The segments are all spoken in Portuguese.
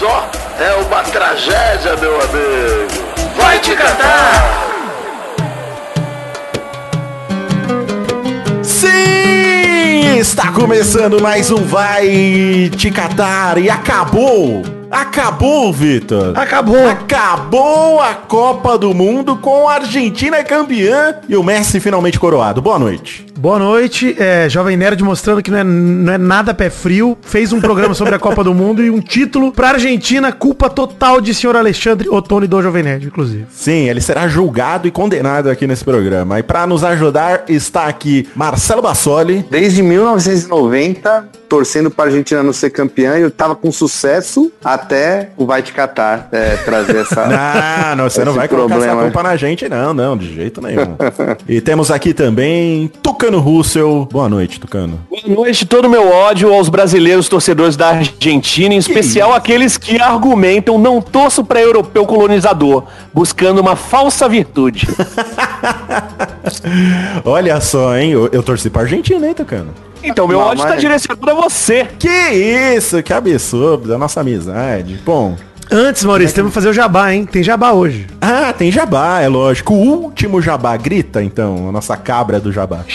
só, é uma tragédia, meu amigo. Vai te catar! Sim! Está começando mais um Vai Te Catar e acabou! Acabou, Vitor! Acabou! Acabou a Copa do Mundo com a Argentina campeã e o Messi finalmente coroado. Boa noite. Boa noite, é, Jovem Nerd mostrando que não é, não é nada pé frio, fez um programa sobre a Copa do Mundo e um título pra Argentina, culpa total de senhor Alexandre Ottoni do Jovem Nerd, inclusive. Sim, ele será julgado e condenado aqui nesse programa. E para nos ajudar está aqui Marcelo Bassoli. Desde 1990, torcendo pra Argentina não ser campeã, e eu tava com sucesso até o Vai Te Catar é, trazer essa... Não, não, você não vai colocar essa problema. culpa na gente, não, não, de jeito nenhum. e temos aqui também Tucano Russell. Boa noite, Tucano. Boa noite, todo o meu ódio aos brasileiros torcedores da Argentina, em especial aqueles que argumentam não torço para europeu colonizador, buscando uma falsa virtude. Olha só, hein? Eu, eu torci pra Argentina, hein, Tucano? Então, meu Não, ódio está mas- direcionado a você. Que isso, que absurdo, a nossa amizade. Bom, Antes, Maurício, temos que fazer o jabá, hein? Tem jabá hoje. ah, tem jabá, é lógico. O último jabá, grita então, a nossa cabra do jabá. E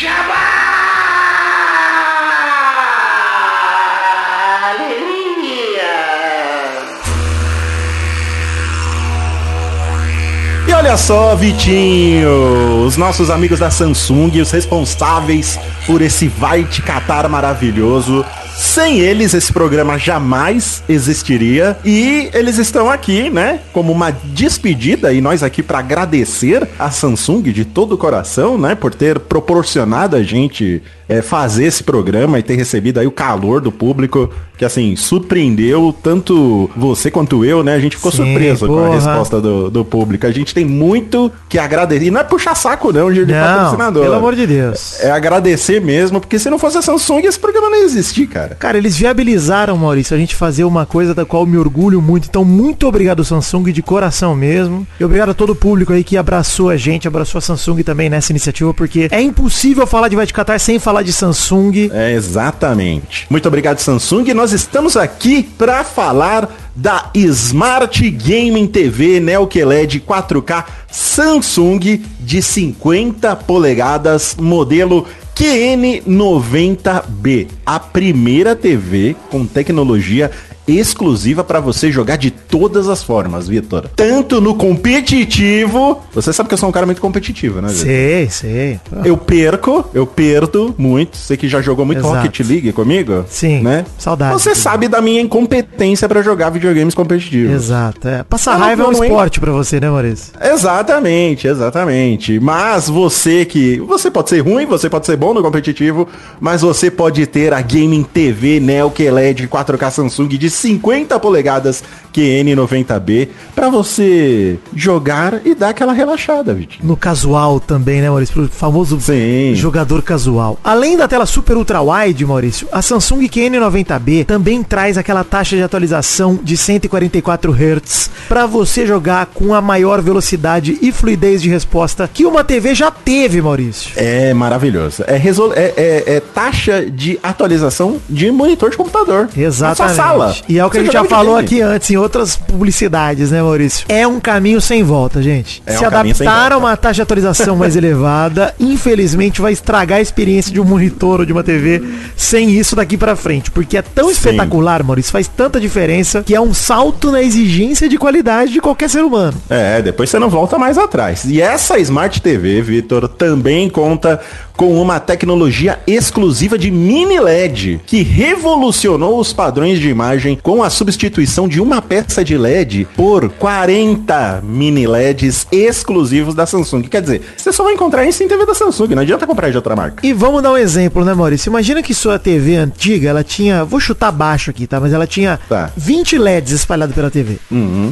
olha só, Vitinho, os nossos amigos da Samsung, os responsáveis por esse Vai Te Catar maravilhoso. Sem eles, esse programa jamais existiria. E eles estão aqui, né, como uma despedida, e nós aqui para agradecer a Samsung de todo o coração, né, por ter proporcionado a gente é, fazer esse programa e ter recebido aí o calor do público, que assim, surpreendeu tanto você quanto eu, né? A gente ficou Sim, surpreso com a porra. resposta do, do público. A gente tem muito que agradecer. E não é puxar saco, não, de, de Não, patrocinador. pelo amor de Deus. É agradecer mesmo, porque se não fosse a Samsung, esse programa não ia existir, cara. Cara, eles viabilizaram, Maurício, a gente fazer uma coisa da qual me orgulho muito. Então, muito obrigado, Samsung, de coração mesmo. E obrigado a todo o público aí que abraçou a gente, abraçou a Samsung também nessa iniciativa, porque é impossível falar de Vai de Catar sem falar de Samsung. É, exatamente. Muito obrigado, Samsung. Nós estamos aqui para falar da Smart Gaming TV Neo QLED 4K Samsung de 50 polegadas, modelo QN90B. A primeira TV com tecnologia exclusiva para você jogar de todas as formas, Vitor. Tanto no competitivo, você sabe que eu sou um cara muito competitivo, né? Vitor? Sei, sei. Eu perco, eu perdo muito. Você que já jogou muito Exato. Rocket League comigo? Sim, Né? saudade. Você sabe da minha incompetência pra jogar videogames competitivos. Exato. É. Passar Eu não- raiva é um esporte pra você, né, Maurício? Exatamente, exatamente. Mas você que. Você pode ser ruim, você pode ser bom no competitivo, mas você pode ter a Gaming TV Neo QLED 4K Samsung de 50 polegadas QN90B pra você jogar e dar aquela relaxada, Vitinho. No casual também, né, Maurício? Pro famoso Sim. jogador casual. Além da tela super ultra wide, Maurício, a Samsung QN90B também traz aquela taxa de atualização de 144 Hz para você jogar com a maior velocidade e fluidez de resposta que uma TV já teve, Maurício. É maravilhoso. É, resol... é, é- é taxa de atualização de monitor de computador. Exatamente. Na sua sala. E é o que Você a gente já falou aqui antes em outras publicidades, né, Maurício? É um caminho sem volta, gente. É Se um adaptar a uma taxa de atualização mais elevada, infelizmente vai estragar a experiência de um monitor ou de uma TV sem isso daqui pra frente. Porque é tão Sim. espetacular, Maurício, faz tanta diferença que é um salto na exigência de qualidade de qualquer ser humano. É, depois você não volta mais atrás. E essa Smart TV, Vitor, também conta com uma tecnologia exclusiva de mini LED que revolucionou os padrões de imagem com a substituição de uma peça de LED por 40 mini LEDs exclusivos da Samsung. Quer dizer, você só vai encontrar isso em TV da Samsung, não adianta comprar de outra marca. E vamos dar um exemplo, né, Maurício? Imagina que sua TV antiga, ela tinha, vou chutar baixo aqui, tá? Mas ela tinha Tá. 20 LEDs espalhados pela TV.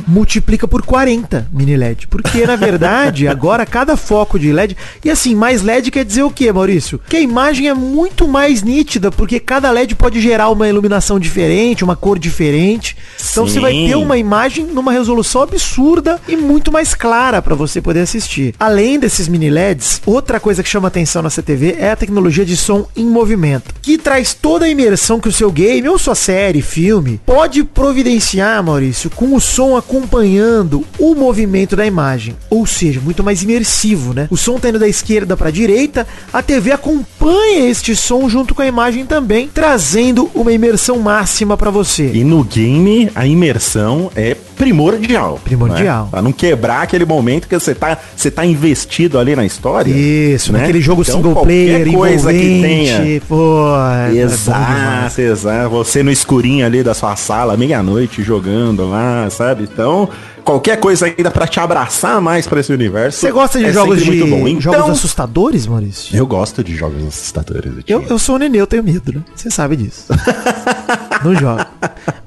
Multiplica por 40 mini LED. Porque, na verdade, agora cada foco de LED. E assim, mais LED quer dizer o quê, Maurício? Que a imagem é muito mais nítida, porque cada LED pode gerar uma iluminação diferente, uma cor diferente. Então você vai Sim. ter uma imagem numa resolução absurda e muito mais clara para você poder assistir. Além desses mini LEDs, outra coisa que chama atenção na CTV é a tecnologia de som em movimento, que traz toda a imersão que o seu game ou sua série, filme, pode providenciar, Maurício, com o som acompanhando o movimento da imagem. Ou seja, muito mais imersivo, né? O som tá indo da esquerda para direita, a TV acompanha este som junto com a imagem também, trazendo uma imersão máxima para você. E no game, a imersão é primordial. Primordial. Né? Pra não quebrar aquele momento que você tá, você tá investido ali na história. Isso, né? naquele jogo Então, single player, coisa que tenha. pô, é. Exato, exato. Você no escurinho ali da sua sala, meia-noite, jogando lá, sabe? Então, qualquer coisa ainda pra te abraçar mais pra esse universo. Você gosta de é jogos de muito bom. Então, jogos assustadores, Maurício? eu gosto de jogos assustadores. Eu, eu sou um nenê, eu tenho medo, né? Você sabe disso. não jogo.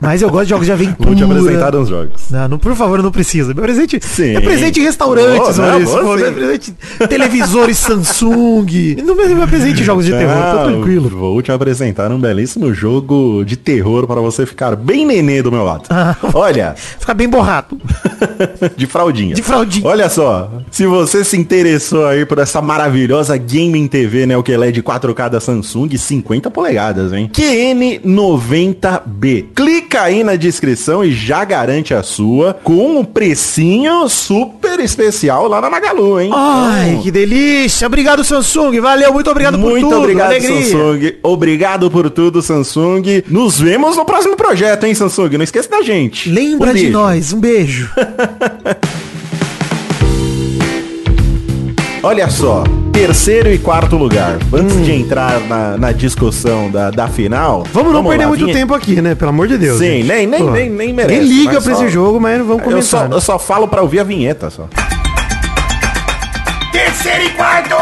Mas eu gosto de jogos de aventura. Vou te apresentar uns jogos. Não, não, por favor, não precisa. Meu presente Sim. é presente em restaurantes, Oh, não, Maurício. sim. é presente televisores Samsung. Não me me presente em jogos de terror, tô Não, tranquilo. Vou te apresentar um belíssimo jogo de terror para você ficar bem nenê do meu lado. Ah. Olha, Fica bem borrado. de fraldinha. De fraldinha. Olha só, se você se interessou aí por essa maravilhosa Gaming TV, né, o que é de 4K da Samsung, 50 polegadas, hein? QN90B. Clica aí na descrição e já garante a sua com um precinho super especial lá na Magalu, hein? Ai, Então, que delícia. Obrigado, Samsung. Valeu, muito obrigado por muito tudo. obrigado, Alegria. Samsung. Obrigado por tudo, Samsung. Nos vemos no próximo projeto, hein, Samsung? Não esqueça da gente. Lembra Um de nós. Um beijo. Olha só, terceiro e quarto lugar. Antes de entrar na, na discussão da, da final. Hum. Vamos não perder lá, muito vinha- tempo aqui, né? Pelo amor de Deus. Sim, nem, nem, Pô. nem, nem merece. Nem liga pra só- esse jogo, mas não vamos comentar. Eu só, né? eu só falo pra ouvir a vinheta só. Terceiro e quarto!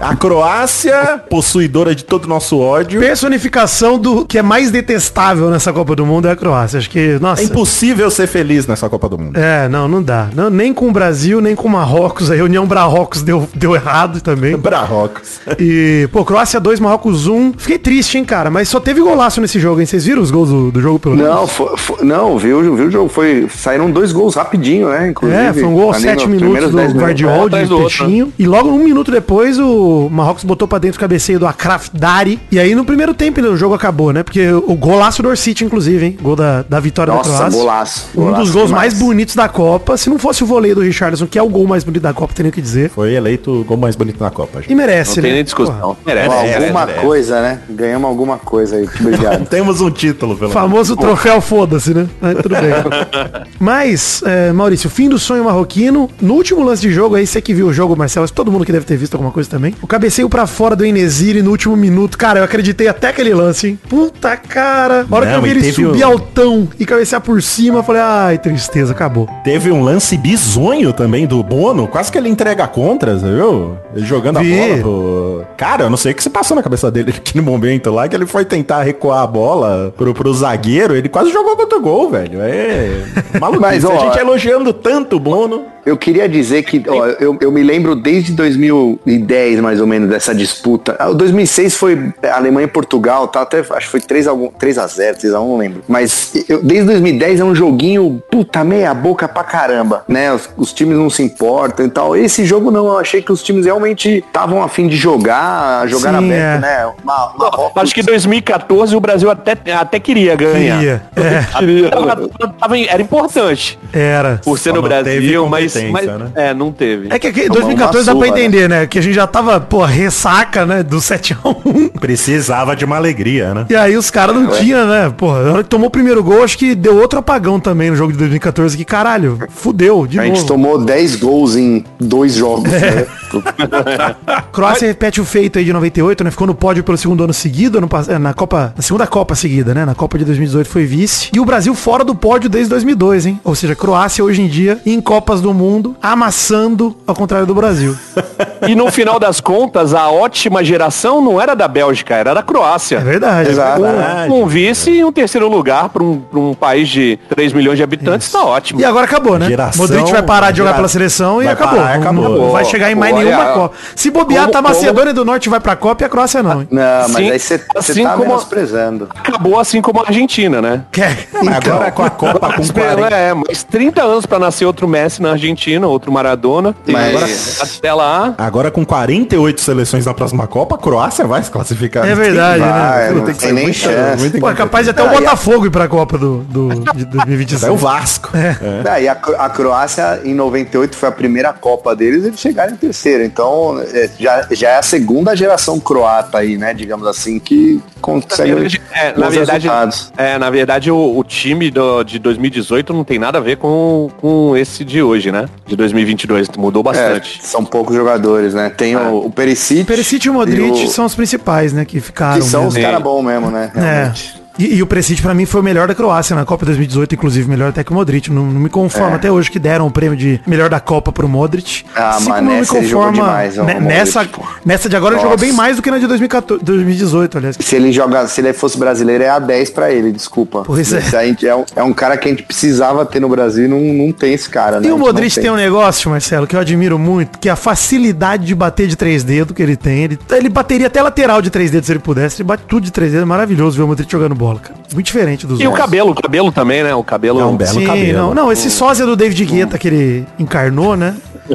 A Croácia, possuidora de todo o nosso ódio. Personificação do que é mais detestável nessa Copa do Mundo é a Croácia. Acho que, nossa. É impossível ser feliz nessa Copa do Mundo. É, não, não dá. Não, nem com o Brasil, nem com o Marrocos. A reunião Marrocos deu, deu errado também. Brarrocos. E, pô, Croácia 2, Marrocos 1. Fiquei triste, hein, cara. Mas só teve golaço nesse jogo, hein? Vocês viram os gols do, do jogo pelo Não, menos? fo- fo- não, viu, viu o jogo? Foi, saíram dois gols rapidinho, né? Inclusive. É, foi um gol aos Ali 7 nos minutos do 10 minutos. Guardiol um de outro, peixinho. E logo um minuto depois o Marrocos botou pra dentro o cabeceio do Akraf Dari. E aí no primeiro tempo o jogo acabou, né? Porque o golaço do Orsic, inclusive, hein? Gol da, da vitória Nossa, da Croácia. golaço, Um golaço dos gols demais. mais bonitos da Copa. Se não fosse o voleio do Richardson, que é o gol mais bonito da Copa, tenho que dizer. Foi eleito o gol mais bonito na Copa. gente. E merece, Não tem né? nem discussão. Merece. Merece, alguma merece. coisa, né? Ganhamos alguma coisa aí. Obrigado. Temos um título, pelo menos. Famoso troféu foda-se, né? Mas tudo bem. Mas, é, Maurício, fim do sonho marroquino. No último lance de jogo, aí você que viu o jogo, Marcelo, todo mundo que deve ter visto alguma coisa também. O cabeceio pra fora do Enesiri no último minuto. Cara, eu acreditei até aquele lance, hein? Puta cara. A hora que Não, eu vi ele subir o- altão e cabecear por cima, eu falei, ai, tristeza, acabou. Teve um lance bizonho também do Bono, quase que ele entrega contra, você viu? Ele jogando Vi. a bola pro... Cara, eu não sei o que se passou na cabeça dele naquele momento lá, que ele foi tentar recuar a bola pro, pro zagueiro, ele quase jogou contra o gol, velho. É maluquice. Mas, ó, a gente elogiando tanto o Bono. Eu queria dizer que, ó, eu, eu me lembro desde 2010, mais ou menos, dessa disputa. Ah, O 2006 foi Alemanha e Portugal, tá? Até, acho que foi 3 a, algum- 3 a 0 3 a 1 não lembro. Mas eu- desde 2010 é um joguinho, puta, meia boca pra caramba, né? Os, os times não se importam e tal. Esse jogo não, eu achei que os times realmente estavam a fim de jogar, jogar Sim, aberto, é. né? Uma, Marrocos- Acho que em 2014 o Brasil até, até queria ganhar. Queria. É, em- era importante era. por ser Só no não teve Brasil, mas, mas né? é, não teve. É que aqui, Tomou 2014 dá uma pra entender, né? Que a gente já tava, pô, ressaca, né? Do 7x1. Precisava de uma alegria, né? E aí os caras não tinham, né? Porra, na hora que tomou o primeiro gol, acho que deu outro apagão também no jogo de 2014, que caralho, fudeu, de A novo. gente tomou 10 gols em dois jogos, né? Croácia repete o feito aí de 98, né? Ficou no pódio pelo segundo ano seguido, ano é, na Copa, na segunda Copa seguida, né? Na Copa de 2018 foi vice. E o Brasil fora do pódio desde 2002, hein? Ou seja, Croácia hoje em dia em Copas do Mundo amassando ao contrário do Brasil. E no final das contas, a ótima geração não era da Bélgica, era da Croácia. É verdade. Exato. Um, um vice e um terceiro lugar para um, pra um país de 3 milhões de habitantes, tá ótimo. E agora acabou, né? Geração- Modric vai parar de jogar gera- pela seleção e acabou. parar, Não- acabou. Não, vai chegar em mais Olha, nenhuma Copa. Se bobear, como- tá Macedônia do Norte vai pra Copa e a Croácia não. hein? Não, mas Assim- aí você assim tá como- menosprezando. Acabou assim como a Argentina, né? Quer? Mas agora com a Copa com 40. É, mas 30 anos para nascer outro Messi na Argentina, outro Maradona. E Mas- agora, até lá, Agora com 48 seleções na próxima Copa, a Croácia vai se classificar. É verdade, né? Vai, Não não tem que tem ser nem muito- chance. muito Pô, é capaz de até o a- Botafogo ir pra Copa do, do, de 2026. É o Vasco. É. Ah, e a, a Croácia em 98 foi a primeira Copa deles, eles chegaram em terceiro. Então é, já, já é a segunda geração croata aí, né? Digamos assim, que consegue é, na verdade, resultados. é, na verdade o, o time do- de 2018 não tem nada a ver com, com esse de hoje, né? De 2022, mudou É, bastante. são poucos jogadores, né? Tem o, o Perisic. Perisic e o Modric e o- são os principais, né? Que ficaram. que são os mesmo. caras bons mesmo, né? É. E, e o Perisic pra mim foi o melhor da Croácia na Copa 2018, inclusive melhor até que o Modric. Não, não me conformo É. até hoje que deram o prêmio de melhor da Copa pro Modric. Ah, assim como não me nessa ele jogou conforma demais, ó, Modric, nessa nessa de agora ele jogou bem mais do que na de 2014, 2018, aliás. Se ele joga, se ele fosse brasileiro, é a 10 pra ele, desculpa. Pois é. Aí é, um, é um cara que a gente precisava ter no Brasil e não, não tem esse cara, né? E o gente Modric não tem um negócio, Marcelo, que eu admiro muito, que é a facilidade de bater de três dedos que ele tem. Ele, ele bateria até lateral de três dedos se ele pudesse. Ele bate tudo de três dedos. É maravilhoso ver o Modric jogando bola, cara. Muito diferente dos E o outros. cabelo, o cabelo também, né? O cabelo É um belo Sim, cabelo. não, não, esse sósia do David Guetta que ele encarnou, né?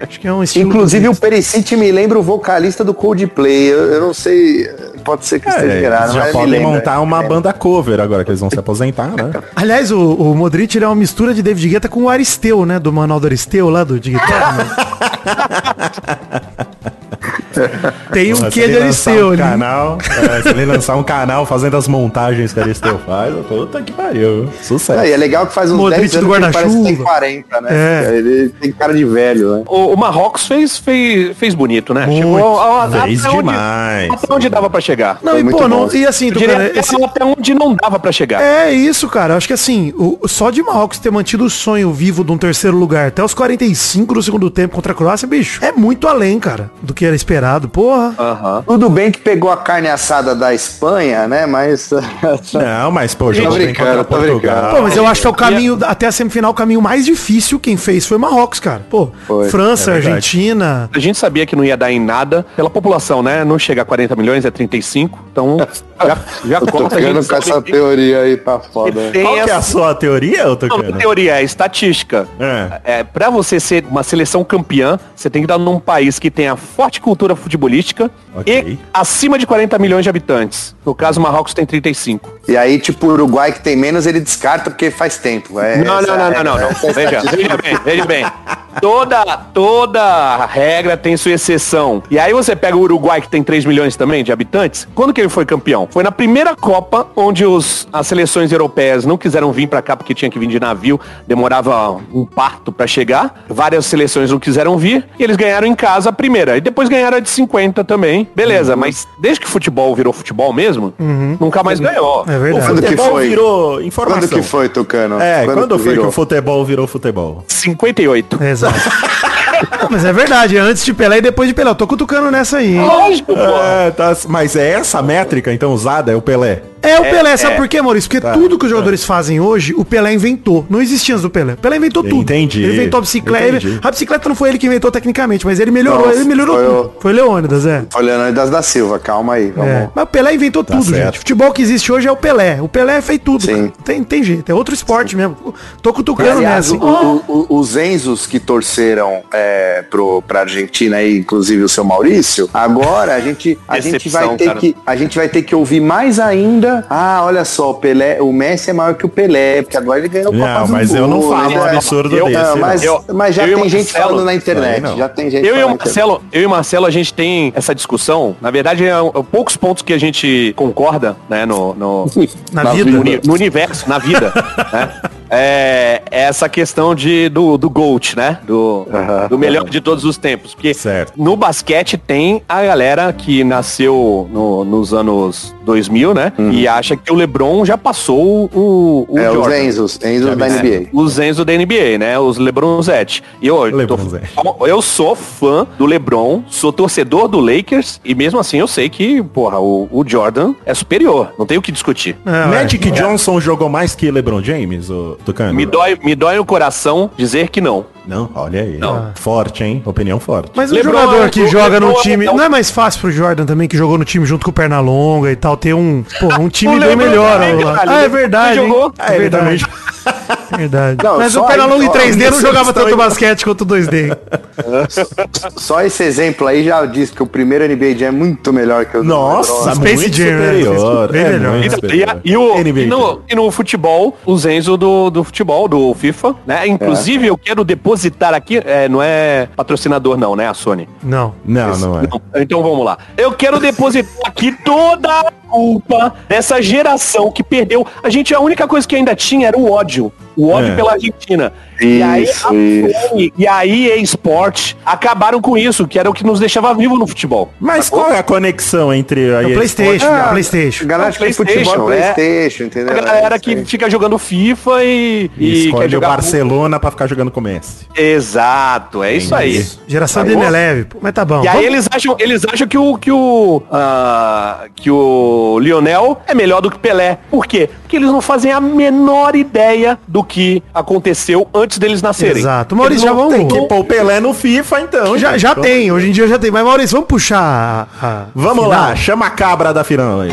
Acho que é um estilo. Inclusive o Perisic me lembra o vocalista do Coldplay. Eu, eu não sei, pode ser que esteja É, errado, eles já podem montar uma lembra. banda cover agora que eles vão se aposentar, né? Aliás, o, o Modric ele é uma mistura de David Guetta com o Aristeu, né? Do Manual do Aristeu lá do de guitarra. né? Tem um quê de ele lançar Aristeu um ali. canal, é, se ele lançar um canal fazendo as montagens que Aristeu faz, puta que pariu. Sucesso. E é legal que faz uns Modric 10 anos do que ele parece que tem guarda-chuva. 40, né? É. Ele tem cara de velho, né? O, o Marrocos fez, fez, fez bonito, né? Muito. Chegou a- a- Fez até onde- demais. até onde dava pra chegar. Não, Foi e pô, não, e assim, até, esse, até onde não dava pra chegar. É isso, cara. Eu acho que assim, o, só de Marrocos ter mantido o sonho vivo de um terceiro lugar até os 45 do segundo tempo contra a Croácia, bicho, é muito além, cara, do que era esperado. Porra. Aham. Tudo bem que pegou a carne assada da Espanha, né? Mas. Não, mas pô, Tô jogo bem brincando, contra Portugal. Pô, mas eu acho que é o caminho, até a semifinal, o caminho mais difícil quem fez foi Marrocos, cara. Pô, Foi, França, é. Argentina. A gente sabia que não ia dar em nada pela população, né? Não chega a 40 milhões, é 35. Então, já, já Tô corta. a tocando com essa teoria aí, tá foda. Qual que é a essa- sua teoria, ô Não, teoria é estatística. É. É, para você ser uma seleção campeã, você tem que estar num país que tenha forte cultura futebolística Ok. e acima de 40 milhões de habitantes. No caso, Marrocos tem 35. E aí, tipo, o Uruguai que tem menos, ele descarta porque faz tempo. É, não, essa- não, não, não, não, não. essa é Veja, veja bem, veja bem. Toda, toda regra tem sua exceção. E aí você pega o Uruguai, que tem 3 milhões também de habitantes. Quando que ele foi campeão? Foi na primeira Copa, onde os, as seleções europeias não quiseram vir pra cá porque tinha que vir de navio, demorava um parto pra chegar. Várias seleções não quiseram vir e eles ganharam em casa a primeira. E depois ganharam a de 50 também. Beleza, mas desde que futebol virou futebol mesmo, nunca mais ganhou. É O verdade. Quando que futebol foi? virou informação. Quando que foi, Tucano? É, quando, foi virou? que o futebol virou futebol? 58. Exato. Mas é verdade, antes de Pelé e depois de Pelé. Eu tô cutucando nessa aí, hein? Lógico, pô. É, tá, mas é essa métrica, então, usada? É o Pelé? É o Pelé, sabe é. por quê, Maurício? Porque Tá. tudo que os jogadores fazem hoje, o Pelé inventou. Não existia antes do Pelé. O Pelé inventou tudo. Entendi. Ele inventou a bicicleta. Ele- a bicicleta não foi ele que inventou tecnicamente, mas ele melhorou. Não, ele melhorou foi tudo. Foi Leônidas, é. Foi Leônidas da Silva, calma aí. Vamos. É. Mas o Pelé inventou tudo, certo. gente. O futebol que existe hoje é o Pelé. O Pelé fez tudo. Sim. cara. Tem, tem jeito. É outro esporte mesmo. Tô cutucando Aliás, nessa. o- o- o- os Enzos que torceram é, pro, pra Argentina aí, inclusive o seu Maurício, agora a gente, a gente vai ter cara. que a gente vai ter que ouvir mais ainda. Ah, olha só, o Pelé, o Messi é maior que o Pelé, porque agora ele ganhou o Não, Copa do mas eu não falo um né? absurdo Eu- desse. Não, não. mas, Eu- mas já eu tem gente Marcelo- falando na internet. Não. Já tem gente Eu e, o. Marcelo, eu e o Marcelo, a gente tem essa discussão. Na verdade, é, é poucos pontos que a gente concorda, né, no, no, Na no vida. uni- no universo, na vida, né? É é essa questão de, do, do GOAT, né? Do, do melhor de todos os tempos. Porque Certo. no basquete tem a galera que nasceu no- nos anos 2000, né? E acha que o LeBron já passou o, o É, os Jordan. Enzos, Enzos da NBA. Os Enzo da NBA, né? Os LeBronzetti. E eu, eu, tô- eu sou fã do LeBron, sou torcedor do Lakers e mesmo assim eu sei que, porra, o, o Jordan é superior. Não tem o que discutir. É, Magic Johnson jogou mais que LeBron James, o Tucano? Me dói, me dói no coração dizer que não. Não, olha aí. Não. Forte, hein? Opinião forte. Mas um LeBron jogador é- que o joga no LeBron time. é um- Não é mais fácil pro Jordan também, que jogou no time junto com o Pernalonga e tal, ter um, pô, um time O bem melhor. também. Ah, é verdade. hein? jogou. É verdade. Verdade. Não, Mas o Pernalonga em ó, 3D não jogava tanto aí. basquete quanto o 2D. Só esse exemplo aí já diz que o primeiro NBA Jam é muito melhor que o do Nossa, LeBron. Space muito Jam, né? superior. Bem É melhor. E, e o, NBA e, no, e no futebol, os Enzo do, do futebol, do FIFA, né? Inclusive, eu quero depositar aqui, é, não é patrocinador não, né, a Sony? Não. Não, não é. Não, então vamos lá. Eu quero depositar aqui toda culpa dessa geração que perdeu. A gente, a única coisa que ainda tinha era o ódio. O ódio É. pela Argentina. E aí a. Sony e a EA Sport acabaram com isso, que era o que nos deixava vivo no futebol. Mas qual é a conexão entre a É o EA Playstation, Ah, é o Playstation. Galera de PlayStation, futebol, é. Playstation, entendeu? A galera É que aí. fica jogando FIFA e, E e escolhe o Barcelona pra ficar jogando com o Messi. Exato, é isso aí. Geração Tá de bom? leve, pô. Mas tá bom. E aí eles acham, eles acham que o que o ah, que o Lionel é melhor do que Pelé. Por quê? Porque eles não fazem a menor ideia do que aconteceu antes deles nascerem. Exato. Maurício, já vamos. Tem que pôr o Pelé no FIFA, então. Já, gente. já tem, hoje em dia já tem. Mas Maurício, vamos puxar a. a Vamos final? lá, chama a cabra da final aí.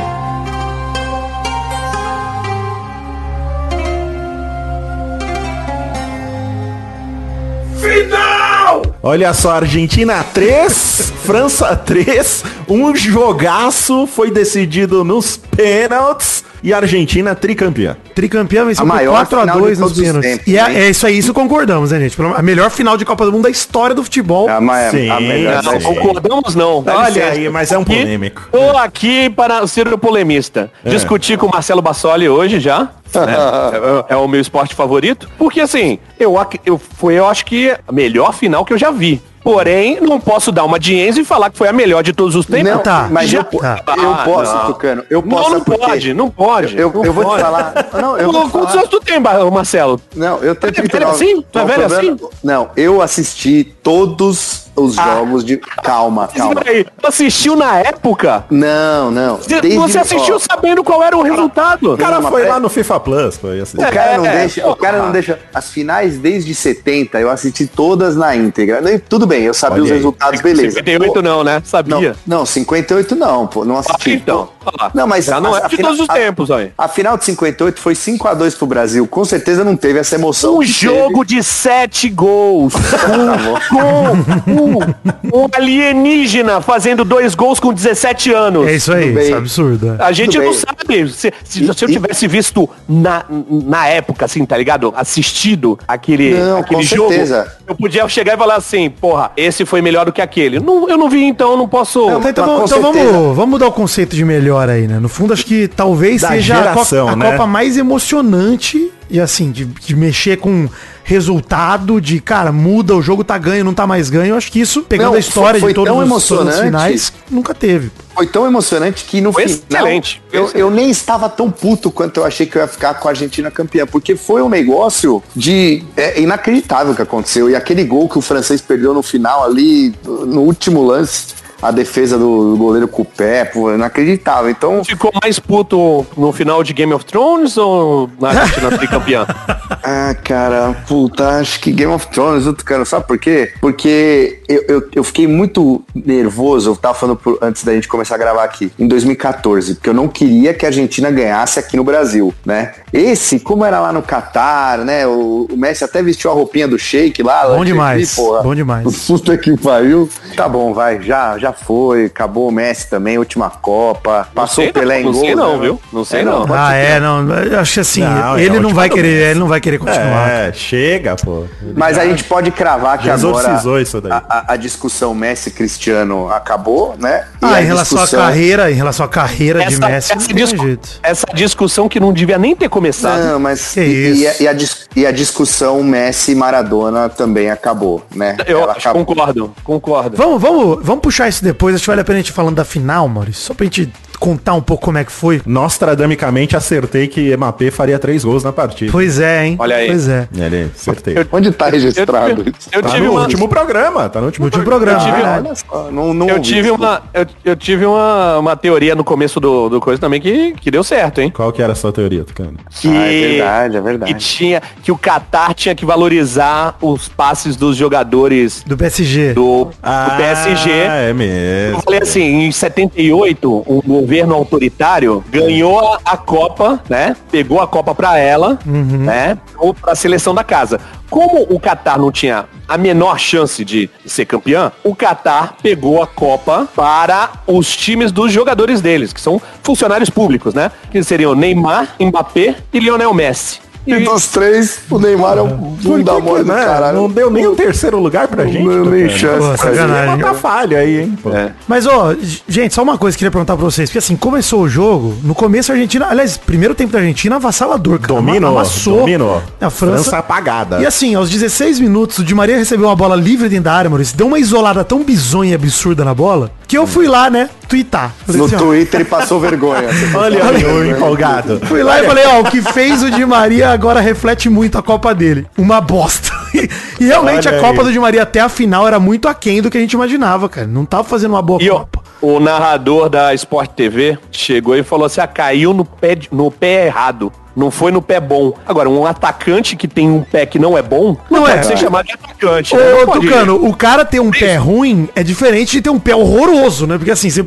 Final! Olha só, Argentina 3, França 3, um jogaço foi decidido nos pênaltis e a Argentina tricampeã. Tricampeã venceu A por maior 4 a final de 2 nos pênaltis. tempos, E é, é isso aí, isso concordamos, né, gente? A melhor final de Copa do Mundo da história do futebol. É Sim. a melhor Não, história. concordamos não. Dá Olha licença. aí, mas é um Aqui- polêmico. Tô aqui para ser o polemista. Discutir com o Marcelo Bassoli hoje já. né? é, é o meu esporte favorito. Porque assim, eu, eu, foi eu acho que a melhor final que eu já vi. Porém, não posso dar uma de Enzo e falar que foi a melhor de todos os tempos. Não, tá. mas Já- eu, tá. eu Ah, posso, não. Tucano. Eu Não, posso. não quê? pode, não pode. Eu, não eu vou te falar. Não, eu Quantos falar. anos tu tem, Marcelo? Não, eu tenho Tu é velho 39. assim? Tu é Não, velho assim? Não, eu assisti todos os Ah. jogos de. Calma, calma. Tu assistiu na época? Não, não. Você- Desde- Você assistiu ó, sabendo qual era o resultado? O cara Não, foi mas- lá no FIFA Plus, foi assim. O cara não É, deixa, o cara não deixa. As finais desde 70 eu assisti todas na íntegra. Tudo bem, eu sabia Olha os aí. resultados, beleza. 58 Pô, não, né? não, Sabia. não, 58 não, pô, não Ah, assisti. então. Olha lá. Não, mas Já não a- é a de final- todos os a- tempos, aí. A final de 58 foi 5 a 2 pro Brasil. Com certeza não teve essa emoção. Um jogo de sete gols. com, com um alienígena fazendo dois gols com 17 anos. É isso aí, isso é absurdo. é. A gente Tudo não bem. sabe. Se, se- E- se eu e- tivesse visto na, na época, assim, tá ligado? Assistido aquele, Não, aquele jogo, certeza. eu podia chegar e falar assim, porra, esse foi melhor do que aquele. Não, eu não vi, então eu não posso. Não, Então, então vamos, então vamos, vamos mudar o conceito de melhor aí, né? No fundo, acho que talvez Da seja a, geração, a né? Copa mais emocionante e assim, de, de mexer com resultado, de cara, muda, o jogo tá ganho, não tá mais ganho. Eu acho que isso, pegando Não, a história foi- de foi todos tão os, todas as emocionante. finais, nunca teve. Foi tão emocionante que no Foi final excelente. eu, eu nem estava tão puto quanto eu achei que eu ia ficar com a Argentina campeã, porque foi um negócio de é inacreditável que aconteceu e aquele gol que o francês perdeu no final ali no último lance, a defesa do goleiro com o pé, pô, inacreditável. Então, Ficou mais puto no final de Game of Thrones ou na Argentina tricampeã? ah, cara, puta, acho que Game of Thrones, eu cara, sabe por quê? Porque eu, eu, eu fiquei muito nervoso, eu tava falando por- antes da gente começar a gravar aqui, em 2014, porque eu não queria que a Argentina ganhasse aqui no Brasil, né? Esse, como era lá no Catar, né? O, o Messi até vestiu a roupinha do Sheik lá. Bom lá, demais, porra. bom demais. Puta que pariu. Tá bom, vai, já, já foi, acabou o Messi também, última Copa, passou sei o Pelé não, em não gol. sei não, né? viu? Não sei É, não. pode Ah, é, não. Eu acho que assim, Não, ele não vai querer, Messi. ele não vai querer continuar. É, chega, pô. Mas a gente pode cravar que Já agora isso daí. a, a- discussão Messi-Cristiano acabou, né? E Ah, a em relação à discussão- carreira, em relação à carreira de Essa, Messi, não essa, discu- jeito. essa discussão que não devia nem ter começado. Não, mas Que e, e isso. a, e a e a discussão Messi-Maradona também acabou, né? Eu acabou. concordo, concordo. Vamos, vamos, vamos puxar isso depois. Acho que vale a pena a gente falando da final, Maurício. Só pra gente contar um pouco como é que foi? Nostradamicamente acertei que MAP faria três gols na partida. Pois é, hein? Olha aí. Pois é. Ele, acertei. Eu- Onde tá Eu registrado tive, isso? eu tá tive no uma, último programa, tá no último, Último programa. programa. tive-. Olha só, não, não eu tive isso. uma, eu, eu tive uma, uma teoria no começo do, do coisa também que, que deu certo, hein? Qual que era a sua teoria, Tucano? Que, Ah, é verdade, é verdade. Que tinha, que o Qatar tinha que valorizar os passes dos jogadores Do PSG. do, do PSG. é Eu mesmo. falei assim, em 78, um governo autoritário ganhou a, a Copa, né? Pegou a Copa pra ela, né? Ou pra seleção da casa. Como o Qatar não tinha a menor chance de ser campeão, o Qatar pegou a Copa para os times dos jogadores deles, que são funcionários públicos, né? Que seriam Neymar, Mbappé e Lionel Messi. E dos três, o Neymar é um Por bunda mole do né? caralho. Não deu nem o terceiro lugar pra gente. Não deu nem chance Pô, pra sacanagem. gente. Bota falha aí, hein? É. Mas, ó, gente, só uma coisa que eu queria perguntar pra vocês. Porque, assim, começou o jogo, no começo a Argentina... Aliás, primeiro tempo da Argentina, avassalador, cara. Dominou, Amassou dominou. a França. França apagada. E assim, aos 16 minutos, o Di Maria recebeu uma bola livre dentro da área, Maurício. Deu uma isolada tão bizonha e absurda na bola, que eu fui lá, né, twittar. No assim, ó, Twitter ele passou vergonha. Olha aí o empolgado. Fui lá e falei, ó, o que fez o Di Maria agora reflete muito a Copa dele. Uma bosta. E, realmente Olha a Copa aí. do Di Maria até a final era muito aquém do que a gente imaginava, cara. Não tava fazendo uma boa E o, Copa. o narrador da Sport TV chegou e falou assim: ah, caiu no pé, de- no pé errado. Não foi no pé bom. Agora, um atacante que tem um pé que não é bom, não, Não pode é. ser chamado de atacante. né? Ô, Não pode- Tucano, o cara ter um pé ruim é diferente de ter um pé horroroso, né? Porque assim, você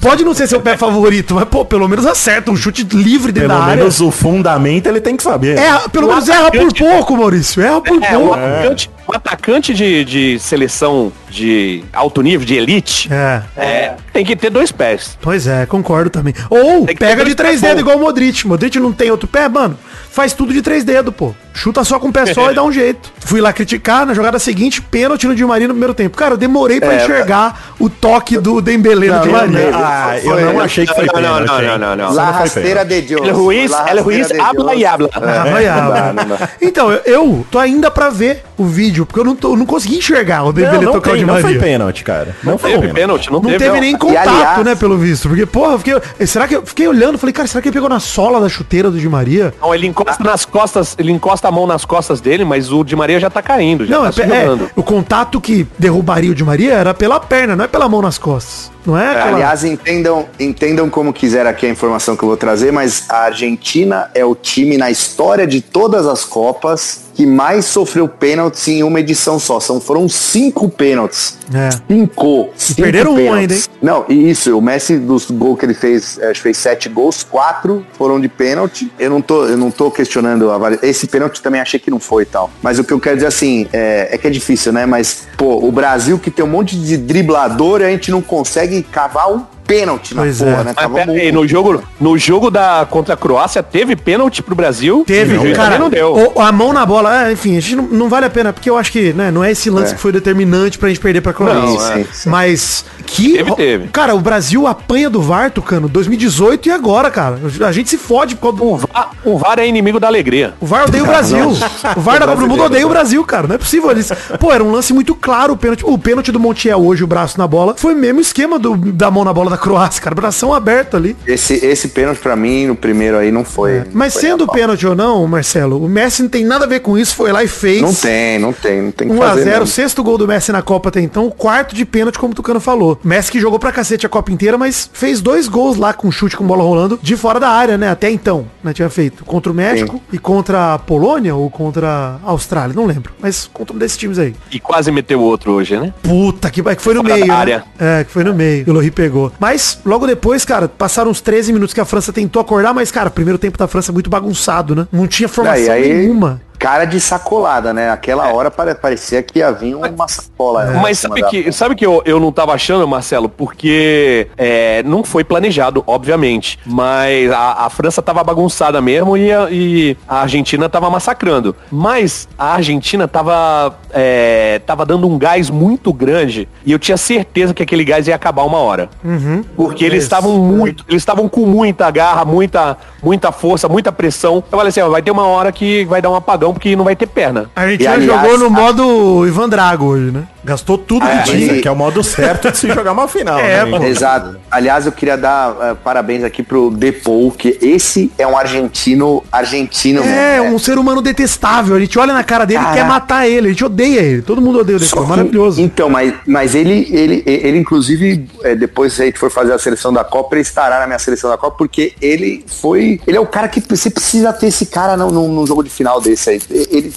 pode não ser seu pé favorito, mas, pô, pelo menos acerta um chute livre dentro Pelo da área. menos o fundamento ele tem que saber. É, pelo O menos erra por pouco, Maurício. Erra por É, um pouco. atacante, um atacante de, de seleção de alto nível, de elite, É. é, tem que ter dois pés. Pois é, concordo também. Ou pega de três dedos igual o Modric. Modric não tem outro pé, mano. Faz tudo de três dedos, pô. Chuta só com o pé só e dá um jeito. Fui lá criticar na jogada seguinte, pênalti no Di Maria no primeiro tempo. Cara, eu demorei pra É, enxergar o toque do Dembele no Di Eu Maria. não- ah, eu não achei que foi Não, não, pênalti, não, hein? não, não, não. Isso La não foi rasteira de Dios. El Ruiz, El Ruiz, habla e habla. Não não. Então, eu, eu tô ainda pra ver o vídeo, porque eu não, tô, não consegui enxergar o Não, Dembele não, tocar o Di não foi Maria. pênalti, cara. Não foi Teve pênalti. pênalti, não, Não teve. teve não. nem contato, aliás- né, pelo visto. Porque, porra, eu fiquei, será que eu fiquei olhando, falei, cara, será que ele pegou na sola da chuteira do Di Maria? Não, ele encosta nas costas, ele encosta a mão nas costas dele, mas o Di Maria já tá caindo, já Não, tá é, é, o contato que derrubaria o Di Maria era pela perna, não é pela mão nas costas. Não é aquela... Aliás, entendam, entendam como quiser aqui a informação que eu vou trazer, mas a Argentina é o time na história de todas as Copas que mais sofreu pênaltis em uma edição só. São, foram cinco pênaltis. É. Cinco. cinco perderam um pênaltis. ainda, hein? Não, e isso, o Messi dos gols que ele fez, acho que fez sete gols, quatro foram de pênalti. Eu não tô, eu não tô questionando a Esse pênalti também achei que não foi e tal. Mas o que eu quero dizer assim, é, é que é difícil, né? Mas, pô, o Brasil que tem um monte de driblador, a gente não consegue cavar um pênalti na Pois porra, é. né? Mas Cavamos pera aí, no jogo, no jogo da contra a Croácia teve pênalti pro Brasil? Teve, o juiz cara, não deu. o- a mão na bola, é, enfim, a gente não, não vale a pena, porque eu acho que né, não é esse lance É. que foi determinante pra gente perder pra Croácia. Não, Sim, é. sim, sim. Mas que. Teve, teve. Cara, o Brasil apanha do VAR, Tucano, 2018 e agora, cara. A gente se fode por causa do. O VAR, o VAR é inimigo da alegria. O VAR odeia o Brasil. O VAR da Copa do Mundo odeia o Brasil, cara. Não é possível. Eles... Pô, era um lance muito claro o pênalti. O pênalti do Montiel hoje, o braço na bola, foi o mesmo esquema do, da mão na bola da Croácia, cara. Bração aberto ali. Esse, esse pênalti pra mim, no primeiro aí, não foi. não Mas foi sendo na pênalti ou não, Marcelo, o Messi não tem nada a ver com isso. Foi lá e fez. Não tem, não tem, não tem que 1 fazer. a 0 mesmo. sexto gol do Messi na Copa até então, quarto de pênalti, como o Tucano falou. Messi que jogou pra cacete a Copa inteira, mas fez dois gols lá com chute com bola rolando de fora da área, né? Até então, né? Tinha feito contra o México e contra a Polônia ou contra a Austrália, não lembro. Mas contra um desses times aí. E quase meteu outro hoje, né? Puta, que, que foi no Fora meio, da né? área. É, que foi no meio. E o Lohri pegou. Mas, logo depois, cara, passaram uns 13 minutos que a França tentou acordar, mas, cara, o primeiro tempo da França é muito bagunçado, né? Não tinha formação aí- nenhuma. Cara de sacolada, né? Aquela hora pare- parecia que ia vir uma sacola. né, Mas sabe da- que, sabe que eu, eu não tava achando, Marcelo? Porque é, não foi planejado, obviamente. Mas a, a França tava bagunçada mesmo e a, e a Argentina tava massacrando. Mas a Argentina tava, é, tava dando um gás muito grande e eu tinha certeza que aquele gás ia acabar uma hora. Porque eles estavam muito, eles estavam com muita garra, muita, muita força, muita pressão. Eu falei assim, ó, vai ter uma hora que vai dar um apagão porque não vai ter perna. A Argentina E, aliás, jogou no modo Ivan Drago hoje, né? Gastou tudo É, que Mas tinha. e- que é o modo certo de se jogar uma final. É, né? Exato. Aliás, eu queria dar eh, parabéns aqui pro Depou, que esse é um argentino, argentino É, mesmo. um ser humano detestável. A gente olha na cara dele e quer matar ele. A gente odeia ele. Todo mundo odeia o Só Depô. que- Maravilhoso. Então, mas, mas ele, ele, ele, inclusive, é, depois se a gente for fazer a seleção da Copa, ele estará na minha seleção da Copa, porque ele foi. Ele é o cara que você precisa ter esse cara num jogo de final desse aí. Ele,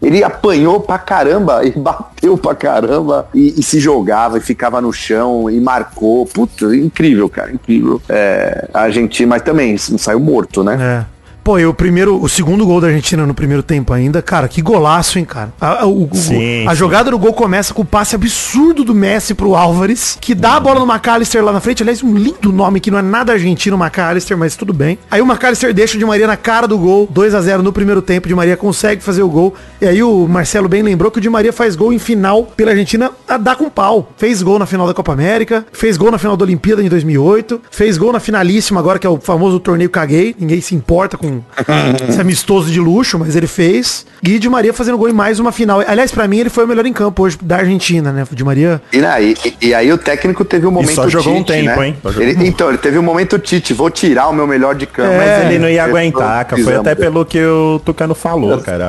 ele apanhou pra caramba e bateu pra caramba e, e se jogava e ficava no chão e marcou. Puta, incrível, cara, incrível. É, a Argentina, mas também saiu morto, né? Pô, e o primeiro, o segundo gol da Argentina no primeiro tempo ainda, cara, que golaço, hein, cara. A, a- o- o- Sim, a sim. jogada do gol começa com o passe absurdo do Messi pro Álvares, que dá a bola no McAllister lá na frente. Aliás, um lindo nome que não é nada argentino, McAllister, mas tudo bem. Aí o McAllister deixa o Di Maria na cara do gol, 2 a 0 no primeiro tempo, o Di Maria consegue fazer o gol. E aí o Marcelo bem lembrou que o Di Maria faz gol em final pela Argentina a dar com pau. Fez gol na final da Copa América, fez gol na final da Olimpíada em 2008, fez gol na finalíssima agora, que é o famoso torneio Caguei. Ninguém se importa com esse amistoso de luxo, mas ele fez. E Di Maria fazendo gol em mais uma final. Aliás, pra mim, ele foi o melhor em campo hoje da Argentina, né? Di Maria. E, aí, e- e aí o técnico teve um momento só jogou um tempo, né? hein? Ele- então, ele teve um momento Tite, vou tirar o meu melhor de campo. Mas ele não ia É, aguentar, cara. Foi até pelo que o Tucano falou, cara.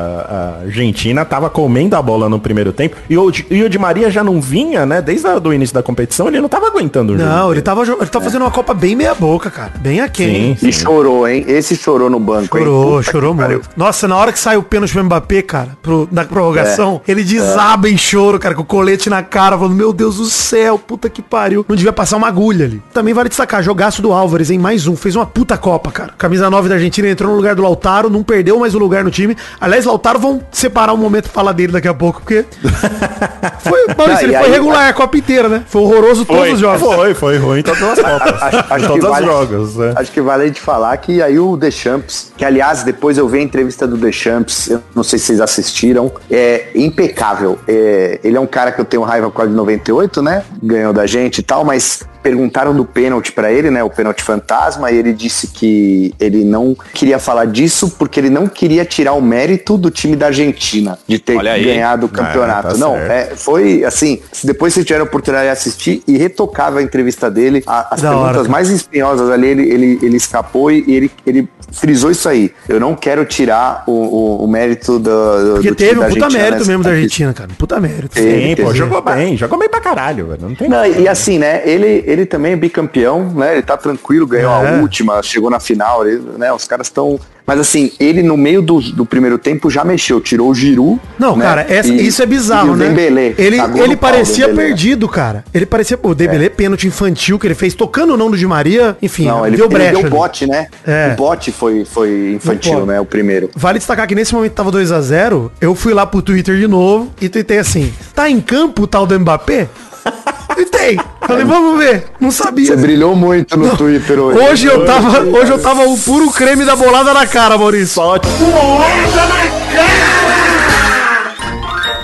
A Argentina tava comendo a bola no primeiro tempo. E o, Di- e o Di Maria já não vinha, né? Desde o início da competição, ele não tava aguentando o jogo. Não, ele tava, ele tava fazendo uma Copa bem meia boca, cara. Bem aquém. Sim, E chorou, hein? Esse chorou no banco, hein? Chorou, Puta chorou que pariu. muito. Nossa, na hora que sai o pênalti pro Mbappé, cara, pro, na prorrogação, É. ele desaba em choro, cara, com o colete na cara, falando, meu Deus do céu, puta que pariu. Não devia passar uma agulha ali. Também vale destacar, jogaço do Álvares, em mais um. Fez uma puta Copa, cara. Camisa 9 da Argentina entrou no lugar do Lautaro, não perdeu mais o lugar no time. Aliás, Lautaro vão separar um momento pra falar dele daqui a pouco, porque... foi, Maurício, ele foi aí- regular a Copa inteira, né? Foi horroroso todos os jogos. Foi, foi ruim todas as copas. Acho, acho os vale, jogos. né? acho que vale a gente falar que aí o Deschamps, que aliás depois eu vi a entrevista do Deschamps, eu não sei se vocês assistiram, é impecável. É, ele é um cara que eu tenho raiva por causa de 98, né? Ganhou da gente e tal, mas perguntaram do pênalti pra ele, né? O pênalti fantasma, e ele disse que ele não queria falar disso porque ele não queria tirar o mérito do time da Argentina de ter aí. ganhado o campeonato. Ah, tá não, é, foi assim, se depois vocês tiverem a oportunidade de assistir e retocava a entrevista dele, a- as Da hora, perguntas cara. mais espinhosas ali, ele, ele, ele escapou e ele, ele frisou isso aí. Eu não quero tirar o, o, o mérito do, Porque do teve um da puta mérito mesmo da. Argentina, cara. Puta mérito. Teve, Sim, pô, jogou bem, jogou bem pra caralho, velho. Não tem Não, e assim, né? Ele, ele também é bicampeão, né? Ele tá tranquilo, ganhou É. a última, chegou na final, ele, né? Os caras estão. Mas assim, ele no meio do, do primeiro tempo já mexeu, tirou o Giru. Não, né? cara, essa- E- isso é bizarro, o né? Dembélé, ele ele parecia Dembélé. perdido, cara. Ele parecia, o Dembélé, pênalti infantil que ele fez, tocando ou não do Di Maria, enfim, Não, ele, deu ele brecha. deu ali. bote, né? É. O bote foi, foi infantil, pode. né? O primeiro. Vale destacar que nesse momento tava 2 a 0 eu fui lá pro Twitter de novo e tuitei assim, tá em campo o tal do Mbappé? Tuitei. Falei, vamos ver. Não sabia. Você brilhou muito no Twitter hoje. Hoje eu tava, hoje eu tava o puro creme da bolada na cara, Maurício.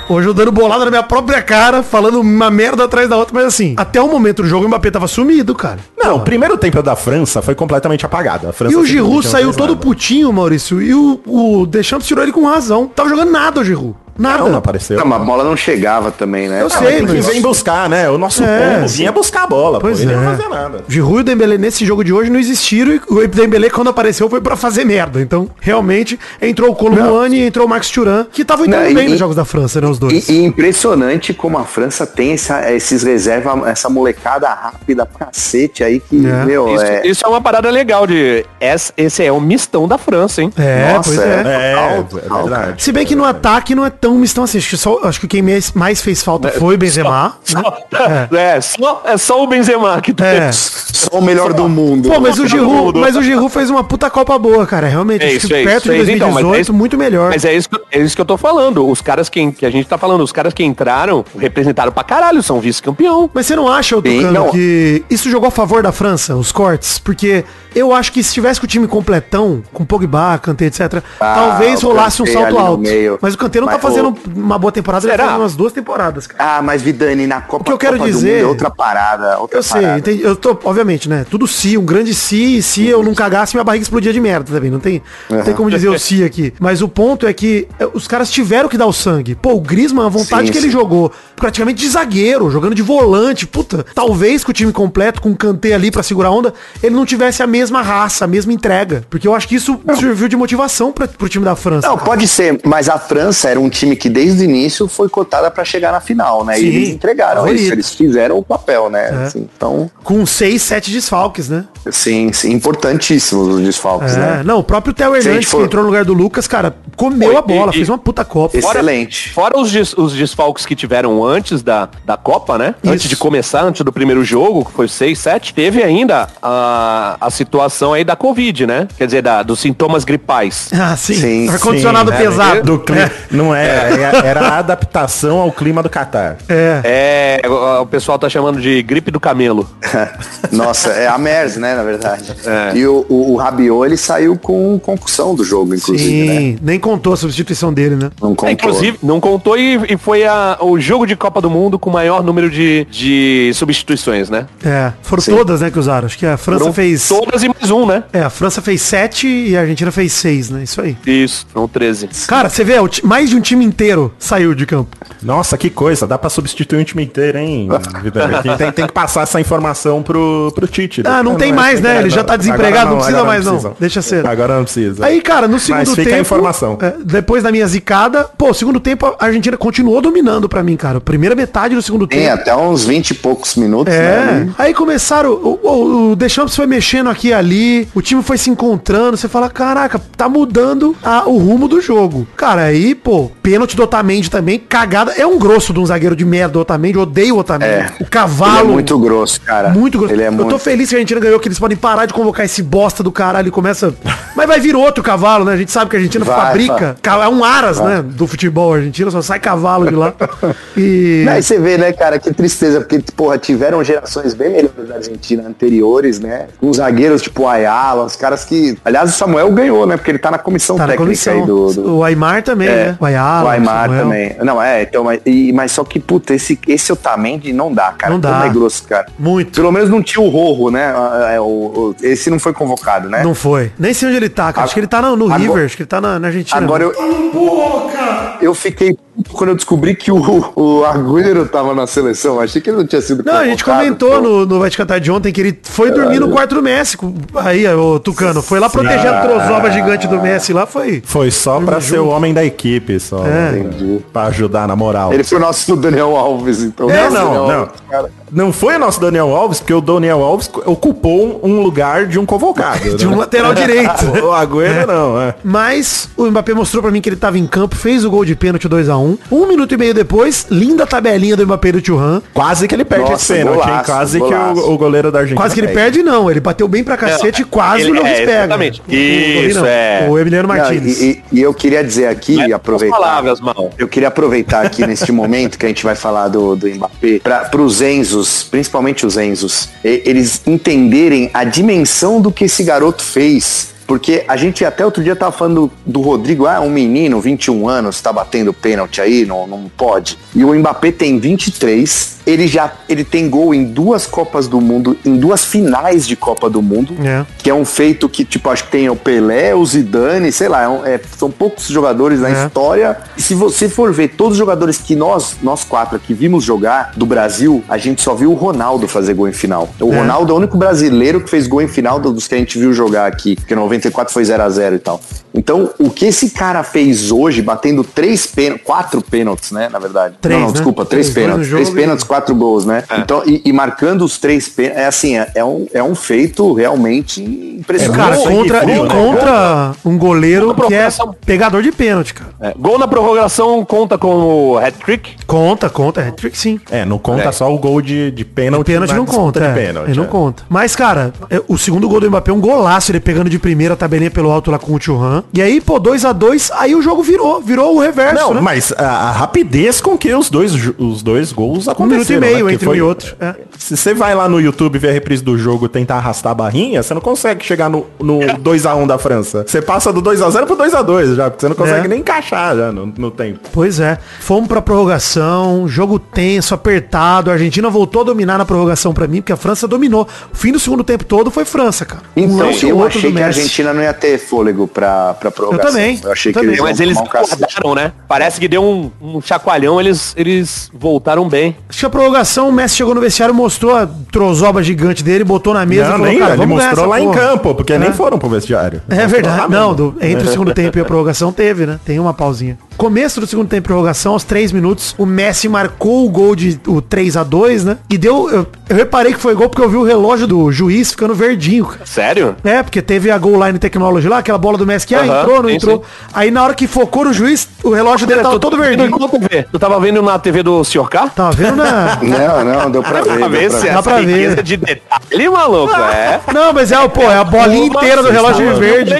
Hoje eu dando bolada na minha própria cara, falando uma merda atrás da outra, mas assim, até o momento do jogo o Mbappé tava sumido, cara. Não, o primeiro tempo da França foi completamente apagado. A França E o Giroud saiu todo nada. putinho, Maurício, e o, o Deschamps tirou ele com razão. Tava jogando nada o Giroud. Nada. Não, não apareceu. Não, mas a bola não chegava também, né? Eu Ah, sei, mas vem buscar, né? O nosso É, povo vinha buscar a bola, Pois pô. Ele é. não fazia nada. Giroud e o Dembélé nesse jogo de hoje não existiram e o Dembélé quando apareceu foi pra fazer merda. Então, realmente, entrou o Colomboani e entrou o Max Thuram, que estavam entrando Não, e- bem nos jogos da França, né, os dois. E, e impressionante como a França tem essa, esses reservas, essa molecada rápida pra cacete aí que, É. meu, Isso, é. isso é uma parada legal de. Esse, esse é o mistão da França, hein? É, Nossa, pois é. É, é verdade. Se bem que no ataque não é tão mistão assim. Acho que, só, acho que quem mais, fez falta foi o Benzema. né? É, só, é só o Benzema que tá. É. Só o melhor do mundo. Pô, mas o Giroud, mundo. mas o Giroud fez uma puta Copa boa, cara. Realmente, É acho isso, que é perto isso, de é isso. Então, 2018, mas é isso- muito melhor. Mas é isso, que, é isso que eu tô falando. Os caras que, que a gente tá falando, os caras que entraram, representaram pra caralho, são vice-campeão. Mas você não acha, Sim, Tucano, que isso jogou a favor da França, os cortes? Porque eu acho que se tivesse com o time completão, com Pogba, Kanté, etc., Ah, talvez o rolasse um salto alto. meio. Mas o Kanté não tá fazendo fazendo uma boa temporada, ele Será? faz umas duas temporadas, cara. Ah, mas Vidani, na Copa, que eu quero Copa do dizer- Mundo é outra parada. Outra Eu sei, parada. entendi. eu tô, obviamente, né? Tudo se, um grande se, e se eu não cagasse, minha barriga explodia de merda também. Não tem, não tem como dizer o se aqui. Mas o ponto é que é, os caras tiveram que dar o sangue. Pô, o Griezmann, a vontade Sim, que ele sim. jogou, praticamente de zagueiro, jogando de volante, puta. Talvez com o time completo, com o Kanté ali pra segurar a onda, ele não tivesse a mesma raça, a mesma entrega. Porque eu acho que isso serviu de motivação pra, pro time da França. Não, pode ser, mas a França era um time que desde o início foi cotada pra chegar na final, né? Sim, e eles entregaram favorito. isso, eles fizeram o papel, né? É. Assim, então, Com seis, sete desfalques, né? sim, sim, importantíssimos os desfalques, É, né? não, o próprio Theo Hernandes, que for- entrou no lugar do Lucas, cara, comeu Oi, a bola, e- fez uma puta Copa. Excelente. Fora os, des- os desfalques que tiveram antes da, da Copa, né? Isso. Antes de começar, antes do primeiro jogo, que foi 6, 7, teve ainda a, a situação aí da Covid, né? Quer dizer, da, dos sintomas gripais. Ah, sim. Sim, Ar-condicionado sim. pesado. Do clima. Não é, é- era a adaptação ao clima do Catar. É. É, o, o pessoal tá chamando de gripe do camelo. Nossa, é a MERS, né, na verdade. É. E o, o, o Rabiot, ele saiu com concussão do jogo, inclusive, né? Sim, nem contou a substituição dele, né? Não contou. É, inclusive, não contou e, e foi a- o jogo de Copa do Mundo com o maior número de, de substituições, né? É, foram Sim. todas, né, que usaram. Acho que a França Foram fez... Todas e mais um, né? É, a França fez sete e a Argentina fez seis, né? Isso aí. Isso, foram 13. Cara, você vê, mais de um time inteiro saiu de campo. Nossa, que coisa. Dá pra substituir um time inteiro, hein? Tem, tem- tem que passar essa informação pro, pro Tite. Ah, não tem é- mais, né? Ele já tá desempregado, não precisa agora mais, não. precisa. Deixa ser. Agora não precisa. Aí, cara, no segundo Mas fica tempo... a informação. é, depois da minha zicada, pô, segundo tempo a Argentina continuou dominando pra mim, cara. Primeira metade do segundo Tem tempo. até uns 20 e poucos minutos, É, né? aí começaram, o, o, o Deschamps foi mexendo aqui e ali, o time foi se encontrando, você fala, caraca, tá mudando a- o rumo do jogo. Cara, aí, pô, pênalti do Otamendi também, cagada, é um grosso de um zagueiro de merda, o Otamendi, eu odeio o Otamendi. É. O cavalo... Ele é muito grosso, cara. Muito grosso. Ele é eu muito... tô feliz que a Argentina ganhou, que eles podem parar de convocar esse bosta do caralho e começa... Vai vir outro cavalo, né? A gente sabe que a Argentina Vai, fabrica... ca- É um aras, né? Do futebol argentino, só sai cavalo de lá. E... Não, e você vê, né, cara, que tristeza, porque, porra, tiveram gerações bem melhores da Argentina anteriores, né? Com zagueiros tipo o Ayala, os caras que. Aliás, o Samuel ganhou, né? Porque ele tá na comissão Tá na técnica comissão. aí do. do- O Aymar também, É, né? O Ayala, o Aymar Samuel. também. Não, é, então, mas, e- mas só que, puta, esse, esse Otamendi não dá, cara. Não dá. É grosso, cara. Muito. Pelo menos não tinha o Rorro, né? É, o- o- esse não foi convocado, né? Não foi. Nem sei onde ele tá, cara. Acho que ele tá no, no Agora- River, acho que ele tá na, na Argentina. Agora eu. Eu fiquei quando eu descobri que o, o Agüero tava na seleção. Achei que ele não tinha sido Não, a gente comentou pô. no, no Vai Te Cantar de ontem que ele foi dormir no quarto do Messi. Aí, o Tucano, foi lá proteger a trozoba gigante do Messi lá, foi. Foi só pra ser o homem da equipe, só. É. Entendi. Pra ajudar na moral. Ele foi o nosso Daniel Alves, então. Não, Nosso não, Daniel não. Alves. Não foi o nosso Daniel Alves, porque o Daniel Alves ocupou um lugar de um convocado. De um né? lateral direito. O Agüero não, é. Mas o Mbappé mostrou pra mim que ele tava em campo, fez o gol de pênalti 2x1. Um minuto e meio depois, linda tabelinha do Mbappé do Thuram. Quase que ele perde Nossa, esse pênalti, hein? Quase golaço. que o, o goleiro da Argentina Quase que ele perde, não. Ele bateu bem pra cacete e quase ele- o Lloris é, pega. exatamente. O- o Isso, não, é. O Emiliano Martins. e, e- e eu queria dizer aqui, Mas, aproveitar. palavras, mal. Eu queria aproveitar aqui neste momento que a gente vai falar do, do Mbappé, para os Enzos, principalmente os Enzos, e- eles entenderem a dimensão do que esse garoto fez. Porque a gente até outro dia tava falando do Rodrigo, ah, um menino, 21 anos, tá batendo pênalti aí, não, não pode. E o Mbappé tem 23, ele já ele tem gol em duas Copas do Mundo, em duas finais de Copa do Mundo, É. que é um feito que, tipo, acho que tem o Pelé, o Zidane, sei lá, é é- são poucos jogadores na É. história. E se você for ver todos os jogadores que nós, nós quatro aqui vimos jogar do Brasil, a gente só viu o Ronaldo fazer gol em final. O É. Ronaldo é o único brasileiro que fez gol em final dos que a gente viu jogar aqui, porque 94 foi 0 a 0 e tal. Então, o que esse cara fez hoje, batendo três pênaltis, quatro pênaltis, né, na verdade. Três, não, não, né? desculpa, Três, três no pênaltis. Três e- pênaltis, quatro gols, né? Então, e, e marcando os três pênaltis, é assim, é, é um, é um feito realmente impressionante. Cara, Sangue contra, frio, e né, contra um goleiro que é pegador de pênalti, cara. É, gol na prorrogação conta como hat-trick? Conta, conta, é trick sim. É, não conta É. só o gol de, de pênalti. O pênalti na não conta, de é, pênalti, ele não é. conta. Mas, cara, é, o segundo gol do Mbappé é um golaço, ele pegando de primeira a tabelinha pelo alto lá com o Thuram. E aí, pô, 2 a 2 aí o jogo virou, virou o reverso, Não, né? mas a, a rapidez com que os dois, os dois gols Um aconteceram. minuto e meio né? Entre um e outro. É. Se você vai lá no YouTube ver a reprise do jogo e tentar arrastar a barrinha, você não consegue chegar no, no 2x1 da França. Você passa do 2x0 pro 2x2 já, porque você não consegue É. nem encaixar já no, no tempo. Pois é. Fomos pra prorrogação, jogo tenso, apertado. A Argentina voltou a dominar na prorrogação pra mim, porque a França dominou. O fim do segundo tempo todo foi França, cara. Um Então, lance ou eu outro achei do que a. Argentina não ia ter fôlego pra, pra prorrogação. Eu também, Eu achei eu que também. eles Mas eles tomar um acordaram, né? Parece que deu um, um chacoalhão, eles, eles voltaram bem. Acho que a prorrogação, o Messi chegou no vestiário, mostrou a trozoba gigante dele, botou na mesa Não, e falou, nem, cara, ele mostrou lá em porra. campo, porque nem foram pro vestiário. É verdade. Não, do- entre o segundo tempo e a prorrogação teve, né? Tem uma pausinha. Começo do segundo tempo de prorrogação, aos 3 minutos, o Messi marcou o gol de o 3 a 2 né? E deu. Eu, eu reparei que foi gol porque eu vi o relógio do juiz ficando verdinho, cara. Sério? É, porque teve a goal line technology lá, aquela bola do Messi que ah, Aham, entrou, não sim, entrou. Aí na hora que focou no juiz, o relógio dele tava todo tava verdinho. Tu tava vendo na TV do Sr. K? Tava vendo na. Não, não, deu pra ver. Pra deu ver pra se ver. Dá essa pra ver. riqueza de detalhe, maluco, é. Não, mas é, o pô, é a bolinha inteira do relógio verde.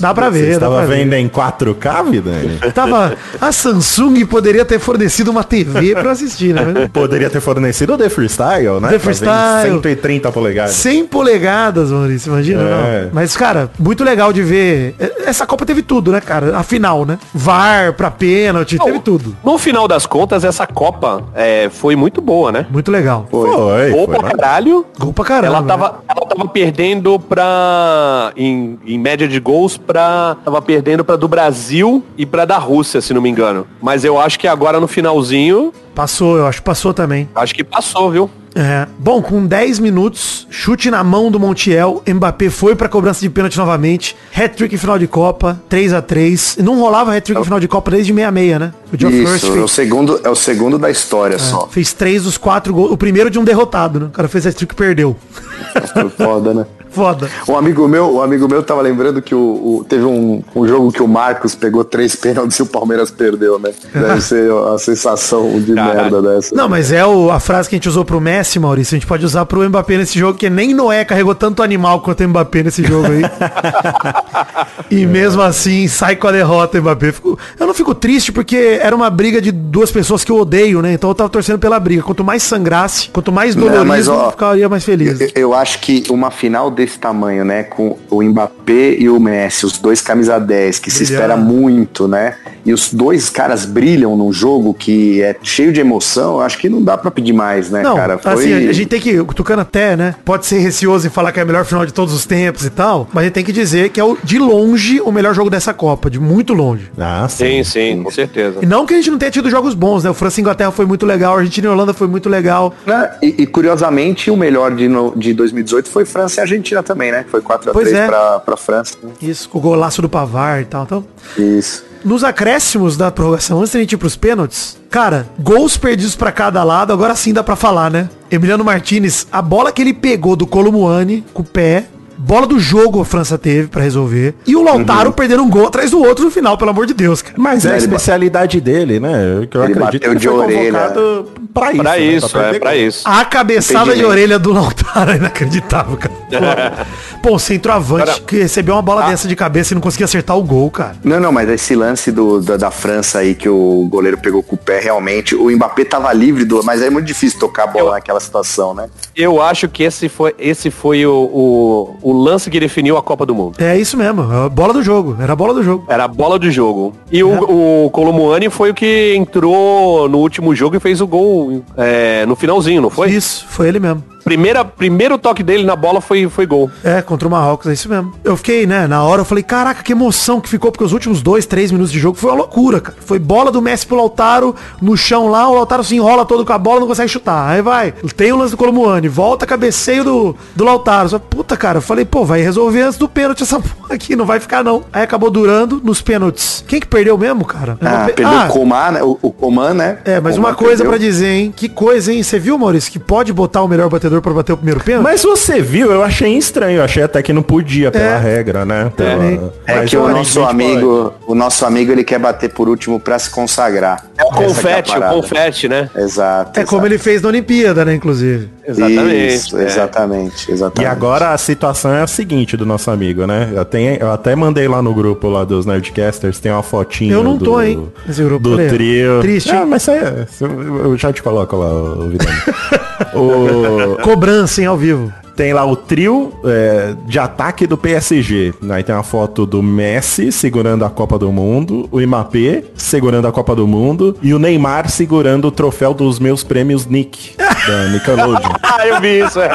Dá pra Você ver, dá estava pra ver. vendo em 4K, Vidani? Tava. A Samsung poderia ter fornecido uma TV pra assistir, né? Poderia ter fornecido o The Freestyle, né? The Freestyle. vendo 130 polegadas. 100 polegadas, Maurício, imagina, É. não. Mas, cara, muito legal de ver. Essa Copa teve tudo, né, cara? A final, né? VAR pra pênalti, teve tudo. No final das contas, essa Copa é, foi muito boa, né? Muito legal. Foi, Gol foi, pra né? caralho. Gol pra caramba. Ela tava, ela tava perdendo pra. Em, em média de gols pra. Tava perdendo pra do Brasil e pra da Rússia, se não me engano. Mas eu acho que agora no finalzinho, Passou, eu acho que passou também. acho que passou, viu? É. Bom, com 10 minutos, chute na mão do Montiel, Mbappé foi pra cobrança de pênalti novamente, hat-trick em final de Copa, 3 a 3 Não rolava hat-trick em final de Copa desde 66, né? O Geoff Isso, é o, fez, segundo, é o segundo da história só. fez três dos quatro gols. O primeiro de um derrotado, né? O cara fez hat-trick e perdeu. Foi foda, né? Foda. Um amigo meu, um amigo meu tava lembrando que o, o- teve um, um jogo que o Marcos pegou três pênaltis e o Palmeiras perdeu, né? Deve ser a sensação de merda dessa. Não, mas é o- a frase que a gente usou pro Messi, Maurício. A gente pode usar pro Mbappé nesse jogo, que nem Noé carregou tanto animal quanto o Mbappé nesse jogo aí. e mesmo assim, sai com a derrota, Mbappé. Fico- eu não fico triste porque era uma briga de duas pessoas que eu odeio, né? Então eu tava torcendo pela briga. Quanto mais sangrasse, quanto mais dolorido, eu ficaria mais feliz. Eu, eu acho que uma final desse tamanho, né, com o Mbappé e o Messi, os dois camisa 10, que se espera muito, né? E os dois caras brilham num jogo que é cheio de emoção, acho que não dá pra pedir mais, né, Não, cara? Assim, a gente tem que, o Tucano até, né, pode ser receoso em falar que é a melhor final de todos os tempos e tal, mas a gente tem que dizer que é, o, de longe, o melhor jogo dessa Copa, de muito longe. Ah, sim. Sim, sim, com certeza. E não que a gente não tenha tido jogos bons, né? O França e Inglaterra foi muito legal, a Argentina e Holanda foi muito legal. Né? E, e, curiosamente, o melhor de, no- de 2018 foi França e Argentina também, né? Foi 4x3 Pois é. pra, pra França. Isso, o golaço do Pavar e tal. Então, Isso. Nos acréscimos da prorrogação, antes da gente ir pros pênaltis, cara, gols perdidos pra cada lado, agora sim dá pra falar, né? Emiliano Martinez, a bola que ele pegou do Colomuani com o pé, bola do jogo a França teve pra resolver, e o Lautaro perdendo um gol atrás do outro no final, pelo amor de Deus, cara. Mas é a especialidade dele, né? Que eu Ele acredito que bateu ele de foi orelha. convocado pra isso. Pra né? isso, é, pra gol. isso. A cabeçada de orelha do Lautaro é inacreditável, cara. Pô, centroavante Cara, que recebeu uma bola dessa de cabeça e não conseguia acertar o gol, cara. Não, não, mas esse lance do, da, da França aí que o goleiro pegou com o pé, realmente, o Mbappé tava livre, do, mas é muito difícil tocar a bola Eu- naquela situação, né? Eu acho que esse foi, esse foi o, o, o lance que definiu a Copa do Mundo. É isso mesmo, a bola do jogo, era a bola do jogo. Era a bola do jogo. E o, o Colomuani foi o que entrou no último jogo e fez o gol é, no finalzinho, não foi? Isso, foi ele mesmo. Primeira, primeiro toque dele na bola foi, foi gol. É, contra o Marrocos, é isso mesmo. Eu fiquei, né, na hora eu falei, caraca, que emoção que ficou, porque os últimos dois, três minutos de jogo foi uma loucura, cara. Foi bola do Messi pro Lautaro, no chão lá, o Lautaro se enrola todo com a bola, não consegue chutar. Aí vai, tem o lance do Colomuani, volta cabeceio do, do Lautaro. Só, puta, cara, eu falei, pô, vai resolver antes do pênalti essa porra aqui, não vai ficar não. Aí acabou durando nos pênaltis. Quem que perdeu mesmo, cara? Ah, perdeu o Coman, né? O, o Coman, né? É, mas Coman uma coisa pra dizer, hein? Que coisa, hein? Você viu, Maurício, que pode botar o melhor batedor pra bater o primeiro pênalti? Mas você viu, eu achei estranho, eu achei até que não podia pela É. regra, né? Pela- É mas que o nosso pode. amigo, o nosso amigo, ele quer bater por último pra se consagrar. É o que confete, a o confete, né? Exato. É como ele fez na Olimpíada, né, inclusive. Exatamente. Isso, é. exatamente, exatamente. E agora a situação é a seguinte do nosso amigo, né? Eu, tenho, eu até mandei lá no grupo lá dos Nerdcasters, tem uma fotinha Eu não do, tô, hein, do aí, ó. trio. Triste, Ah, hein? mas isso aí é- eu já te coloco lá, o Vidani. o, Cobrança, hein, ao vivo. Tem lá o trio é, de ataque do PSG. Aí tem uma foto do Messi segurando a Copa do Mundo, o Mbappé segurando a Copa do Mundo e o Neymar segurando o troféu dos meus prêmios Nick, da Nickelodeon. ah, eu vi isso.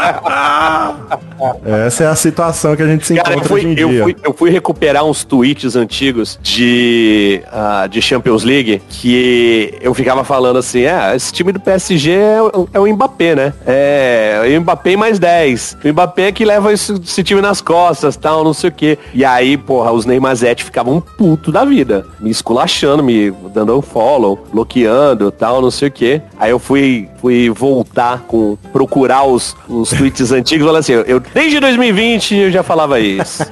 Essa é a situação que a gente se Cara, eu encontra fui, hoje em eu, dia. fui, eu fui recuperar uns tweets antigos de, ah, de Champions League que eu ficava falando assim, é, esse time do PSG é, o- é o Mbappé, né? É, o Mbappé mais 10. O Mbappé é que leva esse, esse time nas costas, tal, não sei o quê. E aí, porra, os Neymarzete ficavam puto da vida, me esculachando, me dando um follow, bloqueando, tal, não sei o quê. Aí eu fui, fui voltar com, procurar os, os tweets antigos, falando assim, eu, desde 2020 eu já falava isso.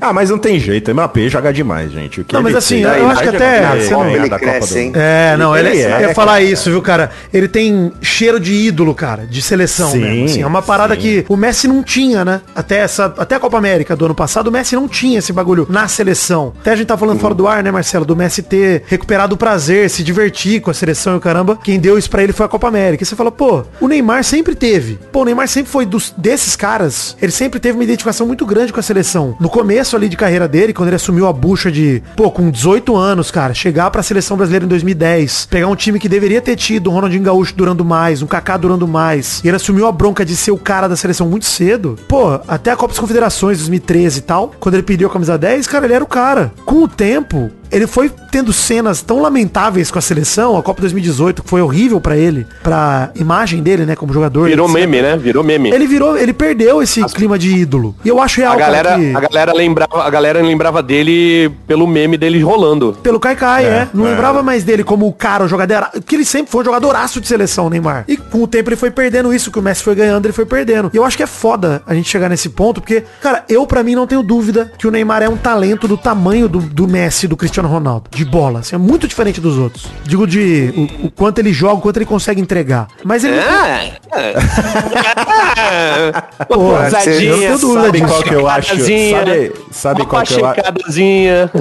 Ah, mas não tem jeito, Mbappé joga demais, gente. O que Não, mas assim, eu acho que até- é Ele cresce, hein? É, não, ele, Ele é, eu ia falar isso, viu, cara? Ele tem cheiro de ídolo, cara, de seleção Sim, mesmo. Assim, é uma parada sim. que o Messi não tinha, né? Até, essa, até a Copa América do ano passado, o Messi não tinha esse bagulho na seleção. Até a gente tá falando fora do ar, né, Marcelo? Do Messi ter recuperado o prazer, se divertir com a seleção e o caramba. Quem deu isso pra ele foi a Copa América. E você fala, pô, o Neymar sempre teve. Pô, o Neymar sempre foi dos, desses caras. Ele sempre teve uma identificação muito grande com a seleção. No começo ali de carreira dele, quando ele assumiu a bucha de, pô, com 18 anos, cara, chegar pra seleção brasileira em 2010, pegar um time que deveria ter tido um Ronaldinho Gaúcho durando mais, um Kaká durando mais, e ele assumiu a bronca de ser o cara da seleção muito cedo. Pô, até a Copa das Confederações 2013 e tal, quando ele pediu a camisa 10, cara, ele era o cara. Com o tempo, ele foi tendo cenas tão lamentáveis com a seleção, a Copa 2018, que foi horrível pra ele, pra imagem dele, né, como jogador. Virou etc. meme, né? Virou meme. Ele virou, ele perdeu esse clima de ídolo. E eu acho real, A galera, cara, que... a galera lembrava, a galera lembrava dele pelo meme dele rolando. Pelo Kaikai, é. Não é. lembrava mais dele como o cara, o jogador. Porque ele sempre foi um jogadoraço de seleção, o Neymar. E com o tempo ele foi perdendo isso, que o Messi foi ganhando, ele foi perdendo. E eu acho que é foda a gente chegar nesse ponto, porque, cara, eu pra mim não tenho dúvida que o Neymar é um talento do tamanho do, do Messi do Cristiano Ronaldo. De bola. Assim, é muito diferente dos outros. Digo de o, o quanto ele joga, o quanto ele consegue entregar. Mas ele. não tem- É. Pô, eu não tenho dúvida Sabe disso. qual que eu acho? Sabe, sabe qual que eu acho?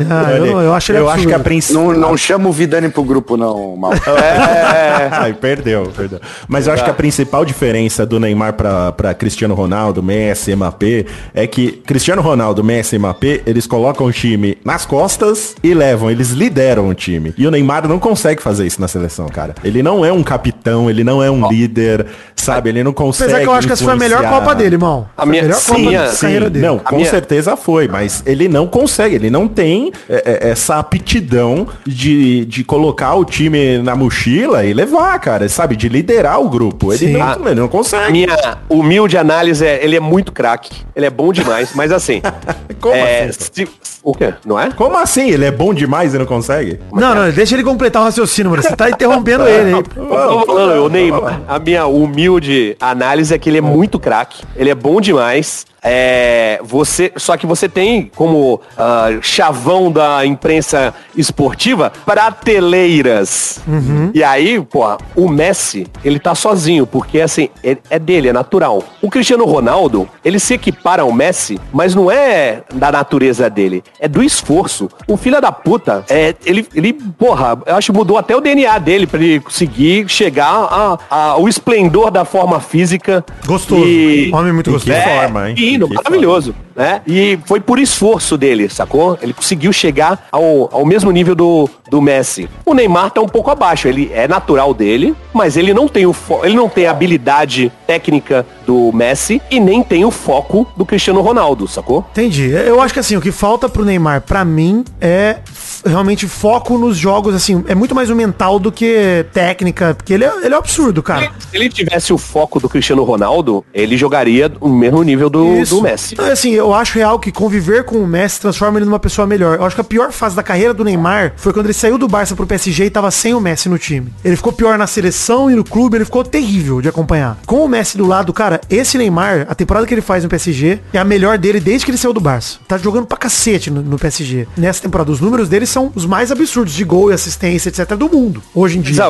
Ah, eu, eu acho ele eu acho que a princípio. Não, não chama o Vidani pro grupo, não, mal. Ai, perdeu, perdeu. Mas eu acho que a principal diferença do Neymar pra, pra Cristiano Ronaldo, Messi, Mbappé, é que Cristiano Ronaldo, Messi e Mbappé, eles colocam o time nas costas e levam, eles lideram o time. E o Neymar não consegue fazer isso na seleção, cara. Ele não é um capitão, ele não é um líder, sabe? Ele não consegue Apesar que eu acho que essa foi a melhor. Copa dele, irmão. A minha- melhor sim, Copa a- Sim, carreira dele. não, A com minha- certeza foi, mas ele não consegue, ele não tem é, é, essa aptidão de, de colocar o time na mochila e levar, cara, sabe? De liderar o grupo. Ele, não, ele não consegue. A minha humilde análise é, ele é muito craque, ele é bom demais, mas assim, Como é, assim? se- o quê? Não é? Como assim? Ele é bom demais e não consegue? Não, não, deixa ele completar o raciocínio, mano. Você tá interrompendo ele aí. O Neymar, a minha humilde análise é que ele é muito craque, ele é bom demais. É, você, só que você tem como ah, chavão da imprensa esportiva prateleiras. E aí, pô, o Messi, ele tá sozinho, porque assim, é, é dele, é natural. O Cristiano Ronaldo, ele se equipara ao Messi, mas não é da natureza dele, é do esforço. O filho da puta, é, ele, ele, porra, eu acho que mudou até o DNA dele pra ele conseguir chegar ao esplendor da forma física. Gostoso. Homem muito gostoso. que É, forma, hein? fino, maravilhoso, né? E foi por esforço dele, sacou? Ele conseguiu chegar ao, ao mesmo nível do, do Messi. O Neymar tá um pouco abaixo, ele é natural dele, mas ele não tem o ele não tem a habilidade técnica do Messi e nem tem o foco do Cristiano Ronaldo, sacou? Entendi. Eu acho que assim, o que falta pro Neymar, pra mim, é realmente foco nos jogos, assim, é muito mais o mental do que técnica, porque ele é, ele é absurdo, cara. Se ele tivesse o foco do Cristiano Ronaldo, ele jogaria o mesmo nível do, do Messi. Então, assim, eu acho real que conviver com o Messi transforma ele numa pessoa melhor. Eu acho que a pior fase da carreira do Neymar foi quando ele saiu do Barça pro PSG e tava sem o Messi no time. Ele ficou pior na seleção e no clube, ele ficou terrível de acompanhar. Com o Messi do lado, cara, esse Neymar, a temporada que ele faz no PSG, é a melhor dele desde que ele saiu do Barça. Tá jogando pra cacete no, no PSG. Nessa temporada, os números dele são os mais absurdos de gol e assistência, etc, do mundo. Hoje em dia.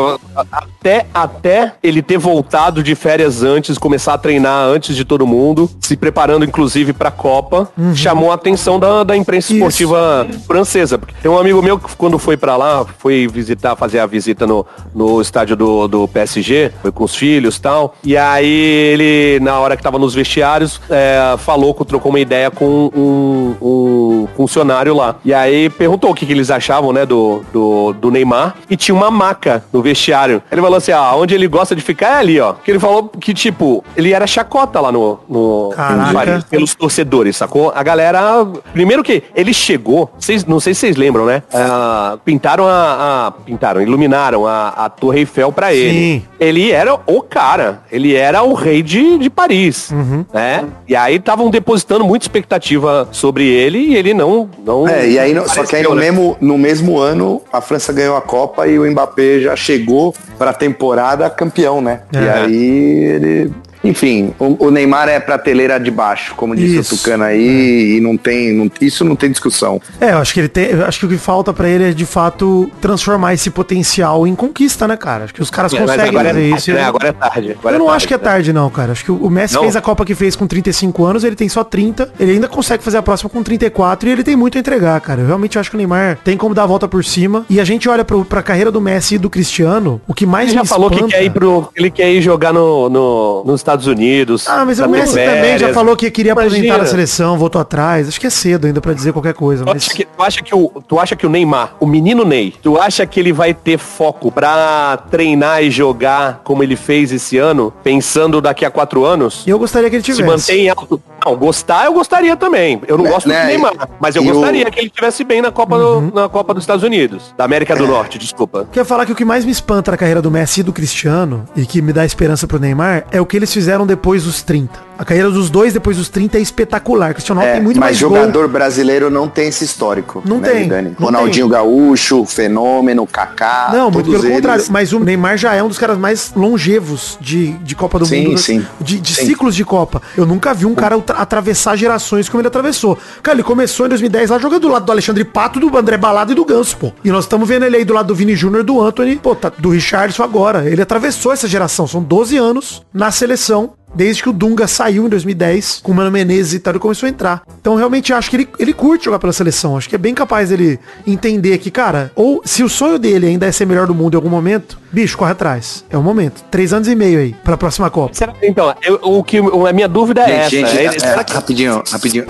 Até, até ele ter voltado de férias antes, começar a treinar antes de todo mundo, se preparando inclusive pra Copa. Copa chamou a atenção da, da imprensa esportiva francesa. Porque Tem um amigo meu que quando foi pra lá, foi visitar, fazer a visita no, no estádio do, do PSG, foi com os filhos e tal. E aí ele, na hora que tava nos vestiários, é, falou, que trocou uma ideia com um, um funcionário lá. E aí perguntou o que, que eles achavam, né, do, do, do Neymar. E tinha uma maca no vestiário. Ele falou assim, ah, onde ele gosta de ficar é ali, ó. Que ele falou que, tipo, ele era chacota lá no, no, em Paris, pelos torcedores, sacou? A galera. Primeiro que ele chegou, vocês, não sei se vocês lembram, né? Ah, pintaram a, a- Pintaram, iluminaram a, a Torre Eiffel pra ele. Sim. Ele era o cara. Ele era o rei de, de Paris. Uhum. Né? E aí estavam depositando muita expectativa sobre ele e ele não. não É, e aí, no- só que aí no né? mesmo, no mesmo ano, a França ganhou a Copa e o Mbappé já chegou pra temporada campeão, né? E É. aí ele. Enfim, o, o Neymar é prateleira de baixo, como disse Isso. o Tucano aí, e não tem. não- isso não tem discussão. É, eu acho que ele tem. eu acho que o que falta pra ele é de fato transformar esse potencial em conquista, né, cara? Acho que os caras É, conseguem agora, fazer é, isso. né, agora é tarde. Agora eu não é acho que é né? tarde, não, cara. Acho que o Messi Não? fez a Copa que fez com 35 anos, ele tem só 30. Ele ainda consegue fazer a próxima com 34 e ele tem muito a entregar, cara. Eu realmente acho que o Neymar tem como dar a volta por cima. E a gente olha pro, pra carreira do Messi e do Cristiano, o que mais Ele já falou que quer ir pro. Ele quer ir jogar no, no- nos Estados Unidos. Ah, mas o Messi também já férias. falou que queria aposentar Imagina. na seleção, voltou atrás. Acho que é cedo ainda pra dizer qualquer coisa. Tu Mas... acha, que, tu, acha que o, tu acha que o Neymar, o menino Ney, tu acha que ele vai ter foco pra treinar e jogar como ele fez esse ano, pensando daqui a quatro anos? Eu gostaria que ele Se tivesse. manter em alto. Não, gostar eu gostaria também. Eu não Né, gosto né, do Neymar, mas eu o- gostaria que ele estivesse bem na Copa, Uhum. do- na Copa dos Estados Unidos. Da América do Norte, desculpa. Quer falar que o que mais me espanta na carreira do Messi e do Cristiano, e que me dá esperança pro Neymar, é o que eles fizeram depois dos 30. A carreira dos dois depois dos 30 é espetacular. Cristiano Ronaldo É, tem muito mas mais jogador brasileiro não tem esse histórico. Não né, tem, não Ronaldinho Gaúcho, Fenômeno, Kaká. Não, muito pelo contrário. eles- Mas o Neymar já é um dos caras mais longevos de, de Copa do Sim, Mundo. né? sim. De, de Sim. ciclos de Copa. Eu nunca vi um cara atravessar gerações como ele atravessou. Cara, ele começou em 2010 lá jogando do lado do Alexandre Pato, do André Balado e do Ganso, pô. E nós estamos vendo ele aí do lado do Vini Júnior, do Anthony, pô, tá, do Richardson agora. Ele atravessou essa geração. São 12 anos na seleção. Desde que o Dunga saiu em 2010, com o Mano Menezes e tal, ele começou a entrar. Então, realmente, acho que ele, ele curte jogar pela seleção. Acho que é bem capaz dele entender que, cara, ou se o sonho dele ainda é ser melhor do mundo em algum momento, bicho, corre atrás. É o momento. Três anos e meio aí, pra próxima Copa. Será- Então, eu- o que, a minha dúvida é essa. Gente, gente, é- é, que- rapidinho, rapidinho.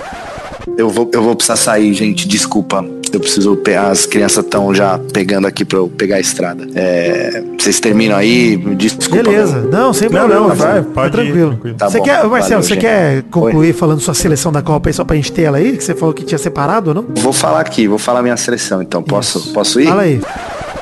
Eu vou, eu vou precisar sair, gente. Desculpa. Eu preciso pegar. As crianças estão já pegando aqui pra eu pegar a estrada. É, vocês terminam aí? Desculpa. Beleza. Não, sem Não, problema. não, vai, Tá pode ir, tranquilo. tranquilo. Tá você bom, quer, Marcelo, valeu, você gente. quer concluir falando sua seleção da Copa aí só pra gente ter ela aí? Que você falou que tinha separado ou não? Vou falar aqui, vou falar minha seleção. Então, posso, posso ir? Fala aí.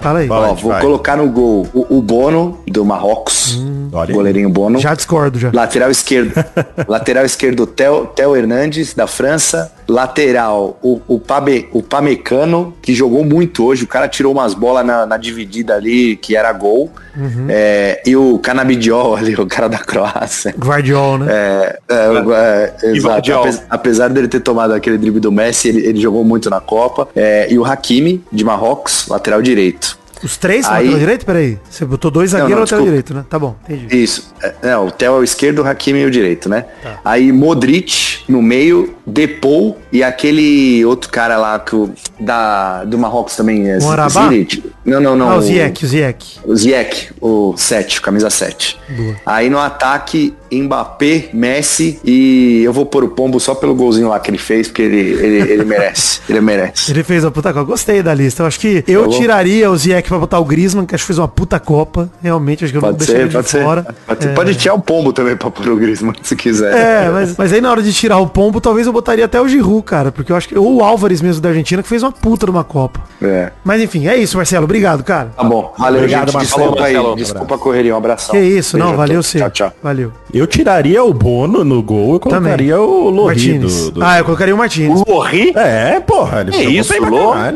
Fala aí. Ó, Pode, vou vai. colocar no gol o, o Bono, do Marrocos. Olha aí. goleirinho Bono. Já discordo já. Lateral esquerdo. lateral esquerdo, Theo, Theo Hernandes, da França. Lateral, o, o, Pabe, o Pamecano, que jogou muito hoje. O cara tirou umas bolas na, na dividida ali, que era gol. Uhum. É, e o Canabidiol ali, o cara da Croácia. Guardiol, né? É, é, é, exato. Apesar dele ter tomado aquele drible do Messi, ele, ele jogou muito na Copa. É, e o Hakimi, de Marrocos, lateral direito. Os três aí- lateral direito? Peraí. Você botou dois zagueiros não, lateral direito, né? Tá bom, entendi. Isso. É, Não, o Theo é o esquerdo, o Hakimi é o direito, né? Tá. Aí Modric no meio, Depou e aquele outro cara lá que o, da, do Marrocos também. É? Ziyech. Não, não, não. Ah, o Ziyech, o Ziyech. O Ziyech, o 7, camisa 7. Aí no ataque, Mbappé, Messi e eu vou pôr o Pombo só pelo golzinho lá que ele fez, porque ele, ele, ele merece. Ele merece. Ele fez uma puta Copa. Gostei da lista. Eu acho que eu bom. tiraria o Ziyech pra botar o Griezmann, que acho que fez uma puta Copa. Realmente, acho que eu não Pode deixaria ser, de pode ser. fora. Pode, ser. pode tirar o Pombo também pra pôr o Griezmann, se quiser. É, mas, mas aí na hora de tirar o pombo, talvez eu botaria até o Giroud, cara. Porque eu acho que. Ou o Álvares mesmo da Argentina, que fez uma puta numa Copa. É. Mas enfim, é isso, Marcelo. Obrigado, cara. Tá bom. Valeu, Obrigado, gente. Marcelo. Desculpa aí. Marcelo. Desculpa a correria. Um abração. Que isso, Beijo não, valeu sim. Tchau, tchau. Valeu. Eu tiraria o Bono no gol, eu colocaria o Martínez. do, do- Ah, eu colocaria o Martins. O Lorri? É, porra, ele É isso, Lô? Ah,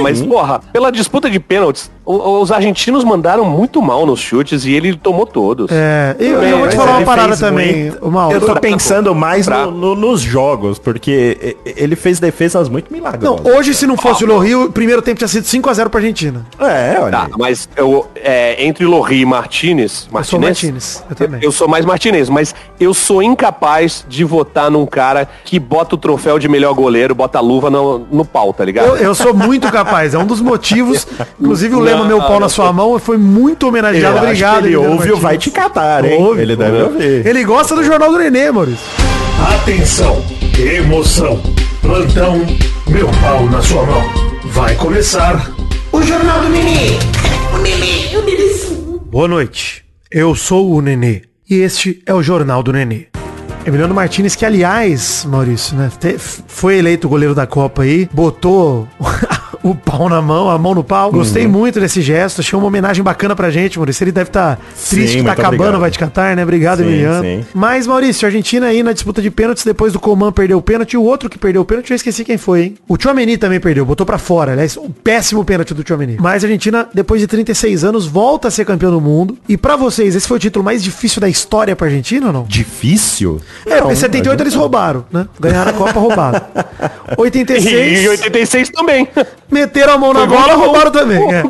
mas, porra, pela disputa de pênaltis, o- os argentinos mandaram muito mal nos chutes e ele tomou todos. É, eu, Bem, eu vou te falar uma parada também, muito. o Mauro. Eu tô Fraco. pensando mais no- no- nos jogos, porque ele fez defesas muito Não, milagrosas. hoje se não fosse o Lohri, o primeiro tempo tinha sido 5x0 pra Argentina. É, olha. Tá, mas eu, é, entre Lorri e Martinez, Eu sou Martinez, Martinez, eu também. eu sou mais Martinez, mas eu sou incapaz de votar num cara que bota o troféu de melhor goleiro, bota a luva no, no pau, tá ligado? Eu, eu sou muito capaz, é um dos motivos. Inclusive o lema Não, Meu Pau na. Sua Mão foi muito homenageado. Obrigado. ele ouve o. Vai Te Catar, hein? Ouve. Ele deve ouvir. Ele gosta do Jornal do Nenê, Maurício. Atenção, emoção, plantão, meu pau na sua mão. Vai começar O Jornal do Nenê. O Nenê, o Nenê. Boa noite. Eu sou o Nenê. E este é o Jornal do Nenê. Emiliano Martinez, que aliás, Maurício, né, foi eleito goleiro da Copa aí, botou o pau na mão, a mão no pau. Gostei muito desse gesto, achei uma homenagem bacana pra gente, Maurício. Ele deve estar triste que tá acabando, obrigado. vai te catar, né? Obrigado, Sim, Emiliano. sim. Mas, Maurício, a Argentina aí na disputa de pênaltis, depois do Coman perdeu o pênalti, e o outro que perdeu o pênalti, eu esqueci quem foi, hein? O Tchouameni também perdeu, botou pra fora, aliás, um péssimo pênalti do Tchouameni. Mas a Argentina, depois de 36 anos, volta a ser campeão do mundo. E pra vocês, esse foi o título mais difícil da história pra Argentina ou não? Difícil? É, porque 78 eles roubaram, né? Ganharam a Copa roubado. E 86, em 86 também. Meteram a mão na bola, roubaram também. é.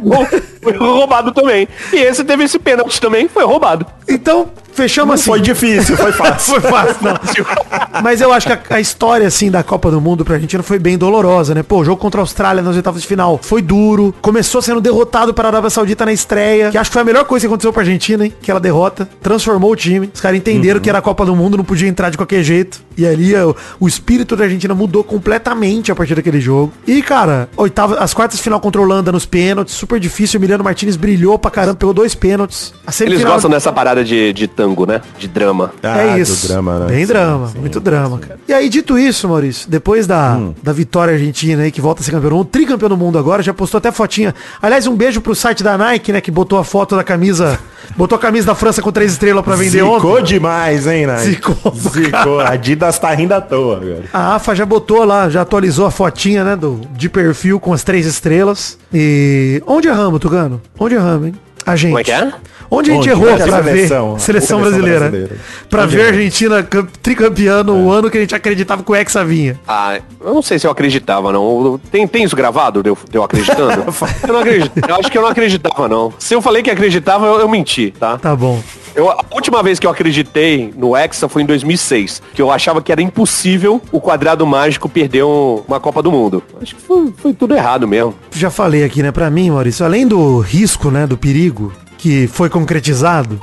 Foi roubado também. E esse teve esse pênalti também, foi roubado. Então, fechamos assim. Foi difícil, foi fácil. Foi fácil, não. Mas eu acho que a, a história, assim, da Copa do Mundo pra Argentina foi bem dolorosa, né? Pô, o jogo contra a Austrália nas oitavas de final foi duro. Começou sendo derrotado para a Arábia Saudita na estreia, que acho que foi a melhor coisa que aconteceu pra Argentina, hein? Aquela derrota. Transformou o time. Os caras entenderam que era a Copa do Mundo, não podia entrar de qualquer jeito. E ali o, o espírito da Argentina mudou completamente a partir daquele jogo. E, cara, oitava, as quartas de final contra a Holanda nos pênaltis, super difícil. O Emiliano Martinez brilhou pra caramba, pegou dois pênaltis. A Eles gostam dessa parada de, de tango, né? De drama. Ah, é isso. drama, né? Bem Sim, drama, sim, muito drama, cara. E aí, dito isso, Maurício, depois da, Hum. da vitória argentina aí, que volta a ser campeão do mundo, tricampeão do mundo agora, já postou até fotinha. Aliás, um beijo pro site da Nike, né, que botou a foto da camisa, botou a camisa da França com três estrelas pra vender Zicou ontem. demais, hein, Nike? Zicou, Zicou. A Adidas tá rindo à toa agora. A AFA já botou lá, já atualizou a fotinha, né, do, de perfil com as três estrelas. E onde erramos, Tugano? Onde erramos, hein? A gente. Como é que é? Onde a gente Onde? errou pra seleção? ver seleção Seleção brasileira. brasileira. Pra Onde ver a errou? Argentina cam- tricampeã no ano que a gente acreditava que o Hexa vinha. Ah, eu não sei se eu acreditava, não. Tem, tem isso gravado de eu, de eu acreditando? eu não acredito. Eu acho que eu não acreditava, não. Se eu falei que acreditava, eu, eu menti, tá? Tá bom. Eu, a última vez que eu acreditei no Hexa foi em 2006, que eu achava que era impossível o quadrado mágico perder um- uma Copa do Mundo. Acho que foi, foi tudo errado mesmo. Já falei aqui, né, pra mim, Maurício, além do risco, né, do perigo que foi concretizado,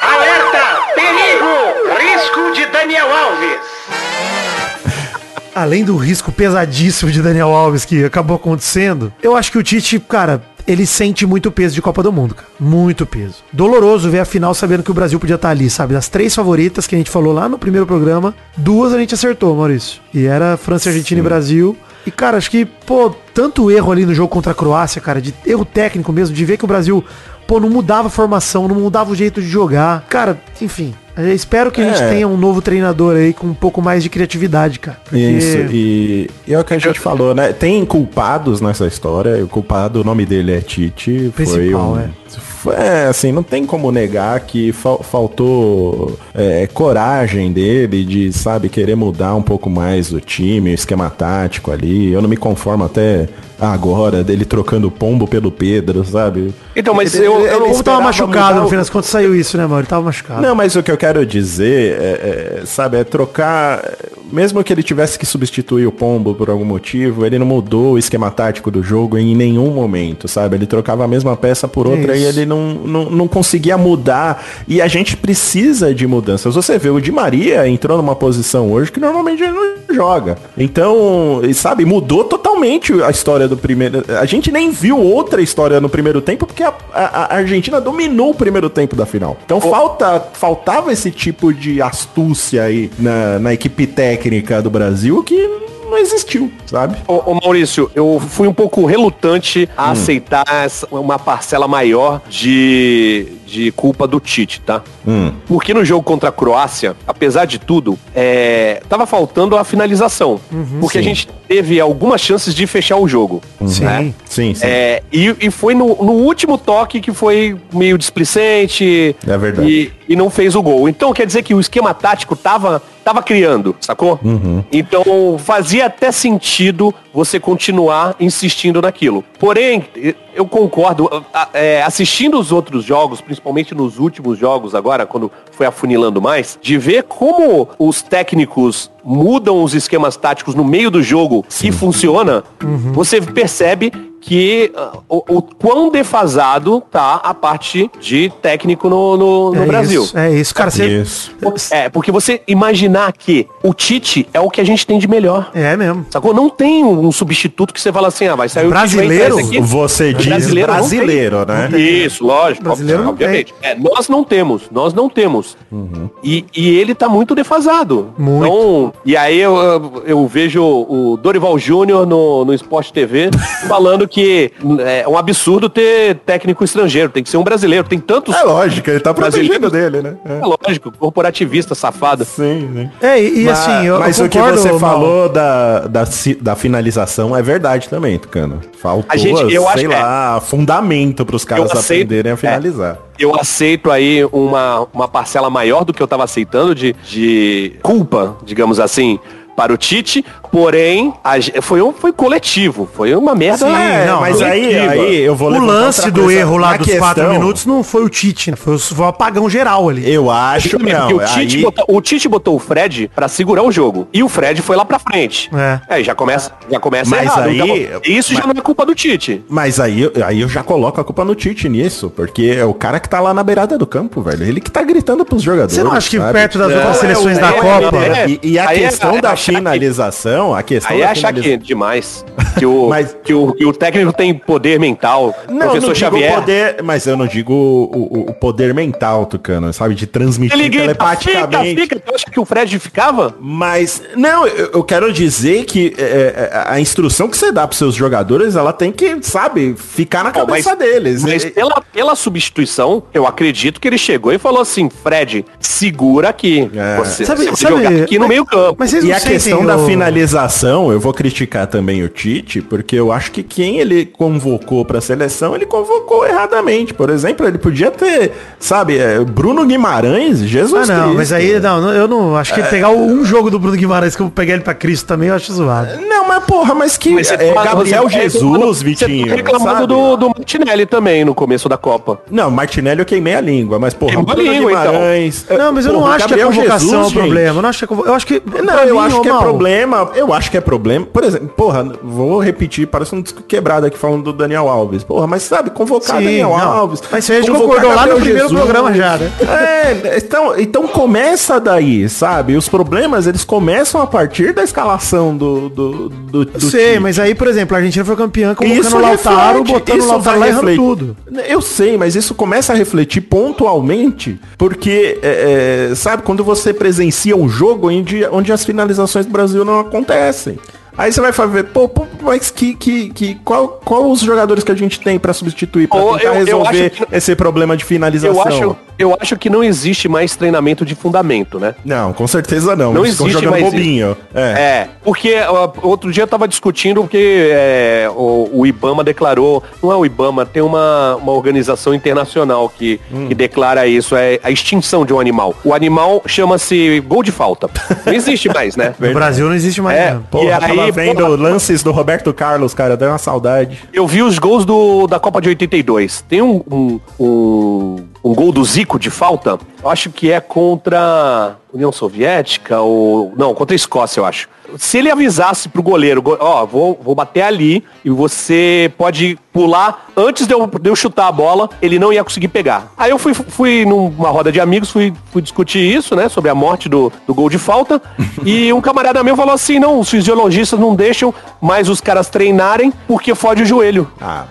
Alerta! Perigo! Risco de Daniel Alves. além do risco pesadíssimo de Daniel Alves que acabou acontecendo, eu acho que o Tite, cara, ele sente muito peso de Copa do Mundo, cara. Muito peso. Doloroso ver a final sabendo que o Brasil podia estar ali, sabe? Das três favoritas que a gente falou lá no primeiro programa, duas a gente acertou, Maurício. E era França, Argentina e Brasil. E, cara, acho que, pô, tanto erro ali no jogo contra a Croácia, cara, de erro técnico mesmo, de ver que o Brasil, pô, não mudava a formação, não mudava o jeito de jogar. Cara, enfim. espero que a gente É. tenha um novo treinador aí com um pouco mais de criatividade, cara. Porque... Isso, e, e é o que a gente falou, né? Tem culpados nessa história. O culpado, o nome dele é Tite. Foi Principal, um. é. É, assim, não tem como negar que fal- faltou é, coragem dele de, sabe, querer mudar um pouco mais o time, o esquema tático ali. Eu não me conformo até agora dele trocando o pombo pelo Pedro, sabe? Então, mas Ele- eu, ele eu não Ou tava machucado, no fim das contas saiu isso, né, mano? Ele tava machucado. não, mas o que eu quero dizer é, é, sabe, é trocar. Mesmo que ele tivesse que substituir o Pombo por algum motivo, ele não mudou o esquema tático do jogo em nenhum momento, sabe? Ele trocava a mesma peça por outra Isso. e ele não, não, não conseguia mudar. E a gente precisa de mudanças. Você vê, o Di Maria entrou numa posição hoje que normalmente ele não joga. Então, sabe, mudou totalmente a história do primeiro. A gente nem viu outra história no primeiro tempo porque a, a- a Argentina dominou o primeiro tempo da final. Então falta, faltava esse tipo de astúcia aí na, na equipe técnica do Brasil que não existiu, sabe? Ô, ô, Maurício, eu fui um pouco relutante Hum. a aceitar essa- uma parcela maior de, de culpa do Tite, tá? Hum. Porque no jogo contra a Croácia, apesar de tudo, é, tava faltando a finalização. porque a gente teve algumas chances de fechar o jogo. Sim. né? Sim, sim. É, e, e foi no, no último toque que foi meio displicente. É verdade. E, e não fez o gol. Então quer dizer que o esquema tático tava, tava criando, sacou? Uhum. Então fazia até sentido você continuar insistindo naquilo. Porém, eu concordo, a- é, assistindo os outros jogos, principalmente nos últimos jogos agora, quando foi afunilando mais, de ver como os técnicos mudam os esquemas táticos no meio do jogo e funciona, você percebe que ah, o, o quão defasado tá a parte de técnico no, no, no é Brasil. Isso, é isso, cara. Você... Isso. É, porque você imaginar que o Tite é o que a gente tem de melhor. É mesmo. Sacou? Não tem um substituto que você fala assim, ah, vai sair Brasileiro? o aqui. Você diz Brasileiro brasileiro, né? Isso, lógico. Brasileiro obviamente. É, nós não temos, nós não temos. E, e ele tá muito defasado. Muito. Então, e aí eu, eu- vejo o Dorival Júnior no, no Sport TV falando que é um absurdo ter técnico estrangeiro, tem que ser um brasileiro. Tem tantos. É lógico, ele tá protegendo Brasileiro. dele, né? É lógico, corporativista, safado. É. Sim, né? É, e, e mas assim, eu, mas eu o que você Mal. falou da, da, da finalização é verdade também, Tucano. Faltou, A gente- eu acho sei que é. lá, fundamento pros caras aceito- aprenderem a é. finalizar. eu aceito aí uma, uma parcela maior do que eu tava aceitando de, de culpa, digamos assim, para o Tite, porém, a foi, um, foi coletivo, foi uma merda. É, não, mas aí, aí eu vou O lance outra do erro lá Na dos questão, quatro minutos não foi o Tite, né? Foi o, foi o apagão geral ali. Eu acho, Porque não, o, Tite aí- botou, o Tite botou o Fred pra segurar o jogo. E o Fred foi lá pra frente. É. Aí já começa, já começa Mas errado. aí- Então, isso já não é culpa do Tite. Mas aí, aí eu já coloco a culpa no Tite nisso, porque é o cara que tá lá na beirada do campo, velho. Ele que tá gritando pros jogadores. Você não acha que sabe? perto das outras Não, seleções é, da é, Copa- é, E, e a Aí é- questão é da achar que- finalização, a questão Aí é achar que finalização. demais. Que o, Mas- que, o, que o técnico tem poder mental. Não, professor não digo Xavier. poder, mas eu não digo o, o- o poder mental, Tucano, sabe? De transmitir Ele grita, fica, telepaticamente. fica. Tu acha que o Fred ficava? Mas, não, eu, eu quero dizer que é, é, a instrução que você dá pros seus jogadores, ela tem que, sabe, ficar na Não, cabeça deles. Mas E- pela, pela substituição, eu acredito que ele chegou e falou assim, Fred, segura aqui. É. Você, Sabe- você sabe- jogar aqui no mas- meio campo. Mas E não a questão da o- finalização, eu vou criticar também o Tite, porque eu acho que quem ele convocou pra seleção, ele convocou erradamente. Por exemplo, ele podia ter, sabe, é, Bruno Guimarães, Ah, Jesus não, Cristo. mas aí, não, eu não. Acho que pegar o- um jogo do Bruno Guimarães que eu pegar ele pra Cristo também, eu acho zoado. Não, mas porra, mas que Mas você é, tá- Gabriel você Jesus, reclamando- Vitinho. Você tá reclamando sabe? do, do Martinelli também no começo da Copa. Não, Martinelli eu queimei a língua, mas porra, Bruno língua, então. Guimarães. Não, mas eu não porra, acho que a Gabriel convocação é o Jesus, problema. Eu não acho que convo- Eu acho que. Não, pra eu mim, acho que é problema. Eu acho que é problema. Por exemplo, porra, vou repetir, parece um disco quebrado aqui falando do Daniel Alves. Porra, mas sabe, convocar Sim, Daniel não. Alves. Mas gente convocar concordou lá no Gabriel primeiro programa já, né? É, então, então começa daí, sabe? Os problemas, eles começam a partir da escalação do, do, do, do Sei, time. mas aí, por exemplo, a Argentina foi campeã convocando Isso o Lautaro, reflete, botando o isso Lautaro lá tudo. Eu sei, mas isso começa a refletir pontualmente, porque, é, é, sabe, quando você presencia um jogo onde, onde as finalizações do Brasil não acontecem. Aí você vai ver, pô, pô, mas que, que, que, qual, qual os jogadores que a gente tem pra substituir, pra tentar eu- eu resolver que- esse problema de finalização? Eu acho, eu acho que não existe mais treinamento de fundamento, né? Não, com certeza não. Não Eles existe jogando mais bobinho. É. É, porque ó, outro dia eu tava discutindo porque é, o, o Ibama declarou, não é o Ibama, tem uma, uma organização internacional que, Hum. que declara isso, é a extinção de um animal. O animal chama-se gol de falta. Não existe mais, né? No Brasil não existe mais. É, não. Porra, E tava vendo porra, lances do Roberto Carlos, cara, deu uma saudade. Eu vi os gols do, da Copa de 82. Tem um, um, um, um gol do Zico de falta. Eu acho que é contra a União Soviética ou. Não, contra a Escócia, eu acho. Se ele avisasse pro goleiro, go- ó, vou, vou bater ali e você pode pular antes de eu, de eu chutar a bola, ele não ia conseguir pegar. Aí eu fui, fui numa roda de amigos, fui, fui discutir isso, né? Sobre a morte do, do gol de falta. e um camarada meu falou assim, não, os fisiologistas não deixam mais os caras treinarem porque fode o joelho. Ah.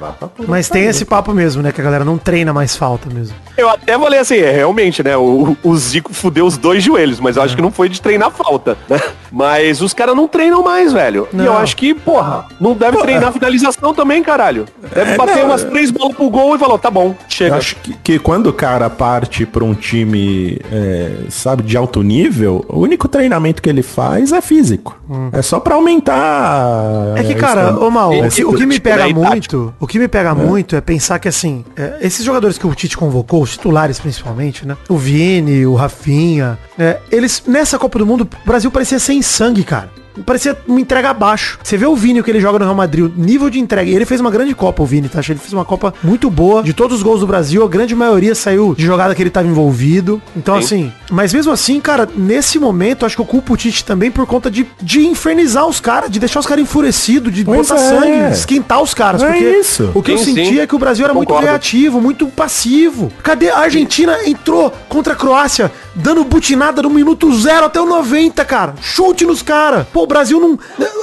Mas tem esse papo mesmo, né? Que a galera não treina mais falta mesmo. Eu até falei assim, é, realmente, né? O, o Zico fudeu os dois joelhos, mas eu acho que não foi de treinar falta, né? Mas os caras não treinam mais, velho. E eu Não. acho que, porra, não deve treinar finalização também, caralho. Deve bater umas três bolas pro gol e falou, tá bom, Eu chega. acho que, que quando o cara parte pra um time, é, sabe, de alto nível, o único treinamento que ele faz é físico. É só pra aumentar. É que, cara, ô Mal, o que, o que me tipo, pega e muito, o que me pega muito é pensar que, assim, é, esses jogadores que o Tite convocou, os titulares principalmente, né? O Vini, o Rafinha, é, eles, nessa Copa do Mundo, o Brasil parecia sem sangue, cara. Parecia uma entrega abaixo. Você vê o Vini que ele joga no Real Madrid, o nível de entrega. E ele fez uma grande Copa, o Vini, tá? Ele fez uma Copa muito boa. De todos os gols do Brasil, a grande maioria saiu de jogada que ele tava envolvido. Então, Sim. assim, mas mesmo assim, cara, nesse momento, acho que eu culpo o Tite também por conta de, de infernizar os caras, de deixar os caras enfurecidos, de Pois botar é. sangue, esquentar os caras. É porque isso. o que eu Sim, senti sim. é que o Brasil era muito Concordo. reativo, muito passivo. Cadê a Argentina entrou contra a Croácia, dando butinada no minuto zero até o 90, cara. Chute nos caras. Pô, o Brasil não.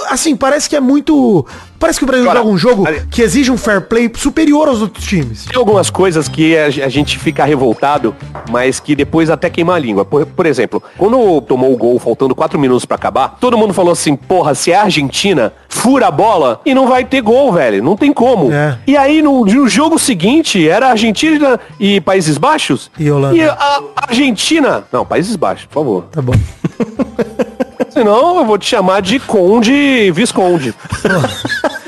Assim, parece que é muito. Parece que o Brasil joga um jogo ali- que exige um fair play superior aos outros times. Tem algumas coisas que a, a gente fica revoltado, mas que depois até queima a língua. Por, por exemplo, quando tomou o gol faltando quatro minutos pra acabar, todo mundo falou assim, porra, se é a Argentina, fura a bola e não vai ter gol, velho. Não tem como. É. E aí no, no jogo seguinte, era Argentina e Países Baixos. E Holanda. E a Argentina... Não, Países Baixos, por favor. Tá bom. Senão eu vou te chamar de Conde Visconde.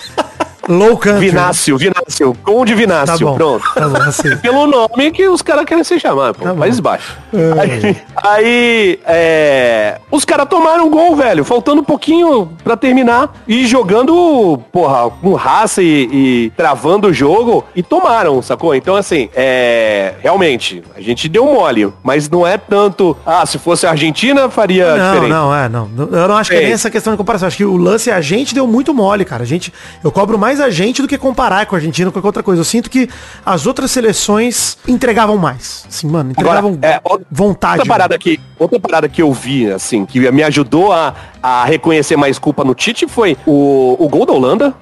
Low country. Vinácio, Vinácio. Conde Tá Vinácio. bom. Pronto. Tá bom, assim. pelo nome que os caras querem se chamar, pô. Tá. Países Baixos. Aí, aí, é, os caras tomaram um gol, velho, faltando um pouquinho pra terminar e jogando, porra, com raça e, e travando o jogo e tomaram, sacou? Então, assim, é, realmente, a gente deu mole, mas não é tanto, ah, se fosse a Argentina, faria Não, diferente. não, é, não. Eu não acho que é nem essa questão de comparação. Acho que o lance a gente deu muito mole, cara. A gente, eu cobro mais a gente do que comparar com a Argentina ou com qualquer outra coisa. Eu sinto que as outras seleções entregavam mais. Assim, mano, entregavam é, outra- vontade. Outra parada, que, outra parada que eu vi, assim, que me ajudou a, a reconhecer mais culpa no Tite foi o, o gol da Holanda.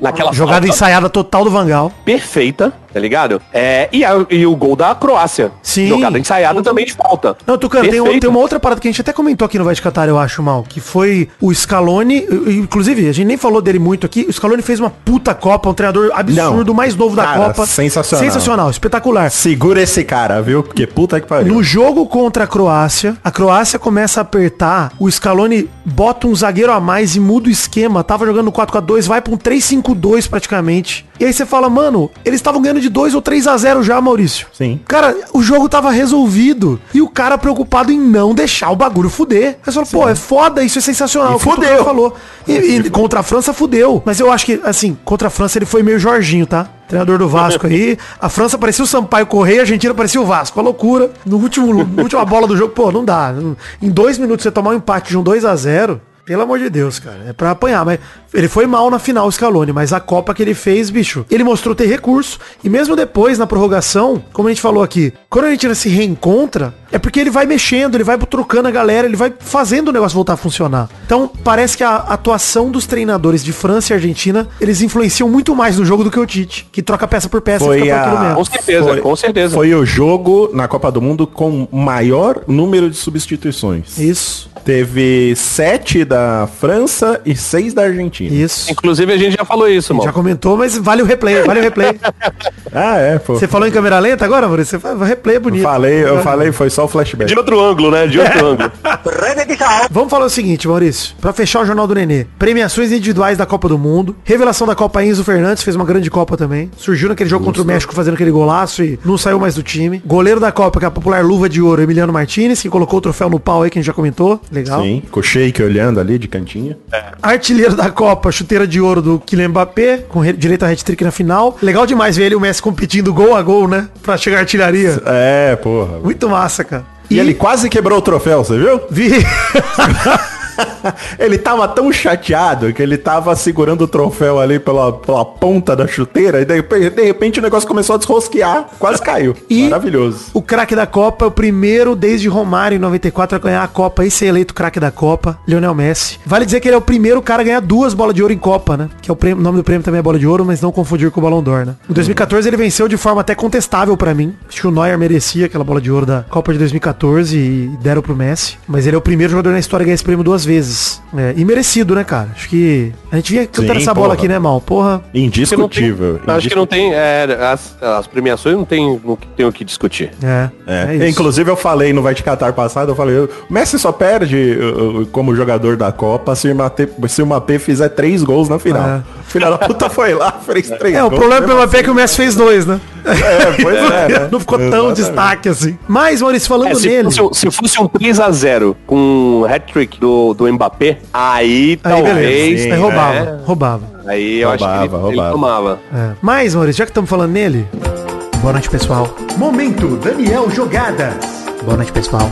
Naquela Jogada falta ensaiada total do Vangal. perfeita, tá ligado? É, e, a- e o gol da Croácia. Sim. Jogada ensaiada também de falta. Não, Tucano, tem, um- tem uma outra parada que a gente até comentou aqui no Vai de Catar, eu acho, mal, que foi o Scaloni, inclusive, a gente nem falou dele muito aqui, o Scaloni fez uma puta Copa, um treinador absurdo, Não. mais novo da Cara, Copa. sensacional. Sensacional, espetacular. Segura esse cara, viu? Porque puta que pariu. No jogo contra a Croácia, a Croácia começa a apertar, o Scaloni bota um zagueiro a mais e muda o esquema. Tava jogando no 4x4-2, vai pra um 3-5-2 praticamente. E aí você fala, mano, eles estavam ganhando de 2 ou 3 a 0 já, Maurício. Sim. Cara, o jogo tava resolvido. E o cara preocupado em não deixar o bagulho fuder. Aí você fala, pô, é foda, isso é sensacional. E fudeu. Falou. E, e contra a França, fudeu. Mas eu acho que, assim, contra a França ele foi meio Jorginho, tá? Treinador do Vasco aí. A França parecia o Sampaio Correia, a Argentina parecia o Vasco. A loucura. No último, na última bola do jogo, pô, não dá. Em dois minutos você tomar um empate de um 2 a 0 pelo amor de Deus, cara. É pra apanhar. Mas ele foi mal na final, o Scaloni. Mas a Copa que ele fez, bicho, ele mostrou ter recurso. E mesmo depois, na prorrogação, como a gente falou aqui, quando a Argentina se reencontra, é porque ele vai mexendo, ele vai trocando a galera, ele vai fazendo o negócio voltar a funcionar. Então, parece que a atuação dos treinadores de França e Argentina, eles influenciam muito mais no jogo do que o Tite, que troca peça por peça e Foi fica por aquilo a... mesmo. Com certeza, foi, com certeza. Foi o jogo na Copa do Mundo com maior número de substituições. Isso, Teve sete da França e seis da Argentina. isso. Inclusive a gente já falou isso, mano. Já comentou, mas vale o replay, vale o replay. Ah, é, pô. Você falou em câmera lenta agora, Maurício? Você replay é bonito. Falei, eu falei, foi só o flashback. De outro ângulo, né? De outro ângulo. Vamos falar o seguinte, Maurício. Pra fechar o Jornal do Nenê. Premiações individuais da Copa do Mundo. Revelação da Copa Enzo Fernandes, fez uma grande Copa também. Surgiu naquele jogo contra o México fazendo aquele golaço e não saiu mais do time. Goleiro da Copa, que é a popular luva de ouro, Emiliano Martinez, que colocou o troféu no pau aí, que a gente já comentou. Legal. Sim, com o Sheik olhando ali de cantinho. Artilheiro da Copa, chuteira de ouro do Kylian Mbappé, com re- direito a hat-trick na final. Legal demais ver ele e o Messi competindo gol a gol, né? Pra chegar à artilharia. É, porra. Muito massa, cara. E ele quase quebrou o troféu, você viu? Vi... ele tava tão chateado que ele tava segurando o troféu ali pela, pela ponta da chuteira e de, repente- de repente o negócio começou a desrosquear, quase caiu. E- Maravilhoso. O craque da Copa é o primeiro desde Romário em 94 a ganhar a Copa e ser eleito craque da Copa, Lionel Messi. Vale dizer que ele é o primeiro cara a ganhar duas bolas de ouro em Copa, né? Que é o, prêmio, o nome do prêmio também é bola de ouro, mas não confundir com o Balão d'Or, né? Em 2014 ele venceu de forma até contestável pra mim. Acho que o Neuer merecia aquela bola de ouro da Copa de 2014 e deram pro Messi. Mas ele é o primeiro jogador na história a ganhar esse prêmio duas vezes. É, e merecido, né, cara? Acho que a gente vinha Sim, essa bola porra. aqui, né, Mal? Porra. Indiscutível. Acho que não tem. é, as, as premiações não tem, não tem o que discutir. É, É. é isso. Inclusive eu falei no Vai Te Catar passado, eu falei, o Messi só perde uh, uh, como jogador da Copa se o Mbappé, se o Mbappé fizer três gols na final. É. O filho da puta foi lá, fez três É, o gols. problema pelo Mbappé é que o Messi fez dois, né? É, pois é, né? Não ficou tão Exatamente. destaque assim. Mas, Maurício, falando É, se, nele. fosse, um- se fosse um 3x0 com um hat-trick do, do Mbappé, aí, Aí, talvez. beleza. sim, Aí roubava, né? roubava. Aí eu acho que ele, Roubava, ele roubava. tomava. É. Mas, Maurício, já que estamos falando nele. Boa noite, pessoal. Momento Daniel Jogadas. Boa noite, pessoal.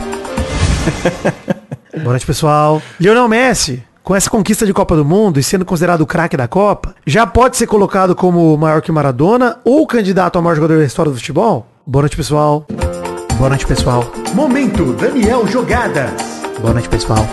Boa noite, pessoal. Lionel Messi, com essa conquista de Copa do Mundo e sendo considerado o craque da Copa, já pode ser colocado como maior que Maradona ou candidato ao maior jogador da história do futebol? Boa noite, pessoal. Boa noite, pessoal. Momento Daniel Jogadas. Boa noite, pessoal.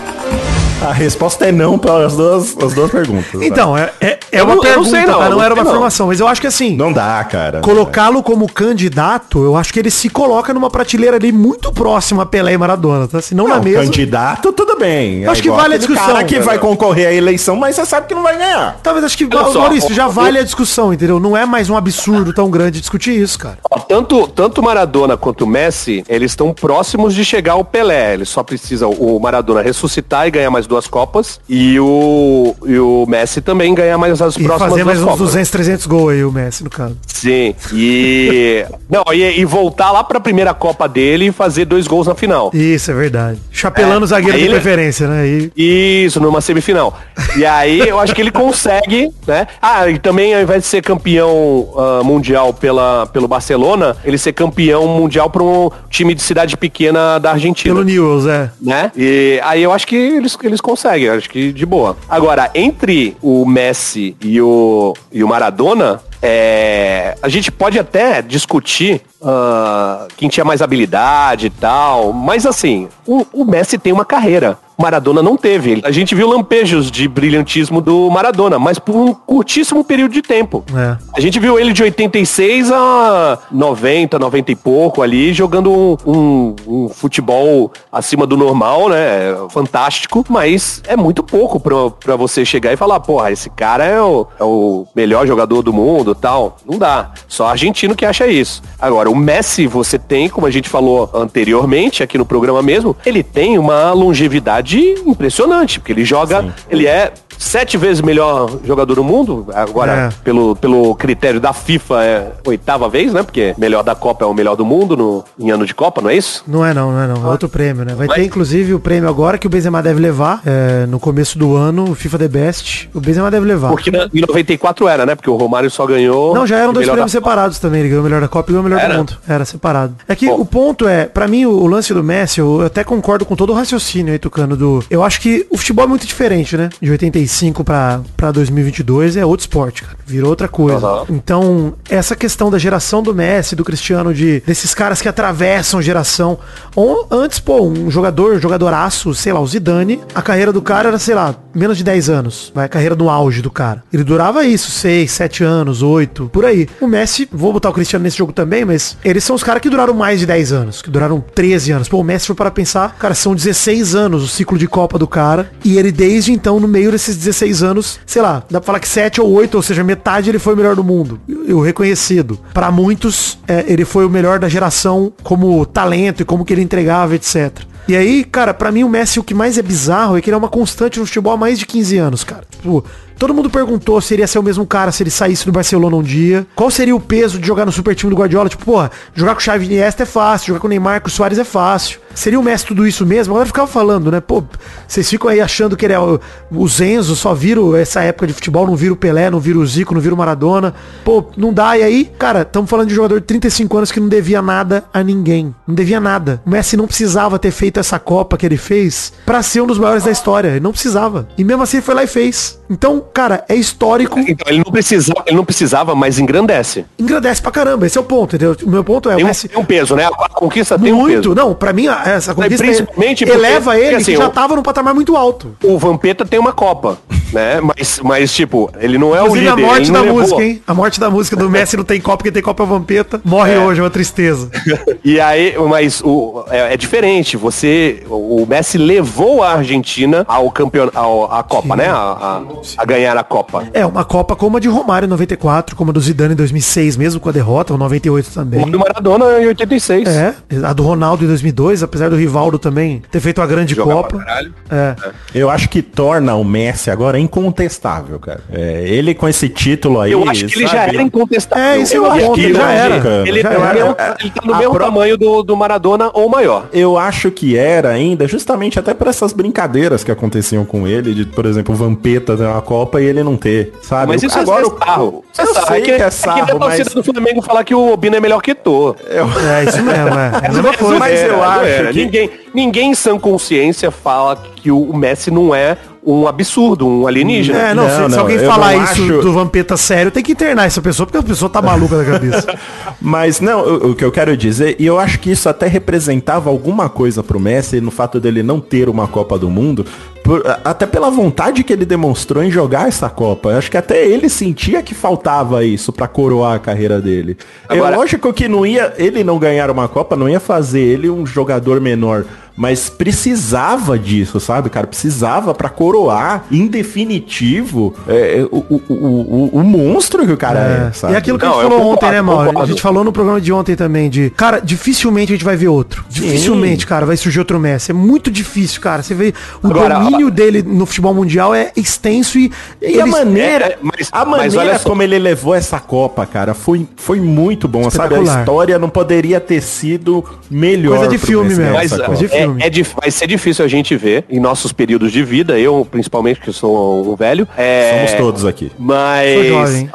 A resposta é não para as duas, as duas perguntas. né? Então, é, é, é uma não- eu não pergunta, sei, não, tá? não não era uma não. afirmação, mas eu acho que assim, Não dá, cara. colocá-lo como candidato, eu acho que ele se coloca numa prateleira ali muito próxima a Pelé e Maradona, tá? Se não, na Não, mesa. candidato, tudo bem. É Acho que vale a discussão, cara que cara. vai concorrer à eleição, mas você sabe que não vai ganhar. Talvez acho que, Olha só, Maurício, já ó, vale a discussão, entendeu? Não é mais um absurdo tão grande discutir isso, cara. Ó, Tanto, tanto o Maradona quanto o Messi, eles estão próximos de chegar ao Pelé. Eles só precisam o Maradona ressuscitar e ganhar mais duas Copas. E o, e o Messi também ganhar mais as E próximas fazer mais uns Copas. 200, 300 gols aí, o Messi, no caso. Sim. E. Não, e, e voltar lá pra primeira Copa dele e fazer dois gols na final. Isso, é verdade. Chapelando É, o zagueiro de ele- preferência, né? E... Isso, numa semifinal. E aí eu acho que ele consegue, né? Ah, e também ao invés de ser campeão ah, mundial pela, pelo Barcelona, ele ser campeão mundial para um time de cidade pequena da Argentina. Pelo Newells, é. né? E aí eu acho que eles, eles conseguem, acho que de boa. Agora, entre o Messi e o, e o Maradona, é, a gente pode até discutir ah, quem tinha mais habilidade e tal, mas assim, o, o Messi tem uma carreira. Maradona não teve. A gente viu lampejos de brilhantismo do Maradona, mas por um curtíssimo período de tempo. É. A gente viu ele de 86 a 90, 90 e pouco ali, jogando um, um- um futebol acima do normal, né? Fantástico, mas é muito pouco pra, pra você chegar e falar, porra, esse cara é o, é o melhor jogador do mundo tal. Não dá. Só argentino que acha isso. Agora, o Messi, você tem, como a gente falou anteriormente aqui no programa mesmo, ele tem uma longevidade impressionante, porque ele joga, ele é sete vezes melhor jogador do mundo, agora É. pelo, pelo critério da FIFA é oitava vez, né? Porque melhor da Copa é o melhor do mundo no, em ano de Copa, não é isso? Não é não, não é não. É outro prêmio, né? Vai Vai- ter, inclusive, o prêmio agora que o Benzema deve levar. é, no começo do ano, o FIFA The Best. O Benzema deve levar. Porque na- em 94 era, né? Porque o Romário só ganhou. Não, já eram dois prêmios separados também. Ele ganhou o melhor da Copa e ganhou o melhor Era? do mundo. Era separado. É que Bom. o ponto é, pra mim, o, o lance do Messi, eu até concordo com todo o raciocínio aí, Tucano, do... Eu acho que o futebol é muito diferente, né? De 85 pra, pra 2022 é outro esporte, cara. Virou outra coisa. Aham. Então, essa questão da geração do Messi, do Cristiano, de desses caras que atravessam geração. Ou, antes, pô, um jogador, jogadoraço, sei lá, o Zidane, a carreira do cara era, sei lá, menos de 10 anos. Vai, a carreira no auge do cara. Ele durava isso, 6, 7 anos, 8, por aí. O Messi, vou botar o Cristiano nesse jogo também, mas eles são os caras que duraram mais de 10 anos, que duraram 13 anos. Pô, o Messi foi para pensar, cara, são 16 anos o ciclo de Copa do cara, e ele desde então, no meio desses 16 anos, sei lá, dá pra falar que 7 ou 8, ou seja, metade ele foi o melhor do mundo. O reconhecido. Pra muitos, é, ele foi o melhor da geração como talento e como que ele entregava, etc. E aí, cara, pra mim o Messi o que mais é bizarro é que ele é uma constante no futebol há mais de 15 anos, cara. Tipo, todo mundo perguntou se ele ia ser o mesmo cara se ele saísse do Barcelona um dia. Qual seria o peso de jogar no super time do Guardiola? Tipo, porra, jogar com o Xavi Iniesta é fácil, jogar com o Neymar, com o Soares é fácil. Seria o Messi tudo isso mesmo? Agora ficava falando, né? Pô, vocês ficam aí achando que ele é o, o Zenzo, só viram essa época de futebol, não viram o Pelé, não viram o Zico, não viram o Maradona. Pô, não dá. E aí, cara, estamos falando de um jogador de 35 anos que não devia nada a ninguém. Não devia nada. O Messi não precisava ter feito essa Copa que ele fez pra ser um dos maiores da história. Ele não precisava. E mesmo assim ele foi lá e fez. Então, cara, é histórico. Então, ele não precisava, ele não precisava, mas engrandece. Engrandece pra caramba. Esse é o ponto, entendeu? O meu ponto é, Tem o um, Messi... tem um peso, né? A conquista tem um Muito, peso. não, pra mim a- essa conquista principalmente porque- eleva ele, porque, assim, que já o- tava num patamar muito alto. O Vampeta tem uma Copa, né? Mas, mas tipo, ele não é Inclusive o a líder. morte ele da levou. música, hein? A morte da música do Messi não tem Copa, porque tem Copa é Vampeta. Morre hoje, é uma tristeza. E aí, mas o, é, é diferente. Você, o Messi levou a Argentina ao campeão, ao, à Copa, né? A, a- a ganhar a Copa. É, uma Copa como a de Romário em 94, como a do Zidane em 2006, mesmo com a derrota, o 98 também. O do Maradona em 86. É, a do Ronaldo em 2002, apesar do Rivaldo também ter feito a grande Jogar Copa. caralho. É. Eu acho que torna o Messi agora incontestável, cara. É, ele com esse título aí. Eu acho que ele já sabe? era incontestável. É, isso eu é acho uma que ele já era. Ele, já tá no era. mesmo- ele tá no A mesmo pro- tamanho do, do Maradona ou maior. Eu acho que era ainda, justamente até por essas brincadeiras que aconteciam com ele, de, por exemplo, o Vampeta uma Copa e ele não ter, sabe? Mas isso agora é o- sarro. Isso Eu sei que é nem sarro, a torcida mas... do Flamengo falar que o Obina é melhor que Tô. É isso mesmo, é. É a mesma coisa. mas eu acho que- Ninguém, ninguém em sã consciência fala que o Messi não é um absurdo, um alienígena. É, não, Não, se, se não, alguém eu falar isso acho- do Vampeta sério, tem que internar essa pessoa, porque a pessoa tá maluca da cabeça. Mas não, o, o que eu quero dizer, e eu acho que isso até representava alguma coisa pro Messi no fato dele não ter uma Copa do Mundo, por- até pela vontade que ele demonstrou em jogar essa Copa. Eu acho que até ele sentia que faltava isso pra coroar a carreira dele. Agora- é lógico que não ia, ele não ganhar uma Copa não ia fazer ele um jogador menor. Mas precisava disso, sabe, cara? Precisava pra coroar, em definitivo, é, o, o, o, o, o monstro que o cara é, sabe? E aquilo que Não, a gente falou concordo, ontem, né, Mauro? A gente falou no programa de ontem também de, cara, dificilmente a gente vai ver outro. Dificilmente, cara, vai surgir outro Messi. É muito difícil, cara. Você vê o Agora, domínio dele no futebol mundial é extenso e, E a eles- maneira, é, mas- a mas maneira como ele levou essa Copa, cara, foi, foi muito bom, sabe? A história não poderia ter sido melhor. Coisa de filme Messi mesmo. Mas de filme. É, é dif- vai ser difícil a gente ver em nossos períodos de vida, eu principalmente que sou um velho. É, Somos todos aqui. Mas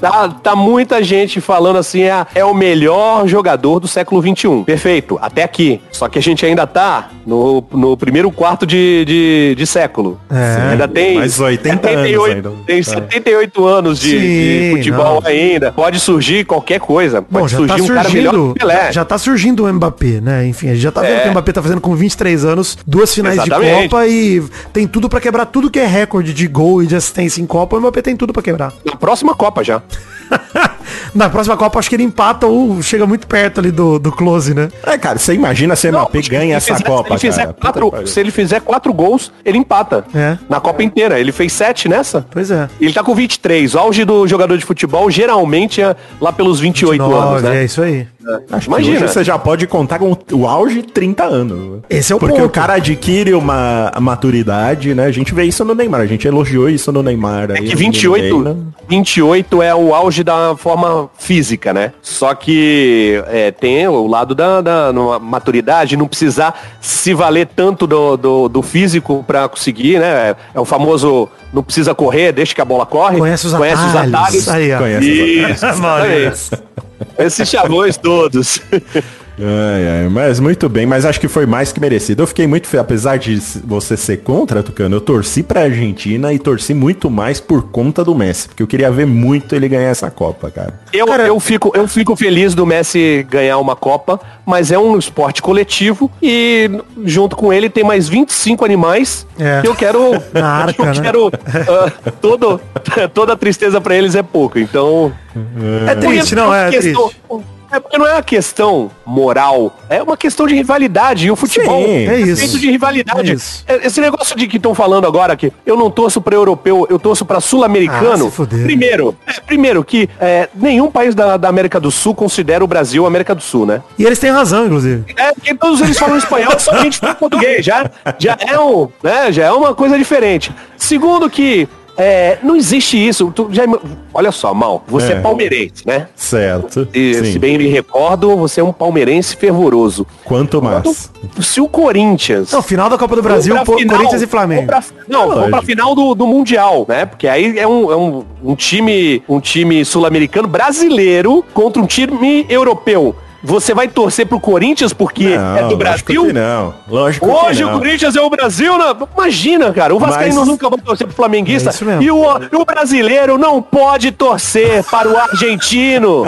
tá, tá muita gente falando assim, ah, é o melhor jogador do século XXI. Perfeito, até aqui. Só que a gente ainda tá no, no primeiro quarto de, de, de século. É. ainda tem Mais 80 anos 78, ainda. Tem É. 78 anos de, de Sim, futebol não. ainda. Pode surgir qualquer coisa. Pode Bom, já tá surgir um cara melhor surgindo, que o Pelé. já tá surgindo o Mbappé, né? Enfim, a gente já tá vendo É. que o Mbappé tá fazendo com 23 anos, duas finais Exatamente. de Copa e tem tudo pra quebrar tudo que é recorde de gol e de assistência em Copa, o Mbappé tem tudo pra quebrar. Na próxima Copa já. Na próxima Copa acho que ele empata ou chega muito perto ali do, do close, né? É, cara, você imagina se se ganha ele essa fizer- Copa, se ele, fizer cara. Quatro, se ele fizer quatro gols, ele empata. É. Na Copa inteira. Ele fez sete nessa. Pois é. Ele tá com 23. O auge do jogador de futebol geralmente é lá pelos 28 anos, Nove, né? É isso aí. Acho que Imagina. hoje você já pode contar com o auge 30 anos. Esse é o Porque ponto. o cara adquire uma maturidade, né? A gente vê isso no Neymar, a gente elogiou isso no Neymar. É aí, que no 28, Neymar. 28 é o auge da forma física, né? Só que é, tem o lado da, da maturidade, não precisar se valer tanto do, do, do físico pra conseguir, né? É o famoso não precisa correr, deixa que a bola corre. Conhece os atalhos. Aí, ó. Conhece Isso, Maurício. exatamente. Esses chavões todos. Ai, ai, mas muito bem, mas acho que foi mais que merecido. Eu fiquei muito feliz, apesar de você ser contra, Tucano, eu torci pra Argentina e torci muito mais por conta do Messi, porque eu queria ver muito ele ganhar essa Copa, cara. Eu, eu, fico, eu fico feliz do Messi ganhar uma Copa, mas é um esporte coletivo e junto com ele tem mais 25 animais É. que eu quero. Na arca, eu né? quero ah, todo, toda a tristeza pra eles é pouco. Então. É triste, não, é questão- triste. É porque não é uma questão moral, é uma questão de rivalidade. E o futebol Sim, é isso. feito de rivalidade. É isso. É- Esse negócio de que estão falando agora que eu não torço para europeu, eu torço para Ah, sul-americano. fuder. primeiro, é, primeiro que é, nenhum país da, da América do Sul considera o Brasil América do Sul, né? E eles têm razão, inclusive. É porque todos eles falam espanhol, só a gente fala português. Já, já é um, né? Já é uma coisa diferente. Segundo que é, não existe isso. Tu já, olha só, Mal, você é, É. palmeirense, né? Certo. E, se bem me recordo, você é um palmeirense fervoroso. Quanto mais. Se o Corinthians Não, final da Copa do Brasil, final- Corinthians e Flamengo. pra- não, É vamos pra final do, do Mundial, né? Porque aí é um, é um, um time, um time sul-americano brasileiro contra um time europeu. Você vai torcer pro Corinthians porque é do lógico Brasil? que não. Lógico Hoje que o não. Corinthians é o Brasil, né? Imagina, cara. O Vascaíno Mas- nunca vai torcer pro flamenguista. É e o, o brasileiro não pode torcer para o argentino.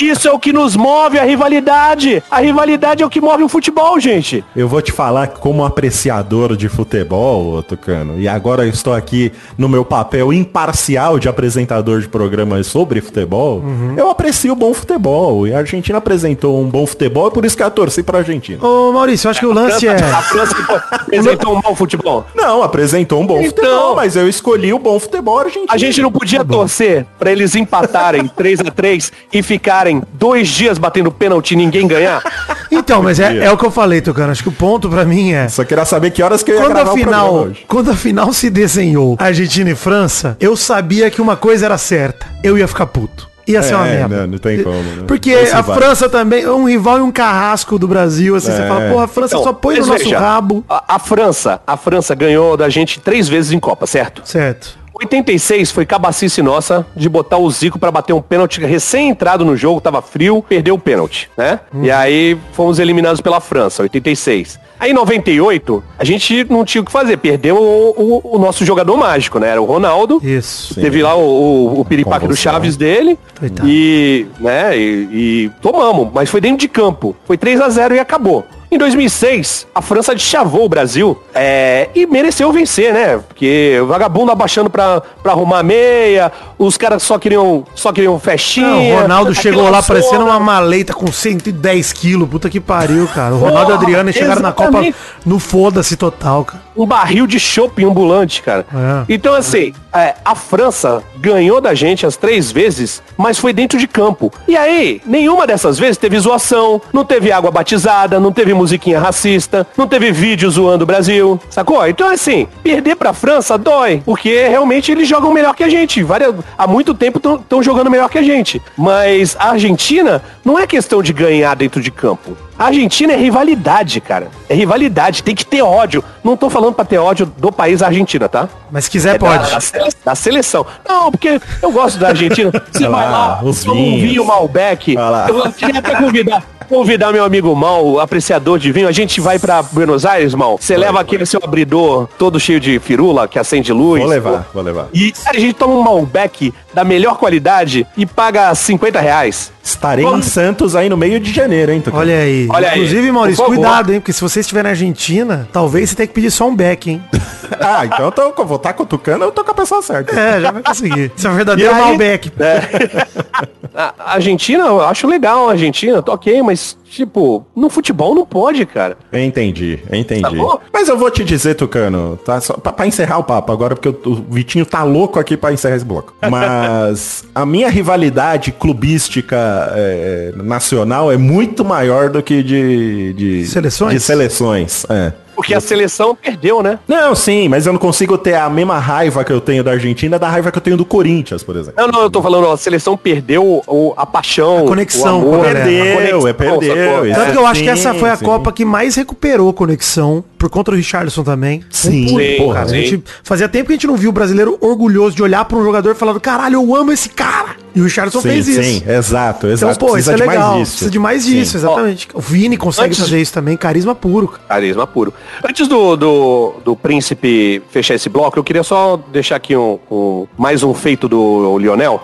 Isso é o que nos move a rivalidade. A rivalidade é o que move o futebol, gente. Eu vou te falar que como apreciador de futebol, Tucano, e agora eu estou aqui no meu papel imparcial de apresentador de programas sobre futebol, Uhum. eu aprecio o bom futebol. E a Argentina apresentou um bom futebol, é por isso que eu torci pra Argentina. Ô, Maurício, eu acho que o lance é... A França que apresentou um mau futebol. Não, apresentou um bom Então- futebol, mas eu escolhi o bom futebol argentino. A gente não podia torcer pra eles empatarem 3 a 3 e ficarem dois dias batendo pênalti e ninguém ganhar. Então, mas é, é o que eu falei, Tucano. Acho que o ponto pra mim é... Só queria saber que horas que eu ia Quando a gravar o programa final, hoje. quando a final se desenhou Argentina e França, eu sabia que uma coisa era certa. Eu ia ficar puto. Ia ser uma merda. não, não tem como, né? Porque Esse a vai. França também é um rival e um carrasco do Brasil. Assim, você É. fala, porra, a França Então, só põe no nosso veja, rabo. A, a França, a França ganhou da gente três vezes em Copa, certo? Certo. 86 foi cabacice nossa de botar o Zico pra bater um pênalti recém-entrado no jogo, tava frio, perdeu o pênalti, né? E aí fomos eliminados pela França, 86. Aí em 98, a gente não tinha o que fazer, perdeu o, o- o nosso jogador mágico, né? Era o Ronaldo. Isso. Teve lá o, o, o piripaque do. Chaves dele. Coitado. E, né, e, e tomamos, mas foi dentro de campo. Foi 3 a 0 e acabou. Em 2006, a França chavou o Brasil é, e mereceu vencer, né? Porque o vagabundo abaixando pra, pra arrumar meia, os caras só queriam, só queriam festinha. Não, o Ronaldo chegou lá zona. parecendo uma maleta com 110 quilos. Puta que pariu, cara. O Ronaldo e o Adriano chegaram na Copa exatamente. no foda-se total, cara. Um barril de chopp ambulante, cara. É. Então, assim, é, a França ganhou da gente as três vezes, mas foi dentro de campo. E aí, nenhuma dessas vezes teve zoação, não teve água batizada, não teve musiquinha racista, não teve vídeo zoando o Brasil, sacou? Então, assim, perder pra França dói, porque realmente eles jogam melhor que a gente. Várias, há muito tempo estão jogando melhor que a gente. Mas a Argentina não é questão de ganhar dentro de campo. A Argentina é rivalidade, cara. É rivalidade, tem que ter ódio. Não tô falando pra ter ódio do país Argentina, tá? Mas se quiser, É pode. Da, da sele- da seleção. Não, porque eu gosto da Argentina. Você Olha vai lá, toma um vinho Malbec. Eu queria até convidar, convidar meu amigo Mal, apreciador de vinho. A gente vai pra Buenos Aires, Mal. Você leva aquele seu abridor todo cheio de firula, que acende luz. Vou levar, vou levar. E a gente toma um Malbec da melhor qualidade e paga 50 reais. Estarei em. Santos aí no meio de janeiro, hein, Tucano? Olha aí. Olha aí, Inclusive, Maurício, cuidado, hein? Porque se você estiver na Argentina, talvez você tenha que pedir só um beck, hein? Ah, então eu tô, vou estar cutucando, eu tô com a pessoa certa. É, já vai conseguir. Isso é um verdadeiro E aí- Malbec. A Argentina, eu acho legal a Argentina, tá ok, mas, tipo, no futebol não pode, cara. Eu entendi, eu entendi. Tá? Mas eu vou te dizer, Tucano, tá? Só pra, pra encerrar o papo agora, porque o, o Vitinho tá louco aqui pra encerrar esse bloco. Mas a minha rivalidade clubística é, nacional é muito maior do que de, de Seleções? De seleções, é. Porque a seleção perdeu, né? Não, sim, mas eu não consigo ter a mesma raiva que eu tenho da Argentina da raiva que eu tenho do Corinthians, por exemplo. Não, não, eu tô falando, ó, a seleção perdeu o, a paixão, A conexão o amor, a. Perdeu, a conexão, é, perdeu, é. Tanto que eu acho que essa sim, foi a sim. Copa que mais recuperou conexão, por conta do Richardson também. Sim, Um sim, cara. A sim. gente, fazia tempo que a gente não viu o brasileiro orgulhoso de olhar pra um jogador falando, caralho, eu amo esse cara. E o Richardson Sim, fez isso. sim, exato, Então, exato. pô, isso é legal. disso. Precisa de mais disso, Sim. exatamente. O Vini consegue antes- fazer isso também, carisma puro. cara. Carisma puro. Antes do, do, do príncipe fechar esse bloco, eu queria só deixar aqui um, um- mais um feito do Lionel,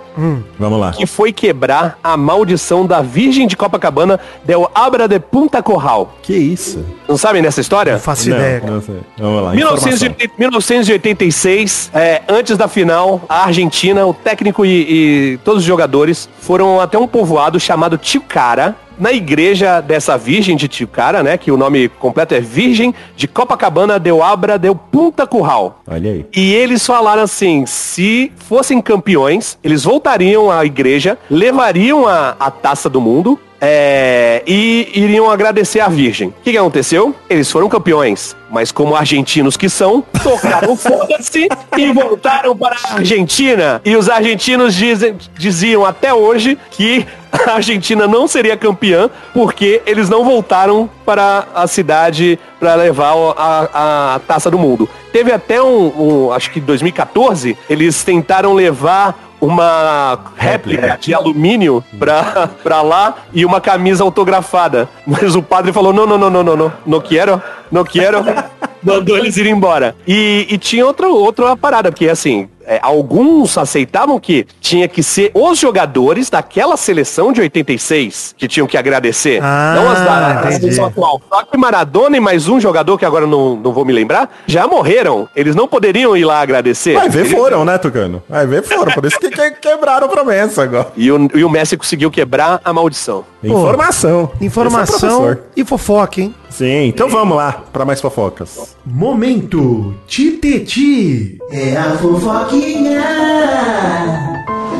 Vamos lá. que foi quebrar a maldição da Virgem de Copacabana del Abra de Punta Corral. Que isso? Não sabem dessa história? Não faço Não, ideia. cara. não sei. Vamos lá. informação. 1980 1986, é, antes da final, a Argentina, o técnico e, e todos os jogadores foram até um povoado chamado Tilcara, na igreja dessa Virgem de Tilcara, né? Que o nome completo é Virgem de Copacabana del Abra del Punta Curral. Olha aí. E eles falaram assim, se fossem campeões, eles voltariam à igreja, levariam a, a taça do mundo é, e iriam agradecer à Virgem. O que, que aconteceu? Eles foram campeões, mas como argentinos que são, tocaram foda-se e voltaram para a Argentina. E os argentinos dizem, diziam até hoje que a Argentina não seria campeã porque eles não voltaram para a cidade para levar a, a taça do mundo. Teve até um, um, acho que em 2014, eles tentaram levar uma réplica de alumínio pra, pra lá e uma camisa autografada. Mas o padre falou, não, não, não, não, não, não, não quero, não quero. Mandou eles ir embora. E, e tinha outra, outra parada, porque assim, é, alguns aceitavam que tinha que ser os jogadores daquela seleção de 86 que tinham que agradecer. Ah, não as da, seleção atual. Só que Maradona e mais um jogador que agora não, não vou me lembrar, já morreram. Eles não poderiam ir lá agradecer. Vai ver Eles- foram, né, Tucano? Vai ver foram. Por isso que, que- quebraram a promessa agora. E o, e o Messi conseguiu quebrar a maldição. Informação. É Informação professor. e fofoca, hein? Sim, então vamos lá para mais fofocas. Momento Titeti. É a fofoquinha.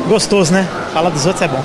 Gostoso, né? Falar dos outros é bom.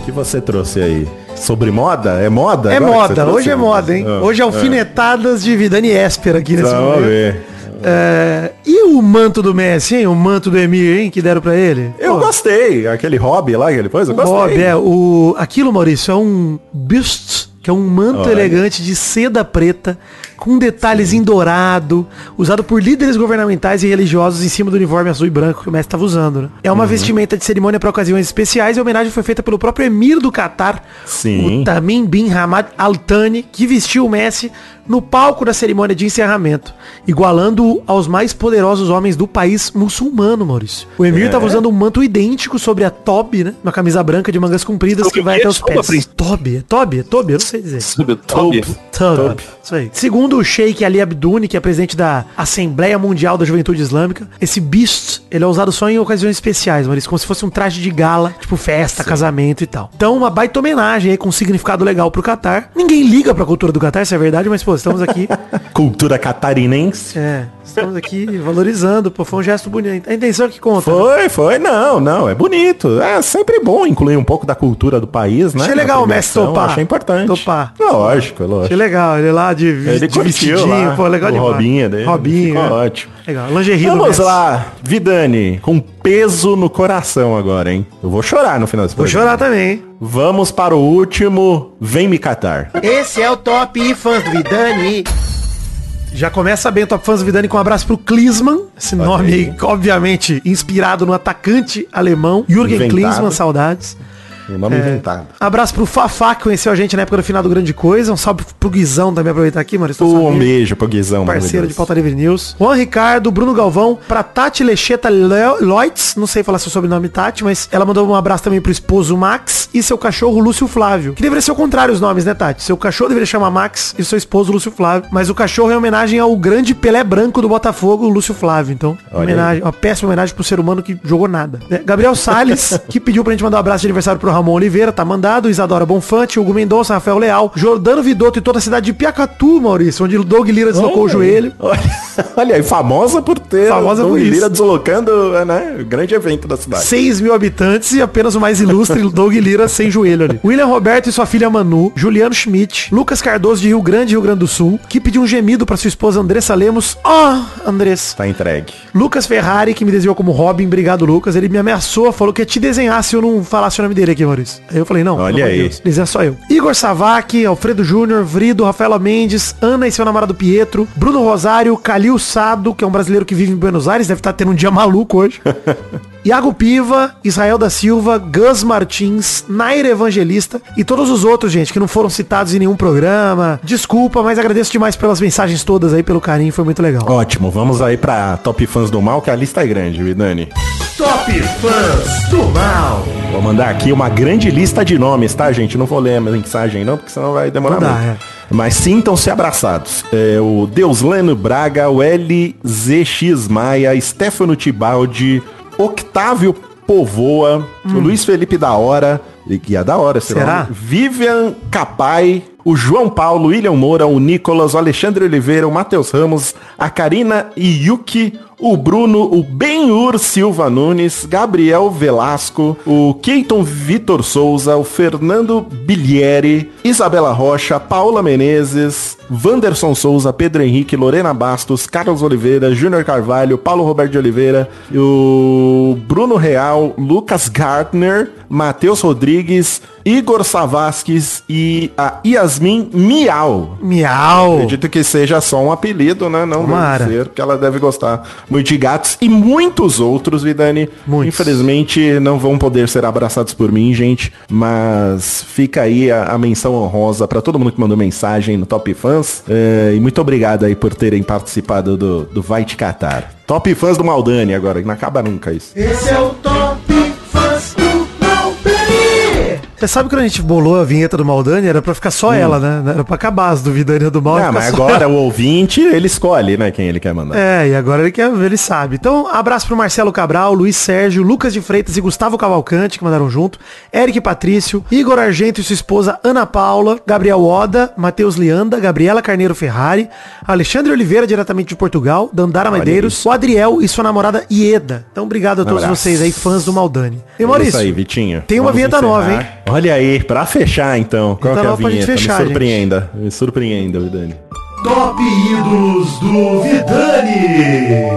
O que você trouxe aí? Sobre moda? É moda? É moda, hoje é moda, hein? Ah, Hoje é alfinetadas de Vidani Esper aqui nesse Vamos momento. ver. É, e o manto do Messi, hein? O manto do Emir, hein? Que deram pra ele? Eu Pô, gostei. Aquele hobby lá que ele pôs, eu o gostei. Bob, é, o, aquilo, Maurício, é um bust, que é um manto Olha. elegante de seda preta, com detalhes em dourado, usado por líderes governamentais e religiosos em cima do uniforme azul e branco que o Messi estava usando. Né? É uma Uhum. vestimenta de cerimônia para ocasiões especiais e a homenagem foi feita pelo próprio Emir do Catar, Sim. o Tamim bin Hamad Al Thani, que vestiu o Messi no palco da cerimônia de encerramento, igualando-o aos mais poderosos homens do país muçulmano, Maurício. O Emir É. estava usando um manto idêntico sobre a Tobi, né? Uma camisa branca de mangas compridas que vai até os pés. é Tobi, é Tobi, eu não sei dizer. Toby. Tobi. Isso aí. Segundo o Sheikh Ali Abduni, que é presidente da Assembleia Mundial da Juventude Islâmica, esse beast, ele é usado só em ocasiões especiais, mas como se fosse um traje de gala, tipo festa, casamento e tal. Então, uma baita homenagem aí com um significado legal pro Catar. Ninguém liga pra cultura do Catar, isso é verdade, mas pô, estamos aqui, Cultura catarinense. é, estamos aqui valorizando, pô, foi um gesto bonito. A intenção é que conta. Foi, foi, não, não, é bonito. É sempre bom incluir um pouco da cultura do país, né? Achei legal o premiação, topar. Achei importante. Topar. Lógico, Achei lógico. legal, ele lá de, Ele de curtiu vestidinho, lá, pô, legal o demais. Robinho dele. Robinho, Ficou é. ótimo. Legal, lingerie do Vamos Messi. lá, Vidani, com peso no coração agora, hein? Eu vou chorar no final desse Vou programa. chorar também, hein? Vamos para o último, Vem Me Catar. Esse é o Top Fãs do Vidani. Já começa bem o Top Fãs do Vidani com um abraço pro Klinsmann, esse nome aí, obviamente, inspirado no atacante alemão, Jürgen Inventado. Klinsmann, saudades. O nome inventado. Abraço pro Fafá, que conheceu a gente na época do final do Grande Coisa. Um salve pro Guizão também, aproveitar aqui, mano. estou Um sabendo. beijo pro Guizão, Parceiro de. Pauta Livre News. Juan Ricardo, Bruno Galvão, pra Tati Lecheta Loitz, não sei falar seu sobrenome Tati, mas ela mandou um abraço também pro esposo Max e seu cachorro Lúcio Flávio. Que deveria ser o contrário os nomes, né, Tati? Seu cachorro deveria chamar Max e seu esposo Lúcio Flávio. Mas o cachorro é homenagem ao grande Pelé branco do Botafogo, Lúcio Flávio. Então, homenagem, uma péssima homenagem pro ser humano que jogou nada. né? Gabriel Salles, que pediu pra gente mandar um abraço de aniversário pro Ramon Oliveira, tá mandado. Isadora Bonfante, Hugo Mendonça, Rafael Leal, Jordano Vidotto e toda a cidade de Piacatu, Maurício, onde o Doug Lira deslocou o Olha. joelho. Olha, olha aí, famosa por ter Famosa Dom por isso. Lira deslocando, né, o grande evento da cidade. 6 mil habitantes e apenas o mais ilustre Doug Lira sem joelho ali. William Roberto e sua filha Manu, Juliano Schmidt, Lucas Cardoso de Rio Grande, Rio Grande do Sul, que pediu um gemido para sua esposa Andressa Lemos. Ó, Andressa. Tá entregue. Lucas Ferrari, que me desenhou como Robin, obrigado Lucas. Ele me ameaçou, falou que ia te desenhar se eu não falasse o nome dele aqui, Maurício. Aí eu falei, não, Olha aí. Deus, desenha só eu. Igor Savak, Alfredo Júnior, Vrido, Rafaela Mendes, Ana e seu namorado Pietro, Bruno Rosário, Calil Sado, que é um brasileiro que vive em Buenos Aires, deve estar tendo um dia maluco hoje. Iago Piva, Israel da Silva, Gus Martins, Naira Evangelista e todos os outros, gente, que não foram citados em nenhum programa. Desculpa, mas agradeço demais pelas mensagens todas aí, pelo carinho, foi muito legal. Ótimo, vamos aí pra Top Fãs do Mal, que a lista é grande, viu, Dani? Top Fãs do Mal. Vou mandar aqui uma grande lista de nomes, tá, gente? Não vou ler a mensagem não, porque senão vai demorar Não dá, muito. é. Mas sintam-se abraçados. É, o Deuslano Braga, o LZX Maia, Stefano Tibaldi, Octávio Povoa, o Luiz Felipe da Hora, e é da hora Hum. Será? Vivian Capai, o João Paulo, o William Moura, o Nicolas, o Alexandre Oliveira, o Matheus Ramos, a Karina Iyuki, o Bruno, o Benhur Silva Nunes, Gabriel Velasco, o Keiton Vitor Souza, o Fernando Bilieri, Isabela Rocha, Paula Menezes, Wanderson Souza, Pedro Henrique, Lorena Bastos, Carlos Oliveira, Júnior Carvalho, Paulo Roberto de Oliveira, o Bruno Real, Lucas Gartner, Matheus Rodrigues, Igor Savasques e a Yasmin Miau. Miau. Acredito que seja só um apelido, né? Não Tomara. ser, porque ela deve gostar muito de gatos e muitos outros, Vidani. Muitos. Infelizmente não vão poder ser abraçados por mim, gente, mas fica aí a, a menção honrosa pra todo mundo que mandou mensagem no Top Fãs. É, e muito obrigado aí por terem participado do, do Vai Te Catar. Top Fãs do Maldani agora, que não acaba nunca isso. Esse é o Top Você sabe que quando a gente bolou a vinheta do Maldani, era pra ficar só ela, né? Era pra acabar as do Vidania do Mal. e Ah, mas agora o ouvinte, ele escolhe, né, quem ele quer mandar. É, e agora ele quer ele sabe. Então, abraço pro Marcelo Cabral, Luiz Sérgio, Lucas de Freitas e Gustavo Cavalcante, que mandaram junto, Eric Patrício, Igor Argento e sua esposa Ana Paula, Gabriel Oda, Matheus Lianda, Gabriela Carneiro Ferrari, Alexandre Oliveira, diretamente de Portugal, Dandara Medeiros, o Adriel e sua namorada Ieda. Então, obrigado a todos vocês aí, fãs do Maldani. E É Maurício, isso aí, Vitinho. tem uma vinheta nova, hein? Olha aí, pra fechar então. Qual que é a gente vinheta? fechar, Me surpreenda. Me surpreenda, Vidani. Top ídolos do Vidani.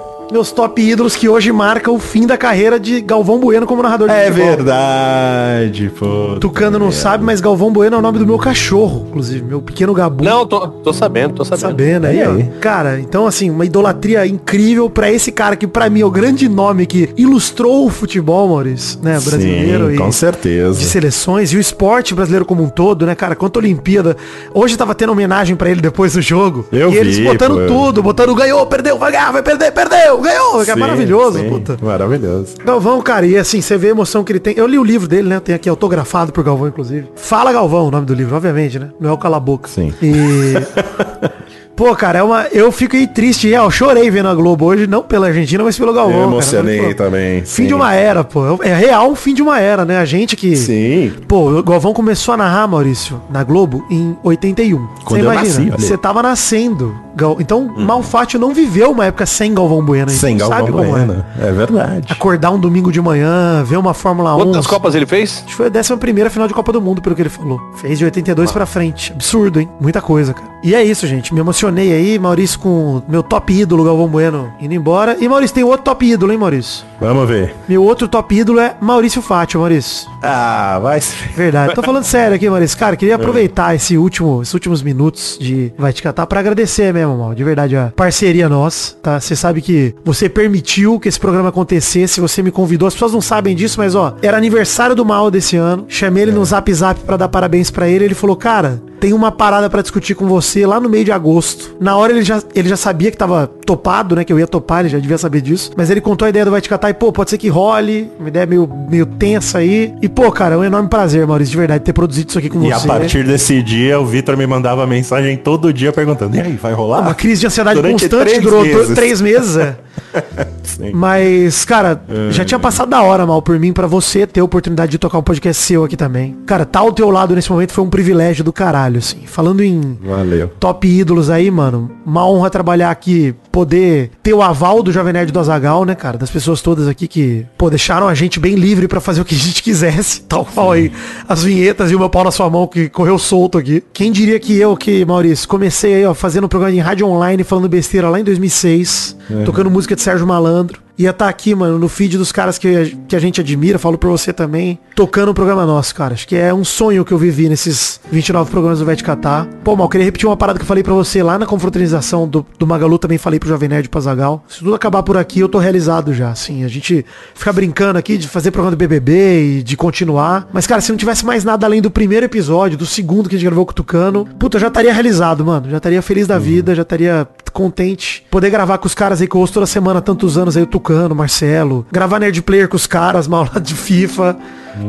meus top ídolos que hoje marcam o fim da carreira de Galvão Bueno como narrador de É futebol. verdade, pô. Tucano não sabe, mas Galvão Bueno é o nome do meu cachorro, inclusive, meu pequeno Gabu. Não, tô, tô sabendo, tô sabendo. Sabendo aí, aí? Cara, então assim, uma idolatria incrível pra esse cara que pra mim é o grande nome que ilustrou o futebol, Maurício, né, brasileiro Sim, e com certeza. de seleções e o esporte brasileiro como um todo, né, cara? Quanto Olimpíada. Hoje tava tendo homenagem pra ele depois do jogo. Eu e eles vi, botando pô. tudo, botando ganhou, perdeu, vai ganhar, vai perder, perdeu, ganhou. que é Sim, maravilhoso, sim, puta. Maravilhoso. Galvão, cara, e assim, você vê a emoção que ele tem. Eu li o livro dele, né? Tem aqui autografado por Galvão, inclusive. Fala Galvão, o nome do livro, obviamente, né? Não é o Cala Boca. Sim. E. Pô, cara, é uma... eu fiquei triste. Eu chorei vendo a Globo hoje, não pela Argentina, mas pelo Galvão. Eu cara. emocionei Pô, também. Fim sim. de uma era, pô. É real um fim de uma era, né? A gente que. Sim. Pô, o Galvão começou a narrar, Maurício, na Globo em 81. Quando Você eu imagina, você tava nascendo. Gal- Então, Malfátio não viveu uma época sem Galvão Bueno. Sem Galvão sabe como é. Bueno. É verdade. Acordar um domingo de manhã, ver uma Fórmula 1. Quantas copas ele fez? Acho que foi a décima primeira final de Copa do Mundo, pelo que ele falou. Fez de 82 pra frente. Absurdo, hein? Muita coisa, cara. E é isso, gente. Me emocionei aí, Maurício, com meu top ídolo, Galvão Bueno, indo embora. E Maurício, tem outro top ídolo, hein, Maurício? Vamos ver. Meu outro top ídolo é Maurício Fátio, Maurício. Ah, vai se... Verdade. Tô falando sério aqui, Maurício. Cara, queria aproveitar esse último, esses últimos minutos de Vai Te Catar pra agradecer mesmo, mal. De verdade, a parceria nossa, tá? Você sabe que você permitiu que esse programa acontecesse, você me convidou. As pessoas não sabem disso, mas ó, era aniversário do Mal desse ano. Chamei ele no Zap Zap pra dar parabéns pra ele. Ele falou, cara, tem uma parada pra discutir com você lá no meio de agosto. Na hora ele já, ele já sabia que tava topado, né? Que eu ia topar, ele já devia saber disso. Mas ele contou a ideia do Vai Te Catar e, pô, pode ser que role. Uma ideia meio, meio tensa aí. E, pô, cara, é um enorme prazer, Maurício, de verdade, ter produzido isso aqui com E você. a partir desse dia, o Vitor me mandava mensagem todo dia perguntando, e aí, vai rolar? Uma crise de ansiedade Durante constante três durou meses. três meses, é. Mas, cara, já tinha passado da hora, mal, por mim, pra você ter a oportunidade de tocar um podcast seu aqui também. Cara, tá ao teu lado nesse momento foi um privilégio do caralho, assim. Falando em Valeu. top ídolos aí, mano, uma honra trabalhar aqui, poder ter o aval do Jovem Nerd do Azagal, né, cara? Das pessoas todas aqui que, pô, deixaram a gente bem livre pra fazer o que a gente quisesse. Tal qual aí as vinhetas e o meu pau na sua mão que correu solto aqui. Quem diria que eu, que, Maurício, comecei aí, ó, fazendo um programa de rádio online, falando besteira lá em 2006, tocando música de Sérgio Malandro. Ia estar aqui, mano, no feed dos caras que, a- que a gente admira, falo pra você também, tocando o programa nosso, cara. Acho que é um sonho que eu vivi nesses 29 programas do Vai Te Catar. Pô, mal, queria repetir uma parada que eu falei pra você lá na confraternização do, do Magalu, também falei pro Jovem Nerd e pro Zagal. Se tudo acabar por aqui, eu tô realizado já, assim. A gente fica brincando aqui de fazer programa do BBB e de continuar. Mas, cara, se não tivesse mais nada além do primeiro episódio, do segundo que a gente gravou com o Tucano, puta, eu já estaria realizado, mano. Já estaria feliz da vida, já estaria contente. Poder gravar com os caras aí que eu ouço toda semana há tantos anos aí, o Tucano, Marcelo. Gravar Nerd Player com os caras, mal de FIFA.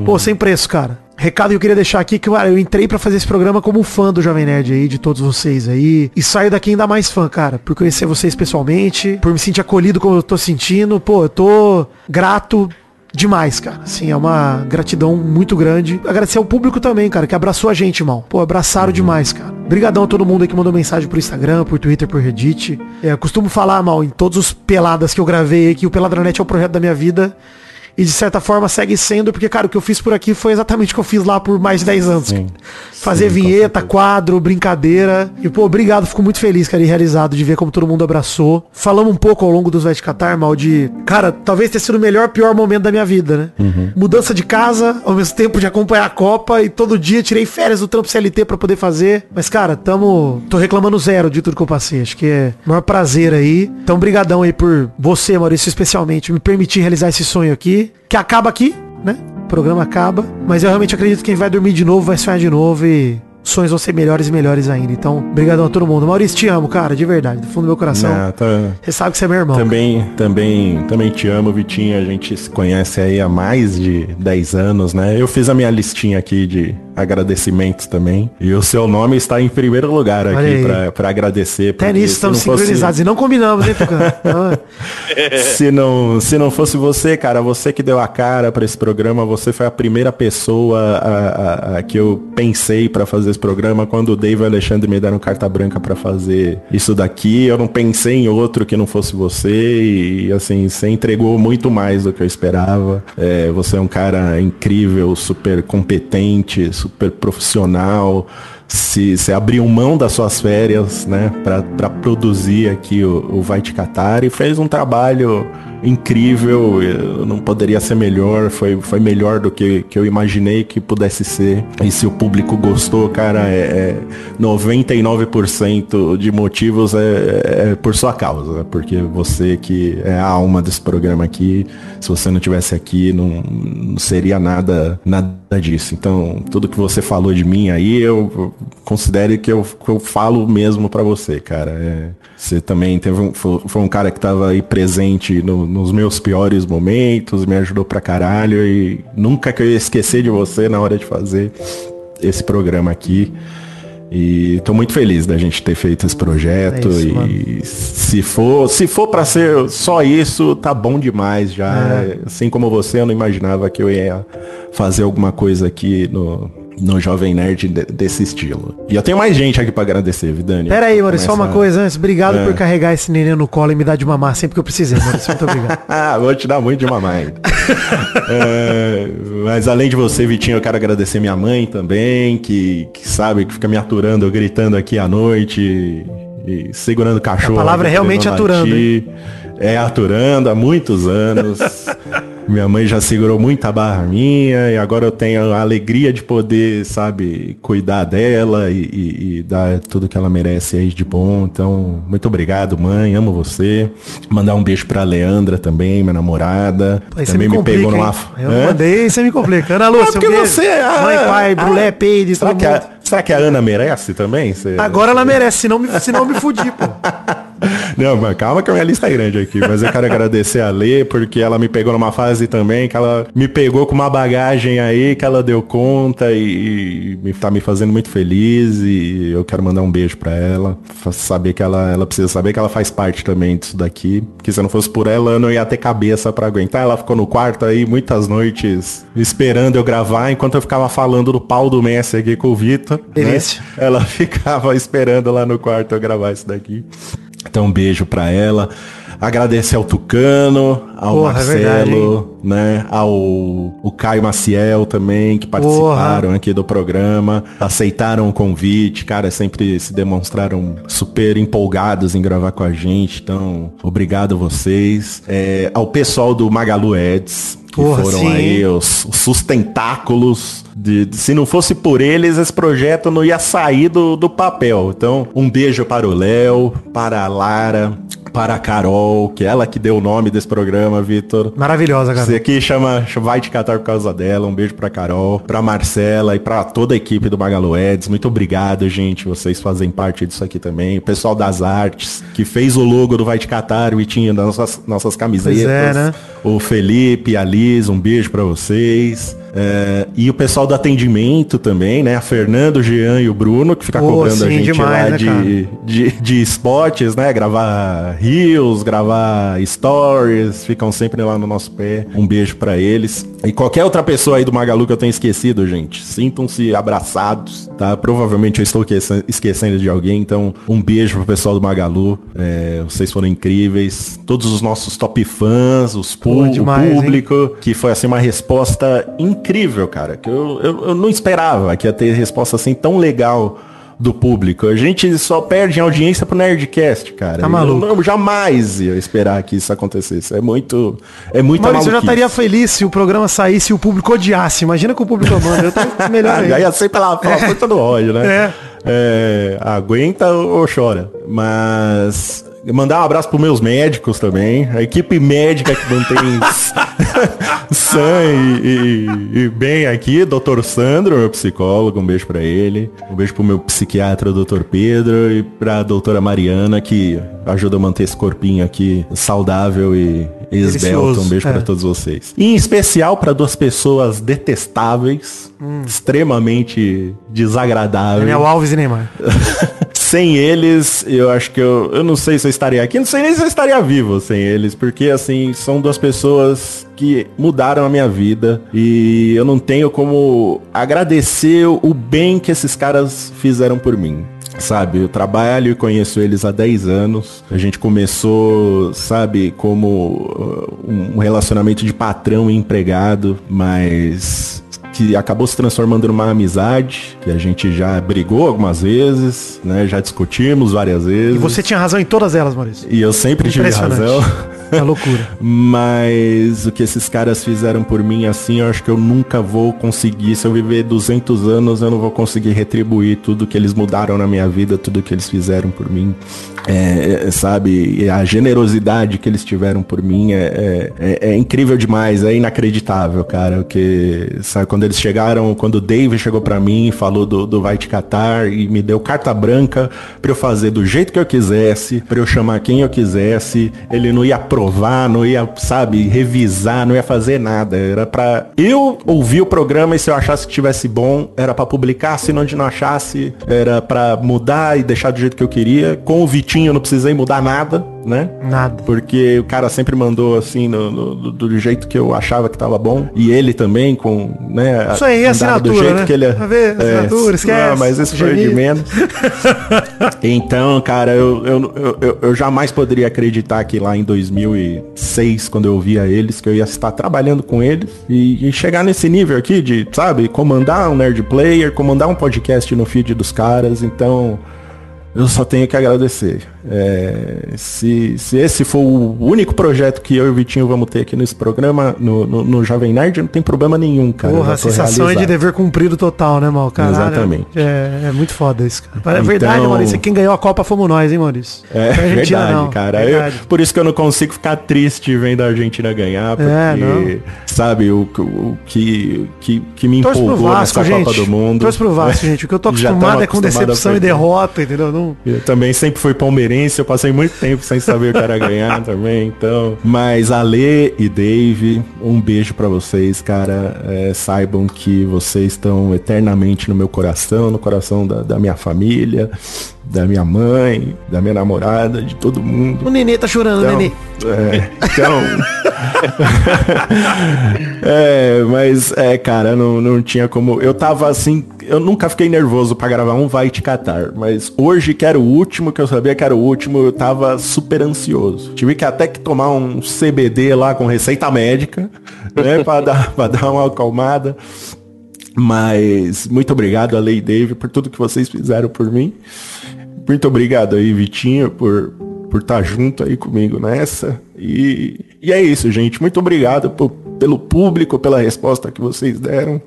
Pô, sem preço, cara. Recado que eu queria deixar aqui, que cara, eu entrei pra fazer esse programa como fã do Jovem Nerd aí, de todos vocês aí. E saio daqui ainda mais fã, cara. Por conhecer vocês pessoalmente, por me sentir acolhido como eu tô sentindo. Pô, eu tô grato demais, cara. Assim, é uma gratidão muito grande. Agradecer ao público também, cara, que abraçou a gente, mal. Pô, abraçaram demais, cara. Obrigadão a todo mundo aí que mandou mensagem pro Instagram, por Twitter, por Reddit. É, costumo falar, mal, em todos os peladas que eu gravei aí, que o Peladranet é o projeto da minha vida. E de certa forma segue sendo, porque, cara, o que eu fiz por aqui foi exatamente o que eu fiz lá por mais de 10 anos. Sim. Fazer Sim, vinheta, quadro, brincadeira. E, pô, obrigado. Fico muito feliz, cara, e realizado de ver como todo mundo abraçou. Falamos um pouco ao longo dos Vai de Catar, mal de... Cara, talvez tenha sido o melhor, pior momento da minha vida, né? Uhum. Mudança de casa, ao mesmo tempo de acompanhar a Copa. E todo dia tirei férias do trampo CLT pra poder fazer. Mas, cara, tamo... Tô reclamando zero de tudo que eu passei. Acho que é o maior prazer aí. Então, brigadão aí por você, Maurício, especialmente, me permitir realizar esse sonho aqui. Que acaba aqui, né? O programa acaba. Mas eu realmente acredito que quem vai dormir de novo vai sonhar de novo e sonhos vão ser melhores e melhores ainda. Então, brigadão a todo mundo. Maurício, te amo, cara, de verdade, do fundo do meu coração. Não, tá- Você sabe que você é meu irmão. Também, também, também te amo, Vitinho. A gente se conhece aí há mais de 10 anos, né? Eu fiz a minha listinha aqui de agradecimentos também. E o seu nome está em primeiro lugar Olha aqui pra, pra agradecer. Até nisso estamos não fosse- sincronizados e não combinamos, hein, Tucano? Então, se não, se não fosse você, cara, você que deu a cara pra esse programa, você foi a primeira pessoa a, a- a que eu pensei pra fazer programa quando o Dave e o Alexandre me deram carta branca pra fazer isso daqui. Eu não pensei em outro que não fosse você e assim, você entregou muito mais do que eu esperava. É, você é um cara incrível, super competente, super profissional se, se abriu mão das suas férias, né, para produzir aqui o, o Vai Te Catar e fez um trabalho incrível, não poderia ser melhor, foi, foi melhor do que, que eu imaginei que pudesse ser. E se o público gostou, cara, é, é 99% de motivos é, é por sua causa, porque você que é a alma desse programa aqui, se você não tivesse aqui, não, não seria nada, nada disso. Então, tudo que você falou de mim aí, eu considere que eu, que eu falo mesmo pra você, cara. É, você também teve um, foi, um cara que tava aí presente no- nos meus piores momentos, me ajudou pra caralho e nunca que eu ia esquecer de você na hora de fazer esse programa aqui. E tô muito feliz da gente ter feito esse projeto É isso, e se for, se for para ser só isso, tá bom demais já. Assim como você, eu não imaginava que eu ia fazer alguma coisa aqui no no Jovem Nerd de- desse estilo. E eu tenho mais gente aqui pra agradecer, Vidani. Pera aí, Maurício, só uma Começa- coisa antes. Obrigado É. por carregar esse neném no colo e me dar de mamar sempre que eu precisei, Maurício. Muito obrigado. Ah, vou te dar muito de mamãe. É, mas além de você, Vitinho, eu quero agradecer minha mãe também, que, que sabe, que fica me aturando, gritando aqui à noite e, e segurando o cachorro. A palavra é realmente aturando. É aturando há muitos anos. Minha mãe já segurou muita barra minha e agora eu tenho a alegria de poder, sabe, cuidar dela e, e- e dar tudo que ela merece aí de bom. Então, muito obrigado, mãe. Amo você. Mandar um beijo pra Leandra também, minha namorada. Também me me, complica, pegou hein? numa. Eu Hã? mandei, você me complica. Ana Lúcia, É porque um você. ah, Mãe, pai, ah, brulé, peide, será que, a, será que a Ana merece também? Você- Agora ela merece, senão, me, senão eu me fudi, pô. Não, mas calma que a minha lista é grande aqui. Mas eu quero agradecer a Lê, porque ela me pegou numa fase também que ela me pegou com uma bagagem aí que ela deu conta e, e me, tá me fazendo muito feliz. E eu quero mandar um beijo pra ela. Saber que ela, ela precisa saber que ela faz parte também disso daqui. Porque se não fosse por ela, eu não ia ter cabeça pra aguentar. Ela ficou no quarto aí muitas noites esperando eu gravar, enquanto eu ficava falando do pau do Messi aqui com o Vitor. né? Ela ficava esperando lá no quarto eu gravar isso daqui. Então um beijo pra ela. Agradecer ao Tucano, ao Porra, é verdade, Marcelo, né? Ao o Caio Maciel também, que participaram aqui do programa, aceitaram o convite, cara, sempre se demonstraram super empolgados em gravar com a gente. Então, obrigado a vocês. É, ao pessoal do Magalu Eds, Porra, foram sim. aí os, os sustentáculos. De, de- se não fosse por eles, esse projeto não ia sair do, do papel. Então, um beijo para o Léo, para a Lara, para a Carol, que é ela que deu o nome desse programa, Vitor. Maravilhosa, cara. Você aqui chama, vai te catar por causa dela. Um beijo pra Carol, pra Marcela e pra toda a equipe do Magalu Eds. Muito obrigado, gente. Vocês fazem parte disso aqui também. O pessoal das artes, que fez o logo do Vai Te Catar, o Itinho das nossas, nossas camisetas. Pois é, né? O Felipe, a Liz, um beijo pra vocês. É, e o pessoal do atendimento também, né? A Fernando, o Jean e o Bruno, que fica Pô, cobrando a sim, gente demais, lá né, de, de, de spots, né? Gravar reels, gravar stories, ficam sempre lá no nosso pé. Um beijo pra eles. E qualquer outra pessoa aí do Magalu que eu tenha esquecido, gente, sintam-se abraçados, tá? Provavelmente eu estou esquece- esquecendo de alguém, então um beijo pro pessoal do Magalu. É, vocês foram incríveis. Todos os nossos top fãs, os Pô, demais, o hein? público, que foi assim uma resposta incrível incrível, cara. Que eu, eu, eu não esperava que ia ter resposta assim tão legal do público. A gente só perde audiência pro Nerdcast, cara. Tá maluco. Eu, não- jamais ia esperar que isso acontecesse. É muito. É muito Maurício, eu já estaria feliz se o programa saísse e o público odiasse. Imagina que o público amando. Eu tô melhor Já aí. ia ser pela, pela força do ódio, né? É. É, aguenta ou chora. Mas mandar um abraço pros meus médicos também. A equipe médica que mantém sã e, e- e bem aqui. Doutor Sandro, meu psicólogo, um beijo pra ele. Um beijo pro meu psiquiatra, doutor Pedro. E pra doutora Mariana, que ajuda a manter esse corpinho aqui saudável e esbelto. Delicioso, Um beijo é. pra todos vocês. E em especial para duas pessoas detestáveis, extremamente desagradáveis. Daniel Alves e Neymar. Sem eles, eu acho que eu, eu não sei se eu estaria aqui, não sei nem se eu estaria vivo sem eles, porque assim, são duas pessoas que mudaram a minha vida e eu não tenho como agradecer o bem que esses caras fizeram por mim. Sabe, eu trabalho e conheço eles há 10 anos. A gente começou, sabe, como uh, um relacionamento de patrão e empregado, mas que acabou se transformando numa amizade, que a gente já brigou algumas vezes, né? Já discutimos várias vezes. E você tinha razão em todas elas, Maurício. E eu sempre tive razão. É loucura. Mas o que esses caras fizeram por mim, assim, eu acho que eu nunca vou conseguir. Se eu viver 200 anos, eu não vou conseguir retribuir tudo que eles mudaram na minha vida, tudo que eles fizeram por mim. É, é, sabe? A generosidade que eles tiveram por mim é, é, é- incrível demais, é inacreditável, cara. Que, sabe, quando eles chegaram, quando o Dave chegou pra mim e falou do, do Vai Te Catar e me deu carta branca pra eu fazer do jeito que eu quisesse, pra eu chamar quem eu quisesse, ele não ia aprovar, não ia, sabe, revisar, não ia fazer nada. Era pra eu ouvir o programa e se eu achasse que tivesse bom, era pra publicar, se não não achasse, era pra mudar e deixar do jeito que eu queria. Com o eu não precisei mudar nada, né? Nada. Porque o cara sempre mandou assim, no- no- do, do jeito que eu achava que tava bom. E ele também, com, né? Isso aí, andava do assinatura, jeito né? que ele é. Vai ver, assinatura, esquece, Não, mas isso foi de menos. então, cara, eu, eu, eu, eu- eu jamais poderia acreditar que lá em 2006, quando eu via eles, que eu ia estar trabalhando com eles e, e chegar nesse nível aqui de, sabe, comandar um Nerd Player, comandar um podcast no feed dos caras. Então, eu só tenho que agradecer. É, se, se esse for o único projeto que eu e o Vitinho vamos ter aqui nesse programa, no, no, no Jovem Nerd, não tem problema nenhum, cara. Eu Porra, a sensação é de realizado. dever cumprido total, né, mal? Caralho, Exatamente. É, é muito foda isso, cara. É Então- verdade, Maurício. Quem ganhou a Copa fomos nós, hein, Maurício? É verdade, não. cara. Eu- Verdade. por isso que eu não consigo ficar triste vendo a Argentina ganhar, porque, É, não. sabe, o, o que, que, que me Torce empolgou Vasco, nessa gente. Copa do Mundo. Torce pro Vasco, gente. O que eu tô Já acostumado tamo é com acostumado decepção e derrota, entendeu? Não... Eu também sempre fui palmeirense, eu passei muito tempo sem saber o que era ganhar também, então. Mas Ale e Dave, um beijo pra vocês, cara. É, saibam que vocês estão eternamente no meu coração, no coração da, da minha família, da minha mãe, da minha namorada, de todo mundo. O Nenê tá chorando, Então, Nenê. é, então. é, mas é, cara, não, não tinha como. Eu tava assim, eu nunca fiquei nervoso pra gravar um Vai Te Catar, mas hoje que era o último, que eu sabia que era o último, eu tava super ansioso. Tive que até que tomar um CBD lá com receita médica, né, pra dar, pra dar uma acalmada. Mas muito obrigado a Lei Dave por tudo que vocês fizeram por mim. Muito obrigado aí, Vitinho, por por estar junto aí comigo nessa. E, e é isso, gente. Muito obrigado por- pelo público, pela resposta que vocês deram.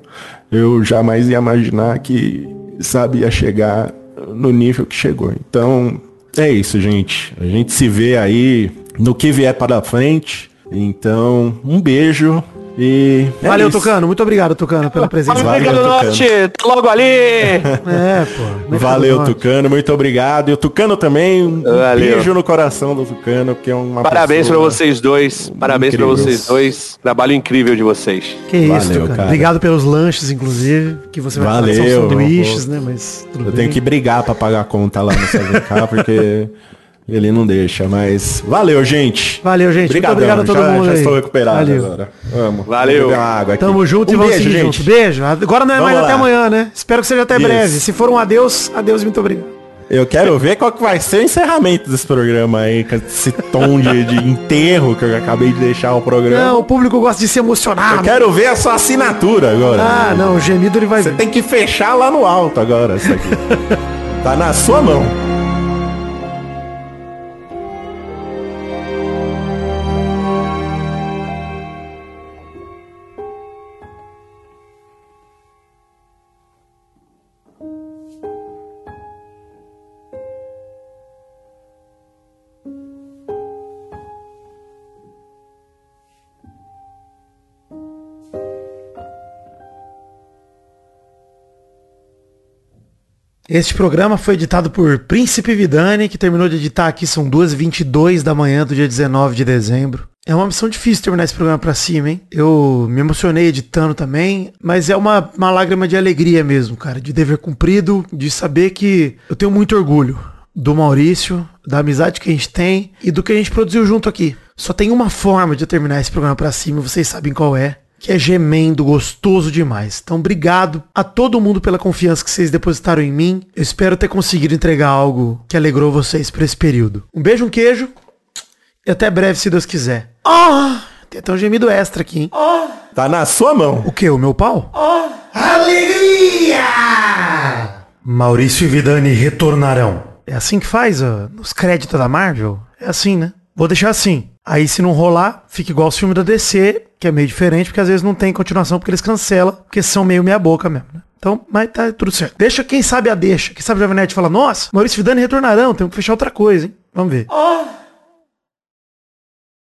Eu jamais ia imaginar que, sabe, ia chegar no nível que chegou. Então, é isso, gente. A gente se vê aí no que vier para frente. Então, um beijo e é Valeu, isso. Tucano. Muito obrigado, Tucano, pela presença. Valeu, América do. Norte, tá logo ali. É, pô. Valeu. Tucano, muito obrigado. E o Tucano também, um Valeu. beijo no coração do Tucano, que é uma Parabéns pra pessoa- vocês dois. Parabéns pra Incrível. vocês dois. Trabalho incrível de vocês. Que isso, Valeu, Tucano. cara. Obrigado pelos lanches, inclusive, que você vai falar que Valeu, são sanduíches, né? Mas tudo Eu bem. tenho que brigar pra pagar a conta lá no 7K, porque ele não deixa, mas valeu, gente. Valeu, gente. Muito obrigado a todo já, mundo Já aí. estou recuperado Valeu. agora. Amo. Valeu. Vou beber uma água aqui. Tamo junto um e vamos beijo, seguir gente. junto. Beijo. Agora não é Vamos mais lá. até amanhã, né? Espero que seja até Isso. breve. Se for um adeus, adeus e muito obrigado. Eu quero ver qual que vai ser o encerramento desse programa aí, com esse tom de, de enterro que eu acabei de deixar o programa. Não, o público gosta de se emocionar. Eu quero ver a sua assinatura agora. Ah, não, o gemido ele vai Você tem que fechar lá no alto agora, isso aqui. tá na sua mão. Este programa foi editado por Príncipe Vidani, que terminou de editar aqui, são 2h22 da manhã do dia 19 de dezembro. É uma missão difícil terminar esse programa pra cima, hein? Eu me emocionei editando também, mas é uma, uma lágrima de alegria mesmo, cara, de dever cumprido, de saber que eu tenho muito orgulho do Maurício, da amizade que a gente tem e do que a gente produziu junto aqui. Só tem uma forma de terminar esse programa pra cima, vocês sabem qual é que é gemendo gostoso demais. Então, obrigado a todo mundo pela confiança que vocês depositaram em mim. Eu espero ter conseguido entregar algo que alegrou vocês por esse período. Um beijo, um queijo e até breve, se Deus quiser. Ah, tem até um gemido extra aqui, hein? Tá na sua mão. O que? O meu pau? Alegria! Maurício e Vidani retornarão. É assim que faz ó, nos créditos da Marvel? É assim, né? Vou deixar assim. Aí se não rolar, fica igual os filmes da DC, que é meio diferente, porque às vezes não tem continuação, porque eles cancelam, porque são meio meia boca mesmo, né? Então, mas tá tudo certo. Deixa quem sabe a deixa. Quem sabe a Jovem Nerd fala, nossa, Maurício e Vidani retornarão, temos que fechar outra coisa, hein? Vamos ver.